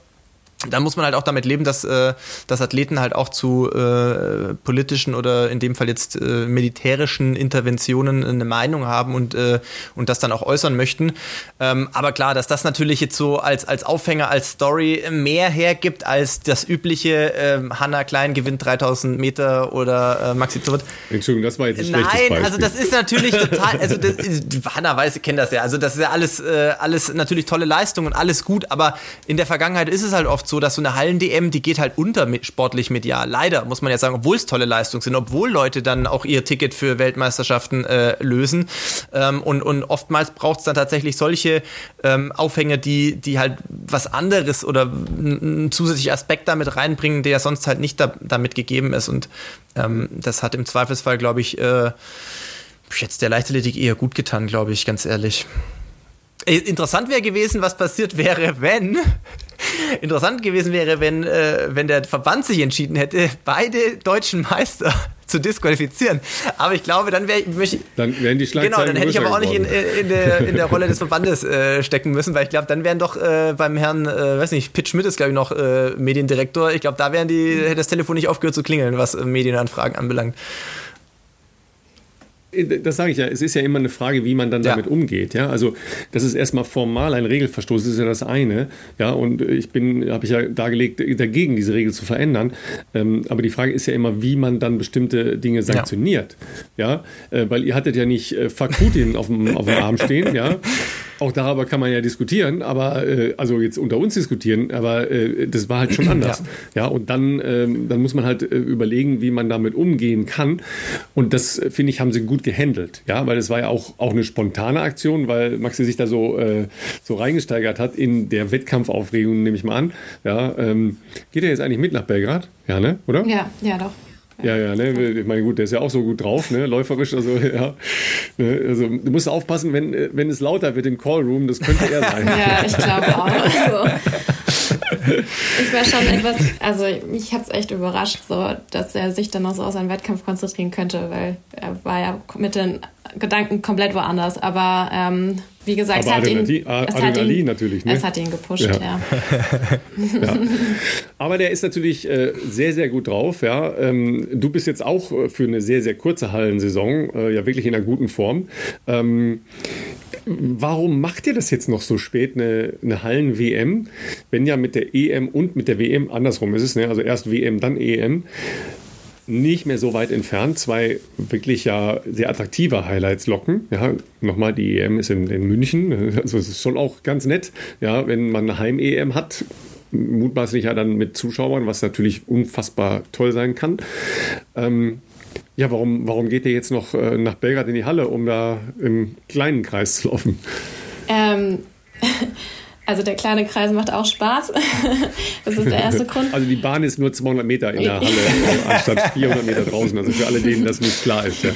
dann muss man halt auch damit leben, dass, äh, dass Athleten halt auch zu äh, politischen oder in dem Fall jetzt äh, militärischen Interventionen eine Meinung haben und, äh, und das dann auch äußern möchten. Ähm, aber klar, dass das natürlich jetzt so als, als Aufhänger, als Story mehr hergibt als das übliche äh, Hanna Klein gewinnt 3000 Meter oder äh, Maxi Zurt. Entschuldigung, das war jetzt ein Nein, Beispiel. also das ist natürlich total, also das, Hanna weiß, kennt das ja, also das ist ja alles, äh, alles natürlich tolle Leistung und alles gut, aber in der Vergangenheit ist es halt oft so, dass so eine Hallen-DM, die geht halt unter mit, sportlich medial. Leider, muss man ja sagen, obwohl es tolle Leistungen sind, obwohl Leute dann auch ihr Ticket für Weltmeisterschaften äh, lösen. Ähm, und, und oftmals braucht es dann tatsächlich solche ähm, Aufhänger, die, die halt was anderes oder einen zusätzlichen Aspekt damit reinbringen, der sonst halt nicht da, damit gegeben ist. Und ähm, das hat im Zweifelsfall, glaube ich, äh, jetzt der Leichtathletik eher gut getan, glaube ich, ganz ehrlich. Äh, interessant wäre gewesen, was passiert wäre, wenn [LAUGHS] interessant gewesen wäre, wenn, äh, wenn der Verband sich entschieden hätte, beide deutschen Meister [LAUGHS] zu disqualifizieren. Aber ich glaube, dann wäre ich. Dann wären die Schlagzeilen Genau, dann hätte ich aber auch nicht in, in, der, in der Rolle des [LAUGHS] Verbandes äh, stecken müssen, weil ich glaube, dann wären doch äh, beim Herrn, äh, weiß nicht, Pitt Schmidt ist, glaube ich, noch äh, Mediendirektor. Ich glaube, da wären die, hätte das Telefon nicht aufgehört zu klingeln, was äh, Medienanfragen anbelangt. Äh, das sage ich ja, es ist ja immer eine Frage, wie man dann ja. damit umgeht. Ja, also das ist erstmal formal ein Regelverstoß, das ist ja das eine. Ja, und ich bin, habe ich ja dargelegt, dagegen diese Regel zu verändern. Ähm, aber die Frage ist ja immer, wie man dann bestimmte Dinge sanktioniert. Ja, ja? Äh, weil ihr hattet ja nicht äh, Fuck Putin auf dem, auf dem Arm stehen, ja. Auch darüber kann man ja diskutieren, aber äh, also jetzt unter uns diskutieren, aber äh, das war halt schon [CLEARS THROAT] anders. Ja, ja und dann, ähm, dann muss man halt äh, überlegen, wie man damit umgehen kann. Und das, äh, finde ich, haben sie gut gehandelt. Ja, weil es war ja auch, auch eine spontane Aktion, weil Maxi sich da so, äh, so reingesteigert hat in der Wettkampfaufregung, nehme ich mal an. Ja, ähm, geht er jetzt eigentlich mit nach Belgrad? Ja, ne? Oder? Ja, ja, doch. Ja, ja, ne? Ich meine, gut, der ist ja auch so gut drauf, ne? Läuferisch, also [LAUGHS] ja. Ne? Also du musst aufpassen, wenn, wenn es lauter wird im Callroom, das könnte er sein. [LAUGHS] ja, ich glaube auch. [LAUGHS] Also, ich war schon etwas, also mich hat es echt überrascht, so, dass er sich dann noch so auf seinen Wettkampf konzentrieren könnte, weil er war ja mit den Gedanken komplett woanders. Aber ähm, wie gesagt, es hat, ihn, es, hat ihn, natürlich, ne? es hat ihn gepusht, ja. ja. [LAUGHS] ja. Aber der ist natürlich äh, sehr, sehr gut drauf. Ja. Ähm, du bist jetzt auch äh, für eine sehr, sehr kurze Hallensaison äh, ja wirklich in einer guten Form. Ähm, warum macht ihr das jetzt noch so spät, eine, eine Hallen-WM, wenn ja mit der EM und mit der WM andersrum ist es, ne? also erst WM, dann EM nicht mehr so weit entfernt. Zwei wirklich ja sehr attraktive Highlights locken. Ja, nochmal, die EM ist in, in München. [LAUGHS] Also es ist schon auch ganz nett, ja, wenn man eine Heim-EM hat. Mutmaßlich ja dann mit Zuschauern, was natürlich unfassbar toll sein kann. Ähm, ja, warum, warum geht ihr jetzt noch äh, nach Belgrad in die Halle, um da im kleinen Kreis zu laufen? Ähm, [LAUGHS] Also der kleine Kreis macht auch Spaß. [LAUGHS] das ist der erste Grund. Also die Bahn ist nur 200 Meter in der Halle, [LAUGHS] äh, anstatt 400 Meter draußen. Also für alle, denen das nicht klar ist. Ja.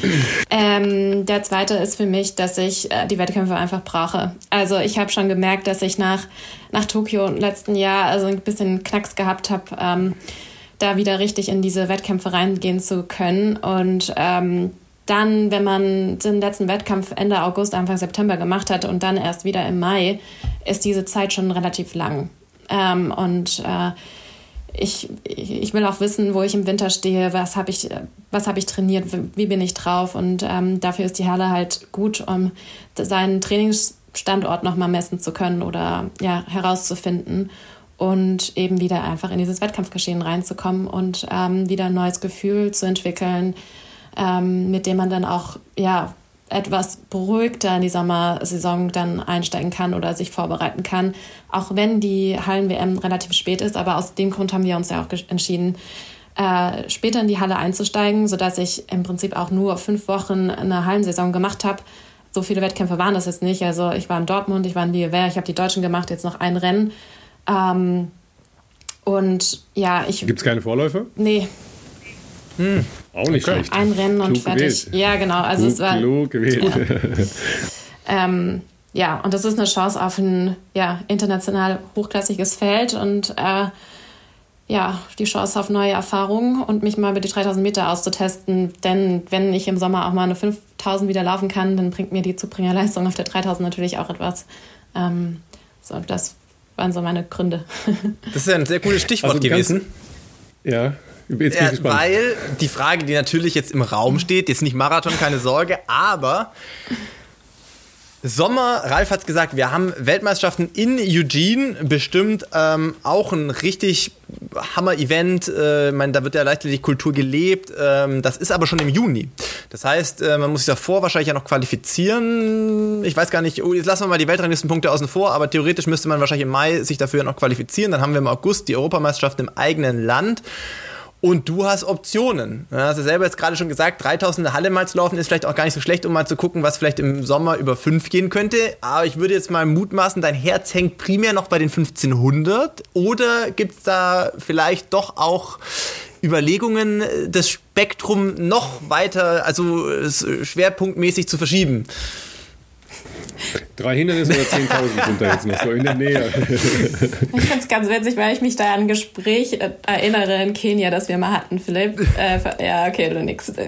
Ähm, der zweite ist für mich, dass ich äh, die Wettkämpfe einfach brauche. Also ich habe schon gemerkt, dass ich nach, nach Tokio im letzten Jahr also ein bisschen Knacks gehabt habe. Ähm, da wieder richtig in diese Wettkämpfe reingehen zu können. Und ähm, dann, wenn man den letzten Wettkampf Ende August, Anfang September gemacht hat und dann erst wieder im Mai, ist diese Zeit schon relativ lang. Ähm, und äh, ich, ich will auch wissen, wo ich im Winter stehe, was habe ich, was hab ich trainiert, wie bin ich drauf. Und ähm, dafür ist die Halle halt gut, um seinen Trainings Standort nochmal messen zu können oder ja, herauszufinden und eben wieder einfach in dieses Wettkampfgeschehen reinzukommen und ähm, wieder ein neues Gefühl zu entwickeln, ähm, mit dem man dann auch ja, etwas beruhigter in die Sommersaison dann einsteigen kann oder sich vorbereiten kann. Auch wenn die Hallen-WM relativ spät ist, aber aus dem Grund haben wir uns ja auch entschieden, äh, später in die Halle einzusteigen, sodass ich im Prinzip auch nur fünf Wochen eine Hallensaison gemacht habe. So viele Wettkämpfe waren das jetzt nicht. Also ich war in Dortmund, ich war in Bielefeld, ich habe die Deutschen gemacht, jetzt noch ein Rennen. Ähm, und ja, ich. Gibt es keine Vorläufe? Nee. Hm. Auch nicht okay. schlecht. Ein Rennen und Klug fertig. Gewählt. Ja, genau. Also Klug, es war. Klug gewählt. [LAUGHS] ähm, ja, und das ist eine Chance auf ein ja, international hochklassiges Feld und äh, ja, die Chance auf neue Erfahrungen und mich mal über die 3000 Meter auszutesten. Denn wenn ich im Sommer auch mal eine 5000 wieder laufen kann, dann bringt mir die Zubringerleistung auf der 3000 natürlich auch etwas. Ähm, so, das waren so meine Gründe. [LAUGHS] Das ist ja ein sehr cooles Stichwort also gewesen. ja. Jetzt ja, weil die Frage, die natürlich jetzt im Raum steht, jetzt nicht Marathon, keine Sorge, aber Sommer, Ralf hat es gesagt, wir haben Weltmeisterschaften in Eugene, bestimmt ähm, auch ein richtig Hammer-Event. Äh, ich meine, da wird ja Leichtathletik-Kultur gelebt. Ähm, das ist aber schon im Juni. Das heißt, äh, man muss sich davor wahrscheinlich ja noch qualifizieren. Ich weiß gar nicht, oh, jetzt lassen wir mal die Weltranglistenpunkte außen vor, aber theoretisch müsste man wahrscheinlich im Mai sich dafür noch qualifizieren. Dann haben wir im August die Europameisterschaften im eigenen Land. Und du hast Optionen. Du hast ja selber jetzt gerade schon gesagt, 3000 in der Halle mal zu laufen ist vielleicht auch gar nicht so schlecht, um mal zu gucken, was vielleicht im Sommer über 5 gehen könnte. Aber ich würde jetzt mal mutmaßen, dein Herz hängt primär noch bei den 1500. Oder gibt es da vielleicht doch auch Überlegungen, das Spektrum noch weiter, also schwerpunktmäßig zu verschieben? Drei Hindernisse oder 10.000 sind da jetzt noch so in der Nähe. [LAUGHS] Ich finde es ganz witzig, weil ich mich da an ein Gespräch äh, erinnere in Kenia, das wir mal hatten, Philipp. Äh, ja, okay, du nix. Da,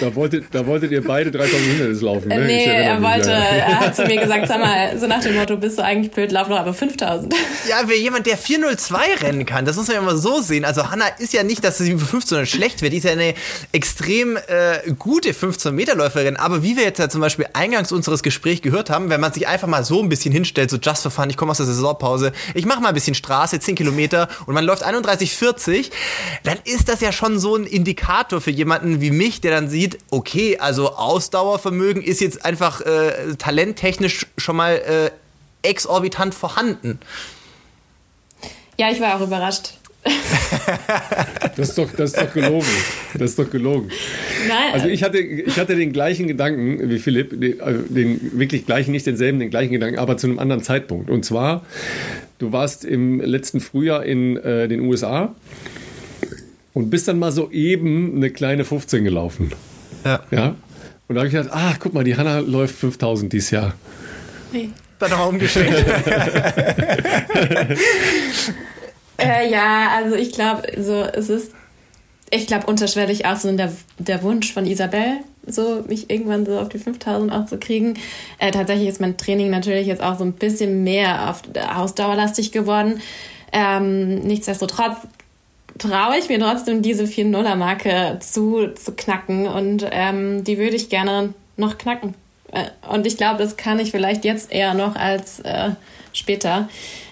da, wolltet, da wolltet ihr beide 3.000 Hindernisse laufen, ne? Nee, er wollte, ja. er hat zu mir [LAUGHS] gesagt, sag mal, so nach dem Motto, bist du eigentlich blöd, lauf noch aber 5.000. Ja, wer jemand, der 402 rennen kann, das muss man ja mal so sehen. Also Hanna ist ja nicht, dass sie für 15 schlecht wird, die ist ja eine extrem äh, gute 15-Meter-Läuferin. Aber wie wir jetzt ja zum Beispiel eingangs unseres Gesprächs gehört haben, wenn man sich einfach mal so ein bisschen hinstellt, so just for fun, ich komme aus der Saisonpause, ich mache mal ein bisschen Straße, 10 Kilometer und man läuft 31,40, dann ist das ja schon so ein Indikator für jemanden wie mich, der dann sieht, okay, also Ausdauervermögen ist jetzt einfach äh, talenttechnisch schon mal äh, exorbitant vorhanden. Ja, ich war auch überrascht. [LAUGHS] das, ist doch, das ist doch gelogen. Das ist doch gelogen. Nein. Also ich hatte, ich hatte den gleichen Gedanken wie Philipp, den, also den wirklich gleichen, nicht denselben, den gleichen Gedanken, aber zu einem anderen Zeitpunkt. Und zwar, du warst im letzten Frühjahr in äh, den USA und bist dann mal so eben eine kleine 15 gelaufen. Ja. ja? Und da habe ich gedacht, ah, guck mal, die Hanna läuft 5000 dieses Jahr. Nee. Dann Raum gestellt. [LAUGHS] Äh, ja, also ich glaube, so es ist, ich glaube unterschwellig auch so der, der Wunsch von Isabel, so mich irgendwann so auf die 5000 auch zu kriegen. Äh, tatsächlich ist mein Training natürlich jetzt auch so ein bisschen mehr auf ausdauerlastig geworden. Ähm, nichtsdestotrotz traue ich mir trotzdem diese 4-0er-Marke zu, zu knacken und ähm, die würde ich gerne noch knacken. Äh, und ich glaube, das kann ich vielleicht jetzt eher noch als äh, später.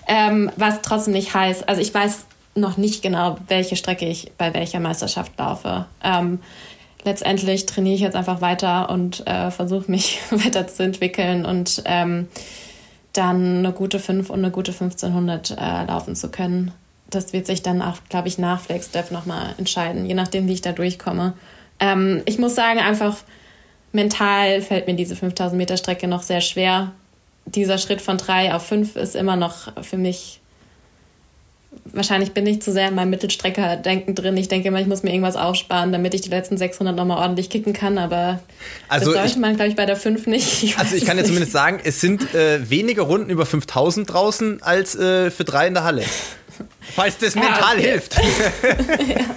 Ähm, was trotzdem nicht heißt, also ich weiß noch nicht genau, welche Strecke ich bei welcher Meisterschaft laufe. Ähm, letztendlich trainiere ich jetzt einfach weiter und äh, versuche mich [LAUGHS] weiterzuentwickeln und ähm, dann eine gute 5 und eine gute 1500 äh, laufen zu können. Das wird sich dann auch, glaube ich, nach Flagstaff nochmal entscheiden, je nachdem, wie ich da durchkomme. Ähm, ich muss sagen, einfach mental fällt mir diese 5000 Meter Strecke noch sehr schwer dieser Schritt von drei auf fünf ist immer noch für mich. Wahrscheinlich bin ich zu sehr in meinem Mittelstrecker-Denken drin. Ich denke immer, ich muss mir irgendwas aufsparen, damit ich die letzten 600 nochmal ordentlich kicken kann. Aber also das sollte ich, man, glaube ich, bei der 5 nicht. Ich also ich kann ja zumindest sagen, es sind äh, weniger Runden über 5000 draußen als äh, für drei in der Halle. Falls das mental ja, okay. hilft. [LAUGHS] ja.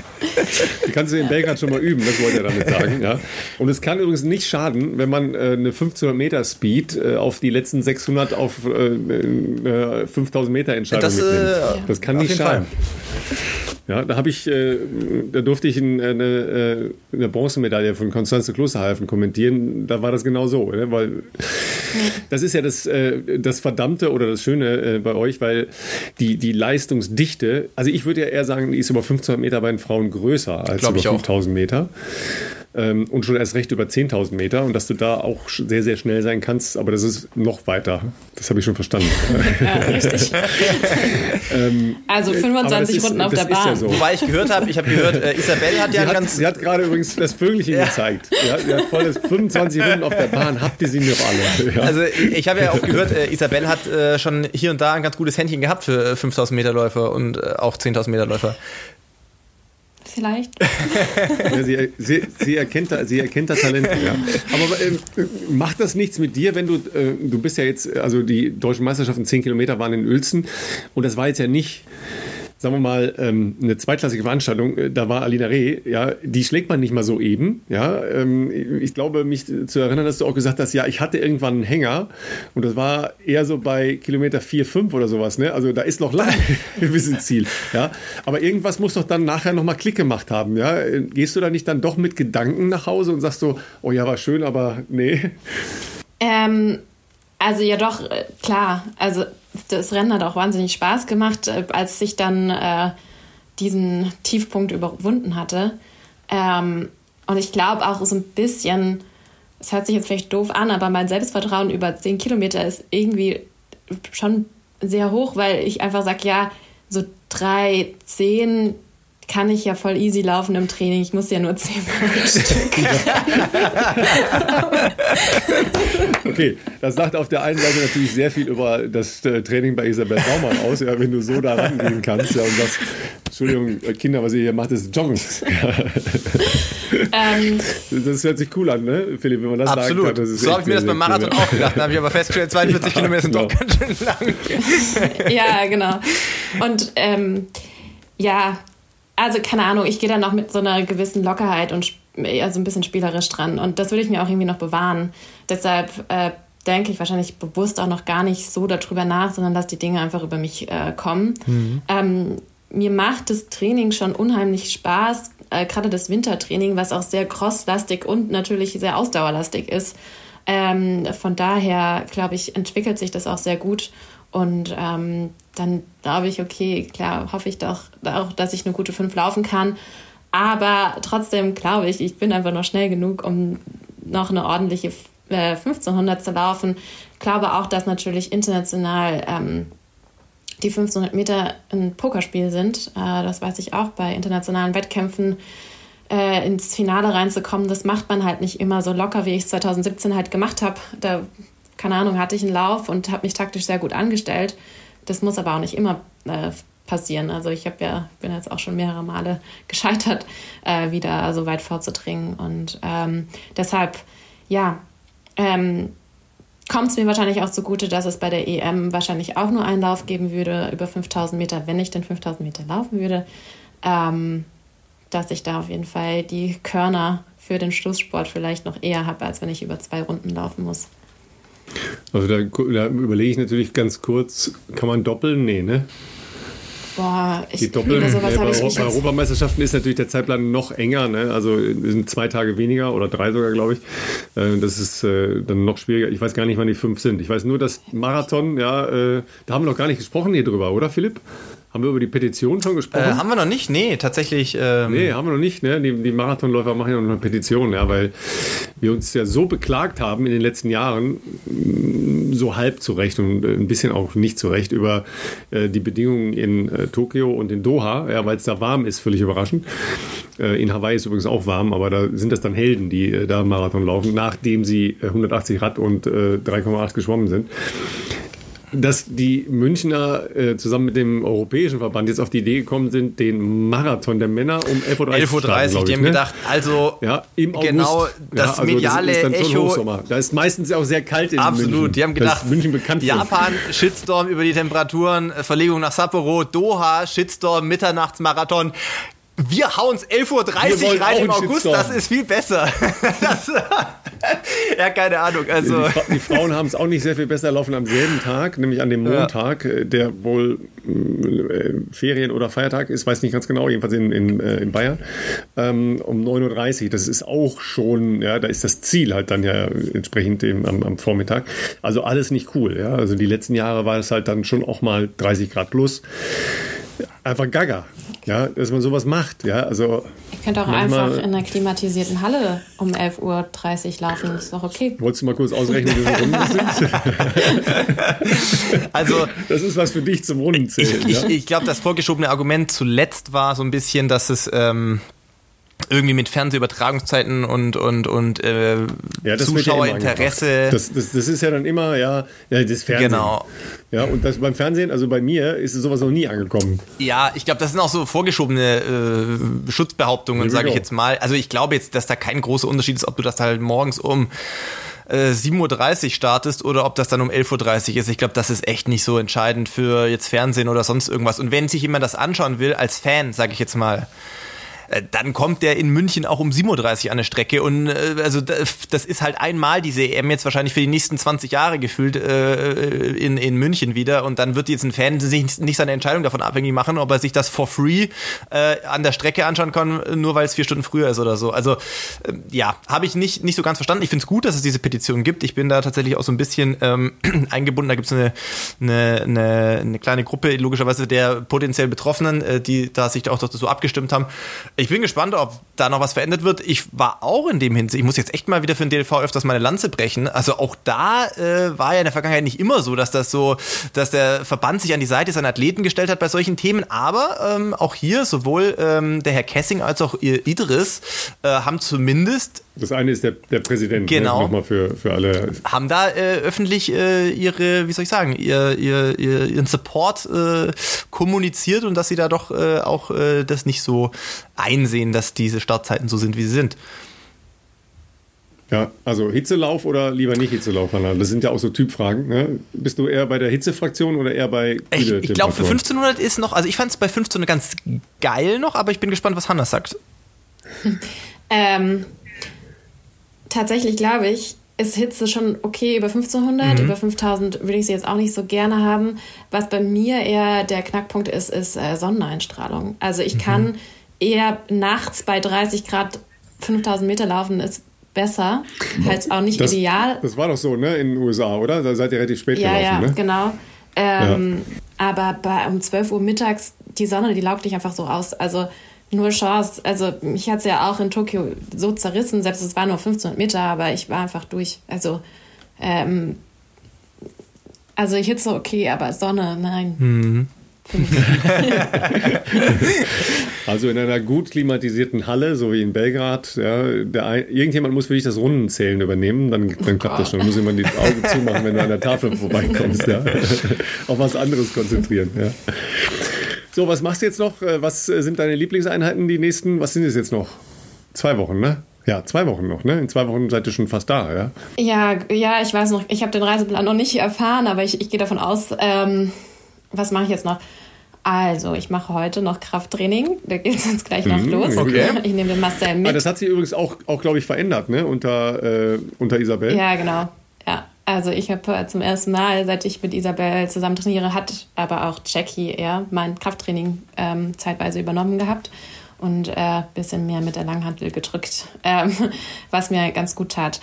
Die kannst du in Belgrad schon mal üben, das wollte er damit sagen. Ja. Und es kann übrigens nicht schaden, wenn man äh, eine 1500 Meter Speed äh, auf die letzten 600 auf äh, 5000 äh, Meter Entscheidung das, äh, mitnimmt. das kann nicht schaden. Ja, da habe ich, äh, da durfte ich eine, eine, eine Bronzemedaille von Konstanze Klosterhalfen kommentieren. Da war das genau so, ne? weil das ist ja das, äh, das Verdammte oder das Schöne äh, bei euch, weil die, die Leistungsdichte, also ich würde ja eher sagen, die ist über 1500 Meter bei den Frauen größer als über 5000 Meter ähm, und schon erst recht über 10.000 Meter und dass du da auch sehr, sehr schnell sein kannst, aber das ist noch weiter. Das habe ich schon verstanden. [LAUGHS] ja, richtig. [LAUGHS] ähm, also 25 ist, Runden auf der Bahn. Ja so. Wobei ich gehört habe, ich habe gehört, äh, Isabel hat ja sie ganz... Sie hat gerade übrigens das Vögelchen ja. gezeigt. Ja, sie hat volles 25 Runden auf der Bahn, habt ihr sie noch alle. Ja. Also ich habe ja auch gehört, äh, Isabel hat äh, schon hier und da ein ganz gutes Händchen gehabt für 5.000 Meter Läufer und äh, auch 10.000 Meter Läufer vielleicht. [LAUGHS] ja, sie, sie, sie, erkennt da, sie erkennt da Talente. Ja. Aber äh, macht das nichts mit dir, wenn du, äh, du bist ja jetzt, also die deutschen Meisterschaften 10 Kilometer waren in Uelzen und das war jetzt ja nicht sagen wir mal, ähm, eine zweitklassige Veranstaltung, äh, da war Alina Reh, ja, die schlägt man nicht mal so eben, ja. Ähm, ich glaube, mich zu erinnern, dass du auch gesagt hast, ja, ich hatte irgendwann einen Hänger und das war eher so bei Kilometer 4, 5 oder sowas, ne? Also da ist noch lange [LAUGHS] bis ins Ziel, ja. Aber irgendwas muss doch dann nachher nochmal Klick gemacht haben, ja. Gehst du da nicht dann doch mit Gedanken nach Hause und sagst so, oh ja, war schön, aber nee? Ähm, also ja doch, äh, klar. Also das Rennen hat auch wahnsinnig Spaß gemacht, äh, als ich dann äh, diesen Tiefpunkt überwunden hatte. Ähm, und ich glaube auch so ein bisschen, es hört sich jetzt vielleicht doof an, aber mein Selbstvertrauen über 10 Kilometer ist irgendwie schon sehr hoch, weil ich einfach sage, ja, so drei, zehn kann ich ja voll easy laufen im Training. Ich muss ja nur zehnmal Stück. [LAUGHS] okay, das sagt auf der einen Seite natürlich sehr viel über das äh, Training bei Isabel Baumann aus, ja, wenn du so da rangehen kannst ja, und sagst, Entschuldigung, äh, Kinder, was ihr hier macht, ist Joggen. Ähm, das hört sich cool an, ne, Philipp, wenn man das Absolut. sagen kann. Das so habe ich mir das beim Marathon auch gedacht. Da habe ich aber festgestellt, 42 ja, Kilometer sind genau. doch ganz schön lang. ja, genau. Und ähm, ja, also keine Ahnung, ich gehe dann noch mit so einer gewissen Lockerheit und eher so ein bisschen spielerisch dran. Und das will ich mir auch irgendwie noch bewahren. Deshalb äh, denke ich wahrscheinlich bewusst auch noch gar nicht so darüber nach, sondern dass die Dinge einfach über mich äh, kommen. Mhm. Ähm, mir macht das Training schon unheimlich Spaß, äh, gerade das Wintertraining, was auch sehr crosslastig und natürlich sehr ausdauerlastig ist. Ähm, von daher, glaube ich, entwickelt sich das auch sehr gut. Und ähm, dann glaube ich, okay, klar, hoffe ich doch auch, dass ich eine gute 5 laufen kann. Aber trotzdem glaube ich, ich bin einfach noch schnell genug, um noch eine ordentliche äh, 1500 zu laufen. Ich glaube auch, dass natürlich international ähm, die 1500 Meter ein Pokerspiel sind. Äh, das weiß ich auch bei internationalen Wettkämpfen äh, ins Finale reinzukommen. Das macht man halt nicht immer so locker, wie ich es 2017 halt gemacht habe. Da keine Ahnung, hatte ich einen Lauf und habe mich taktisch sehr gut angestellt. Das muss aber auch nicht immer äh, passieren. Also ich habe ja, bin jetzt auch schon mehrere Male [LAUGHS] gescheitert, äh, wieder so weit vorzudringen. Und ähm, deshalb, ja, ähm, kommt es mir wahrscheinlich auch zugute, dass es bei der EM wahrscheinlich auch nur einen Lauf geben würde über 5000 Meter, wenn ich denn 5000 Meter laufen würde. Ähm, dass ich da auf jeden Fall die Körner für den Schlusssport vielleicht noch eher habe, als wenn ich über zwei Runden laufen muss. Also da, da überlege ich natürlich ganz kurz, kann man doppeln? Nee, ne? Boah, ich die nee, bei, bei Europameisterschaften ist natürlich der Zeitplan noch enger. Ne? Also sind zwei Tage weniger oder drei sogar, glaube ich. Äh, das ist äh, dann noch schwieriger. Ich weiß gar nicht, wann die fünf sind. Ich weiß nur, dass Marathon, ja, äh, da haben wir noch gar nicht gesprochen hier drüber, oder Philipp? Haben wir über die Petition schon gesprochen? Äh, haben wir noch nicht? Nee, tatsächlich. Ähm nee, haben wir noch nicht. Ne? Die, die Marathonläufer machen ja noch eine Petition, ja, weil wir uns ja so beklagt haben in den letzten Jahren, mm, so halb zurecht und ein bisschen auch nicht zurecht über äh, die Bedingungen in äh, Tokio und in Doha, ja, weil es da warm ist, völlig überraschend. Äh, in Hawaii ist übrigens auch warm, aber da sind das dann Helden, die äh, da Marathon laufen, nachdem sie 180 äh, Rad und 3,8 geschwommen sind dass die Münchner äh, zusammen mit dem europäischen Verband jetzt auf die Idee gekommen sind, den Marathon der Männer um 11.30 Uhr 11 Uhr, starten, die haben ne? gedacht, also ja, im August, genau das ja, also mediale das Echo. Da ist meistens auch sehr kalt in Absolut, München. die haben gedacht, München bekannt Japan, für. [LAUGHS] Shitstorm über die Temperaturen, Verlegung nach Sapporo, Doha, Shitstorm, Mitternachtsmarathon wir hauen es 11.30 Uhr rein im August, Shitstorm. das ist viel besser. [LAUGHS] das, ja, keine Ahnung. Also. Die, die Frauen haben es auch nicht sehr viel besser laufen am selben Tag, nämlich an dem Montag, ja. Äh, der wohl äh, Ferien- oder Feiertag ist, weiß nicht ganz genau, jedenfalls in, in, äh, in Bayern, ähm, um 9.30 Uhr. Das ist auch schon, ja, da ist das Ziel halt dann ja entsprechend dem, am, am Vormittag. Also alles nicht cool, ja. Also die letzten Jahre war es halt dann schon auch mal 30 Grad plus einfach gaga, ja, dass man sowas macht, ja, also. Ich könnte auch einfach in einer klimatisierten Halle um 11.30 Uhr laufen, ist doch okay. Wolltest du mal kurz ausrechnen, wie viele Runden das sind? [LAUGHS] also. Das ist was für dich zum Runden zählen. Ich, ich, ich glaube, das vorgeschobene Argument zuletzt war so ein bisschen, dass es, ähm, irgendwie mit Fernsehübertragungszeiten und und und äh, ja, Zuschauerinteresse. Ja das, das, das, ist ja dann immer ja, das Fernsehen. Genau. Ja und das beim Fernsehen, also bei mir ist sowas noch nie angekommen. Ja, ich glaube, das sind auch so vorgeschobene äh, Schutzbehauptungen, sage ich jetzt mal. Also ich glaube jetzt, dass da kein großer Unterschied ist, ob du das halt morgens um 7.30 äh, Uhr startest oder ob das dann um 11.30 Uhr ist. Ich glaube, das ist echt nicht so entscheidend für jetzt Fernsehen oder sonst irgendwas. Und wenn sich jemand das anschauen will, als Fan, sage ich jetzt mal, dann kommt der in München auch um 7.30 Uhr an der Strecke und äh, also das ist halt einmal diese EM jetzt wahrscheinlich für die nächsten 20 Jahre gefühlt äh, in, in München wieder und dann wird jetzt ein Fan sich nicht seine Entscheidung davon abhängig machen, ob er sich das for free äh, an der Strecke anschauen kann, nur weil es vier Stunden früher ist oder so. Also äh, ja, habe ich nicht, nicht so ganz verstanden. Ich finde es gut, dass es diese Petition gibt. Ich bin da tatsächlich auch so ein bisschen ähm, [CLEARS THROAT] eingebunden. Da gibt es eine, eine, eine, eine kleine Gruppe, logischerweise der potenziell Betroffenen, äh, die da sich auch so abgestimmt haben. Ich bin gespannt, ob da noch was verändert wird. Ich war auch in dem Hinsicht, ich muss jetzt echt mal wieder für den DLV öfters meine Lanze brechen. Also auch da äh, war ja in der Vergangenheit nicht immer so, dass das so, dass der Verband sich an die Seite seiner Athleten gestellt hat bei solchen Themen. Aber ähm, auch hier sowohl ähm, der Herr Kessing als auch ihr Idris äh, haben zumindest das eine ist der, der Präsident, ne? genau. Ne? nochmal für, für alle. Haben da äh, öffentlich äh, ihre, wie soll ich sagen, ihr, ihr, ihren Support äh, kommuniziert und dass sie da doch äh, auch äh, das nicht so einsehen, dass diese Startzeiten so sind, wie sie sind. Ja, also Hitzelauf oder lieber nicht Hitzelauf, Hanna? Das sind ja auch so Typfragen. Ne? Bist du eher bei der Hitzefraktion oder eher bei Ich, ich glaube, für 1500 ist noch, also ich fand es bei 1500 ganz geil noch, aber ich bin gespannt, was Hanna sagt. [LAUGHS] ähm, tatsächlich glaube ich, ist Hitze schon okay über 1500. Mhm. Über 5000 würde ich sie jetzt auch nicht so gerne haben. Was bei mir eher der Knackpunkt ist, ist äh, Sonneneinstrahlung. Also ich mhm. kann eher nachts bei 30 Grad 5000 Meter laufen, ist besser. Halt auch nicht das, ideal. Das war doch so, ne, in den USA, oder? Da seid ihr relativ spät ja, gelaufen, ja, ne? genau. Ähm, ja. Aber bei, um 12 Uhr mittags, die Sonne, die laugt dich einfach so aus. Also nur Chance. Also mich hat es ja auch in Tokio so zerrissen, selbst es war nur 1500 Meter, aber ich war einfach durch. Also, ähm, also Hitze okay, aber Sonne, nein. Mhm. [LAUGHS] also in einer gut klimatisierten Halle, so wie in Belgrad, ja, der, irgendjemand muss für dich das Rundenzählen übernehmen, dann, dann oh klappt das schon. Dann muss jemand die Augen zumachen, wenn du an der Tafel vorbeikommst. Ja. [LAUGHS] Auf was anderes konzentrieren. Ja. So, was machst du jetzt noch? Äh, was äh, sind deine Lieblingseinheiten die nächsten? Was sind es jetzt noch? Zwei Wochen, ne? Ja, zwei Wochen noch, ne? In zwei Wochen seid ihr schon fast da, ja? Ja, ja, ich weiß noch, ich habe den Reiseplan noch nicht erfahren, aber ich, ich gehe davon aus, ähm, was mache ich jetzt noch? Also, ich mache heute noch Krafttraining. Da geht es jetzt gleich noch mmh, los. Okay. Ich nehme den Marcel mit. Ah, das hat sich übrigens auch, auch glaube ich, verändert, ne? Unter, äh, unter Isabel. Ja, genau. Ja. Also ich habe äh, zum ersten Mal, seit ich mit Isabel zusammen trainiere, hat aber auch Jackie eher mein Krafttraining ähm, zeitweise übernommen gehabt und ein äh, bisschen mehr mit der Langhantel gedrückt, [LAUGHS] ähm, was mir ganz gut tat.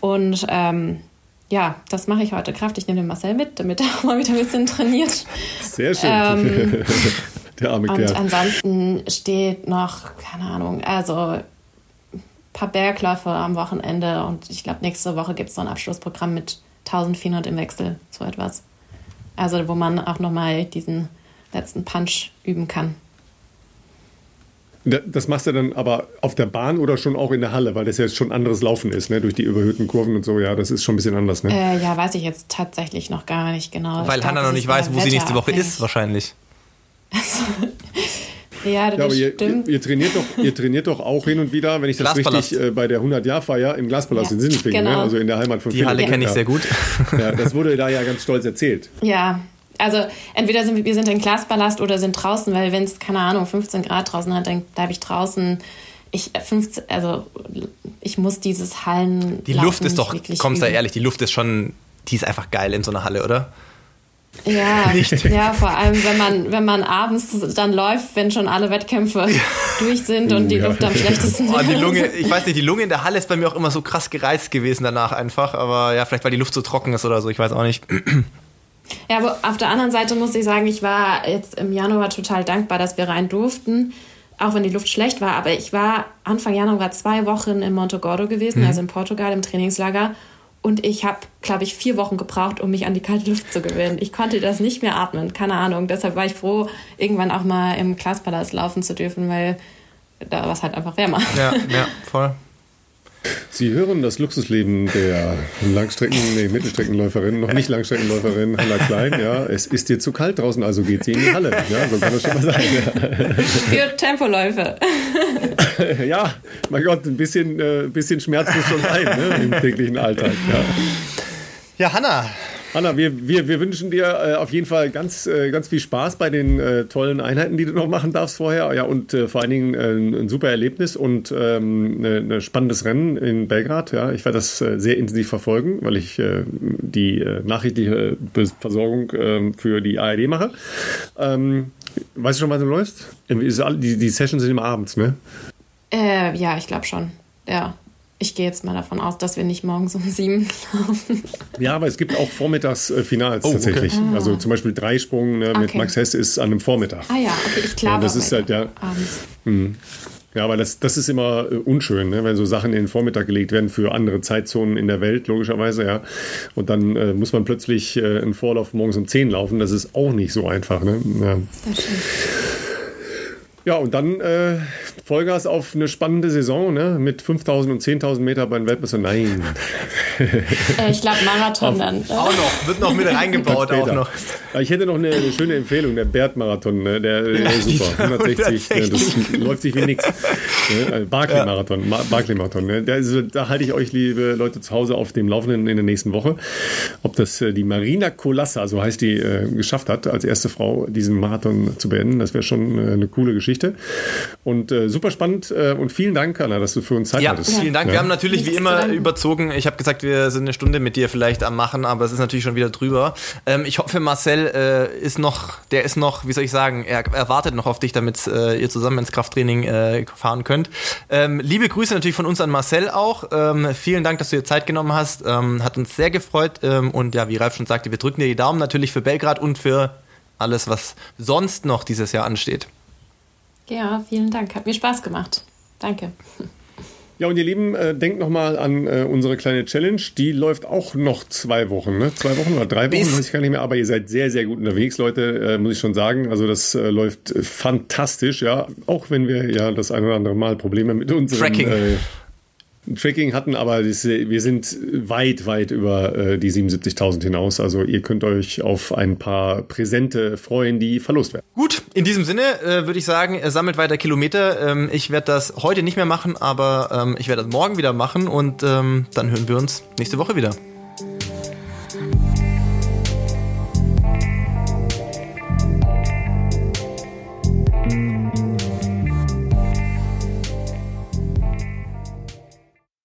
Und ähm, ja, das mache ich heute Kraft. Ich nehme den Marcel mit, damit er auch [LAUGHS] mal wieder ein bisschen trainiert. Sehr schön. Ähm, [LAUGHS] der arme Kerl. Und ansonsten steht noch, keine Ahnung, also paar Bergläufe am Wochenende und ich glaube, nächste Woche gibt es so ein Abschlussprogramm mit 1400 im Wechsel, so etwas. Also, wo man auch nochmal diesen letzten Punch üben kann. Das machst du dann aber auf der Bahn oder schon auch in der Halle, weil das ja jetzt schon anderes Laufen ist, ne? Durch die überhöhten Kurven und so, ja, das ist schon ein bisschen anders, ne? Äh, ja, weiß ich jetzt tatsächlich noch gar nicht genau. Weil Hanna noch nicht weiß, wo sie nächste Woche ist, wahrscheinlich. [LAUGHS] [LAUGHS] Also, ja, das ja, aber ihr, ihr, ihr, trainiert doch, ihr trainiert doch auch hin und wieder, wenn ich das richtig äh, bei der 100-Jahr-Feier im Glaspalast ja, in Sindelfingen, ne? genau. ne? also in der Heimat von Die Halle kenne ich sehr gut. [LAUGHS] Ja, das wurde da ja ganz stolz erzählt. Ja, Also entweder sind wir, wir sind in Glasballast oder sind draußen, weil wenn es, keine Ahnung, 15 Grad draußen hat, dann bleibe ich draußen. Ich, 15, äh, also ich muss dieses Hallen. Die Luft ist doch, kommst da ehrlich, die Luft ist schon, die ist einfach geil in so einer Halle, oder? Ja, ja, vor allem wenn man, wenn man abends dann läuft, wenn schon alle Wettkämpfe ja. durch sind und die ja. Luft am schlechtesten oh, die Lunge, Ich weiß nicht, die Lunge in der Halle ist bei mir auch immer so krass gereizt gewesen danach einfach, aber ja, vielleicht weil die Luft so trocken ist oder so, ich weiß auch nicht. Ja, aber auf der anderen Seite muss ich sagen, ich war jetzt im Januar total dankbar, dass wir rein durften, auch wenn die Luft schlecht war. Aber ich war Anfang Januar zwei Wochen in Monte Gordo gewesen, mhm. also in Portugal im Trainingslager. Und ich habe, glaube ich, vier Wochen gebraucht, um mich an die kalte Luft zu gewöhnen. Ich konnte das nicht mehr atmen, keine Ahnung. Deshalb war ich froh, irgendwann auch mal im Glaspalast laufen zu dürfen, weil da war es halt einfach wärmer. Ja, [LAUGHS] ja, voll. Sie hören das Luxusleben der Langstrecken, nee, Mittelstreckenläuferin, noch nicht Langstreckenläuferin Hannah Klein. Ja, es ist dir zu kalt draußen, also geht sie in die Halle. Ja, so kann das schon mal sein. Ja. Für Tempoläufe. [LAUGHS] ja, mein Gott, ein bisschen, äh, bisschen Schmerz muss schon sein ne, im täglichen Alltag. Ja, ja Hanna, Anna, wir, wir, wir wünschen dir äh, auf jeden Fall ganz, äh, ganz viel Spaß bei den äh, tollen Einheiten, die du noch machen darfst vorher. Ja, und äh, vor allen Dingen äh, ein super Erlebnis und ähm, ein ne spannendes Rennen in Belgrad. Ja, ich werde das äh, sehr intensiv verfolgen, weil ich die nachrichtliche Versorgung ähm, für die ARD mache. Ähm, weißt du schon, wann du läufst? Die, die Sessions sind immer abends, ne? ja, ich glaube schon. Ja ich gehe jetzt mal davon aus, dass wir nicht morgens um sieben laufen. Ja, aber es gibt auch Vormittagsfinals oh, tatsächlich. Okay. Also ah. zum Beispiel Dreisprung ne, mit okay. Max Hess ist an einem Vormittag. Ah ja, okay, ich glaube. Ja, das ist halt ja. Abends. Mh. Ja, aber das, das ist immer äh, unschön, ne? wenn so Sachen in den Vormittag gelegt werden für andere Zeitzonen in der Welt, logischerweise, ja. Und dann äh, muss man plötzlich äh, einen Vorlauf morgens um 10 laufen. Das ist auch nicht so einfach. Ne? Ja. Das stimmt. Ja, und dann äh, Vollgas auf eine spannende Saison ne? mit 5000 und 10.000 Meter bei den Weltmeister. Nein. [LAUGHS] Äh, ich glaube Marathon auf, dann. Auch noch, wird noch mit reingebaut. auch noch. Ich hätte noch eine, eine schöne Empfehlung, der Bert-Marathon, ne? der, der ja, super. 160, ne? das [LAUGHS] läuft sich wie nichts. Ne? Äh, Barclay-Marathon. Barclay-Marathon. Ne? Also, da halte ich euch, liebe Leute, zu Hause auf dem Laufenden in der nächsten Woche. Ob das äh, die Marina Colassa, so heißt die, äh, geschafft hat, als erste Frau diesen Marathon zu beenden, das wäre schon äh, eine coole Geschichte. Geschichte. Und äh, super spannend äh, und vielen Dank, Anna, dass du für uns Zeit ja, hattest. Vielen Dank. Ja. Wir haben natürlich wie immer überzogen. Ich habe gesagt, wir sind eine Stunde mit dir vielleicht am Machen, aber es ist natürlich schon wieder drüber. Ähm, ich hoffe, Marcel äh, ist noch, der ist noch, wie soll ich sagen, er, er wartet noch auf dich, damit äh, ihr zusammen ins Krafttraining äh, fahren könnt. Ähm, liebe Grüße natürlich von uns an Marcel auch. Ähm, vielen Dank, dass du dir Zeit genommen hast. Ähm, hat uns sehr gefreut. Ähm, und ja, wie Ralf schon sagte, wir drücken dir die Daumen natürlich für Belgrad und für alles, was sonst noch dieses Jahr ansteht. Ja, vielen Dank. Hat mir Spaß gemacht. Danke. Ja, und ihr Lieben, äh, denkt nochmal an äh, unsere kleine Challenge. Die läuft auch noch zwei Wochen, ne? Zwei Wochen oder drei Wochen, Bis weiß ich gar nicht mehr. Aber ihr seid sehr, sehr gut unterwegs, Leute, äh, muss ich schon sagen. Also das äh, läuft fantastisch, ja. Auch wenn wir ja das ein oder andere Mal Probleme mit unseren Tracking. Äh, Tracking hatten, aber das, wir sind weit, weit über äh, die 77.000 hinaus. Also ihr könnt euch auf ein paar Präsente freuen, die verlost werden. Gut, in diesem Sinne äh, würde ich sagen, sammelt weiter Kilometer. Ähm, ich werde das heute nicht mehr machen, aber ähm, ich werde das morgen wieder machen und ähm, dann hören wir uns nächste Woche wieder.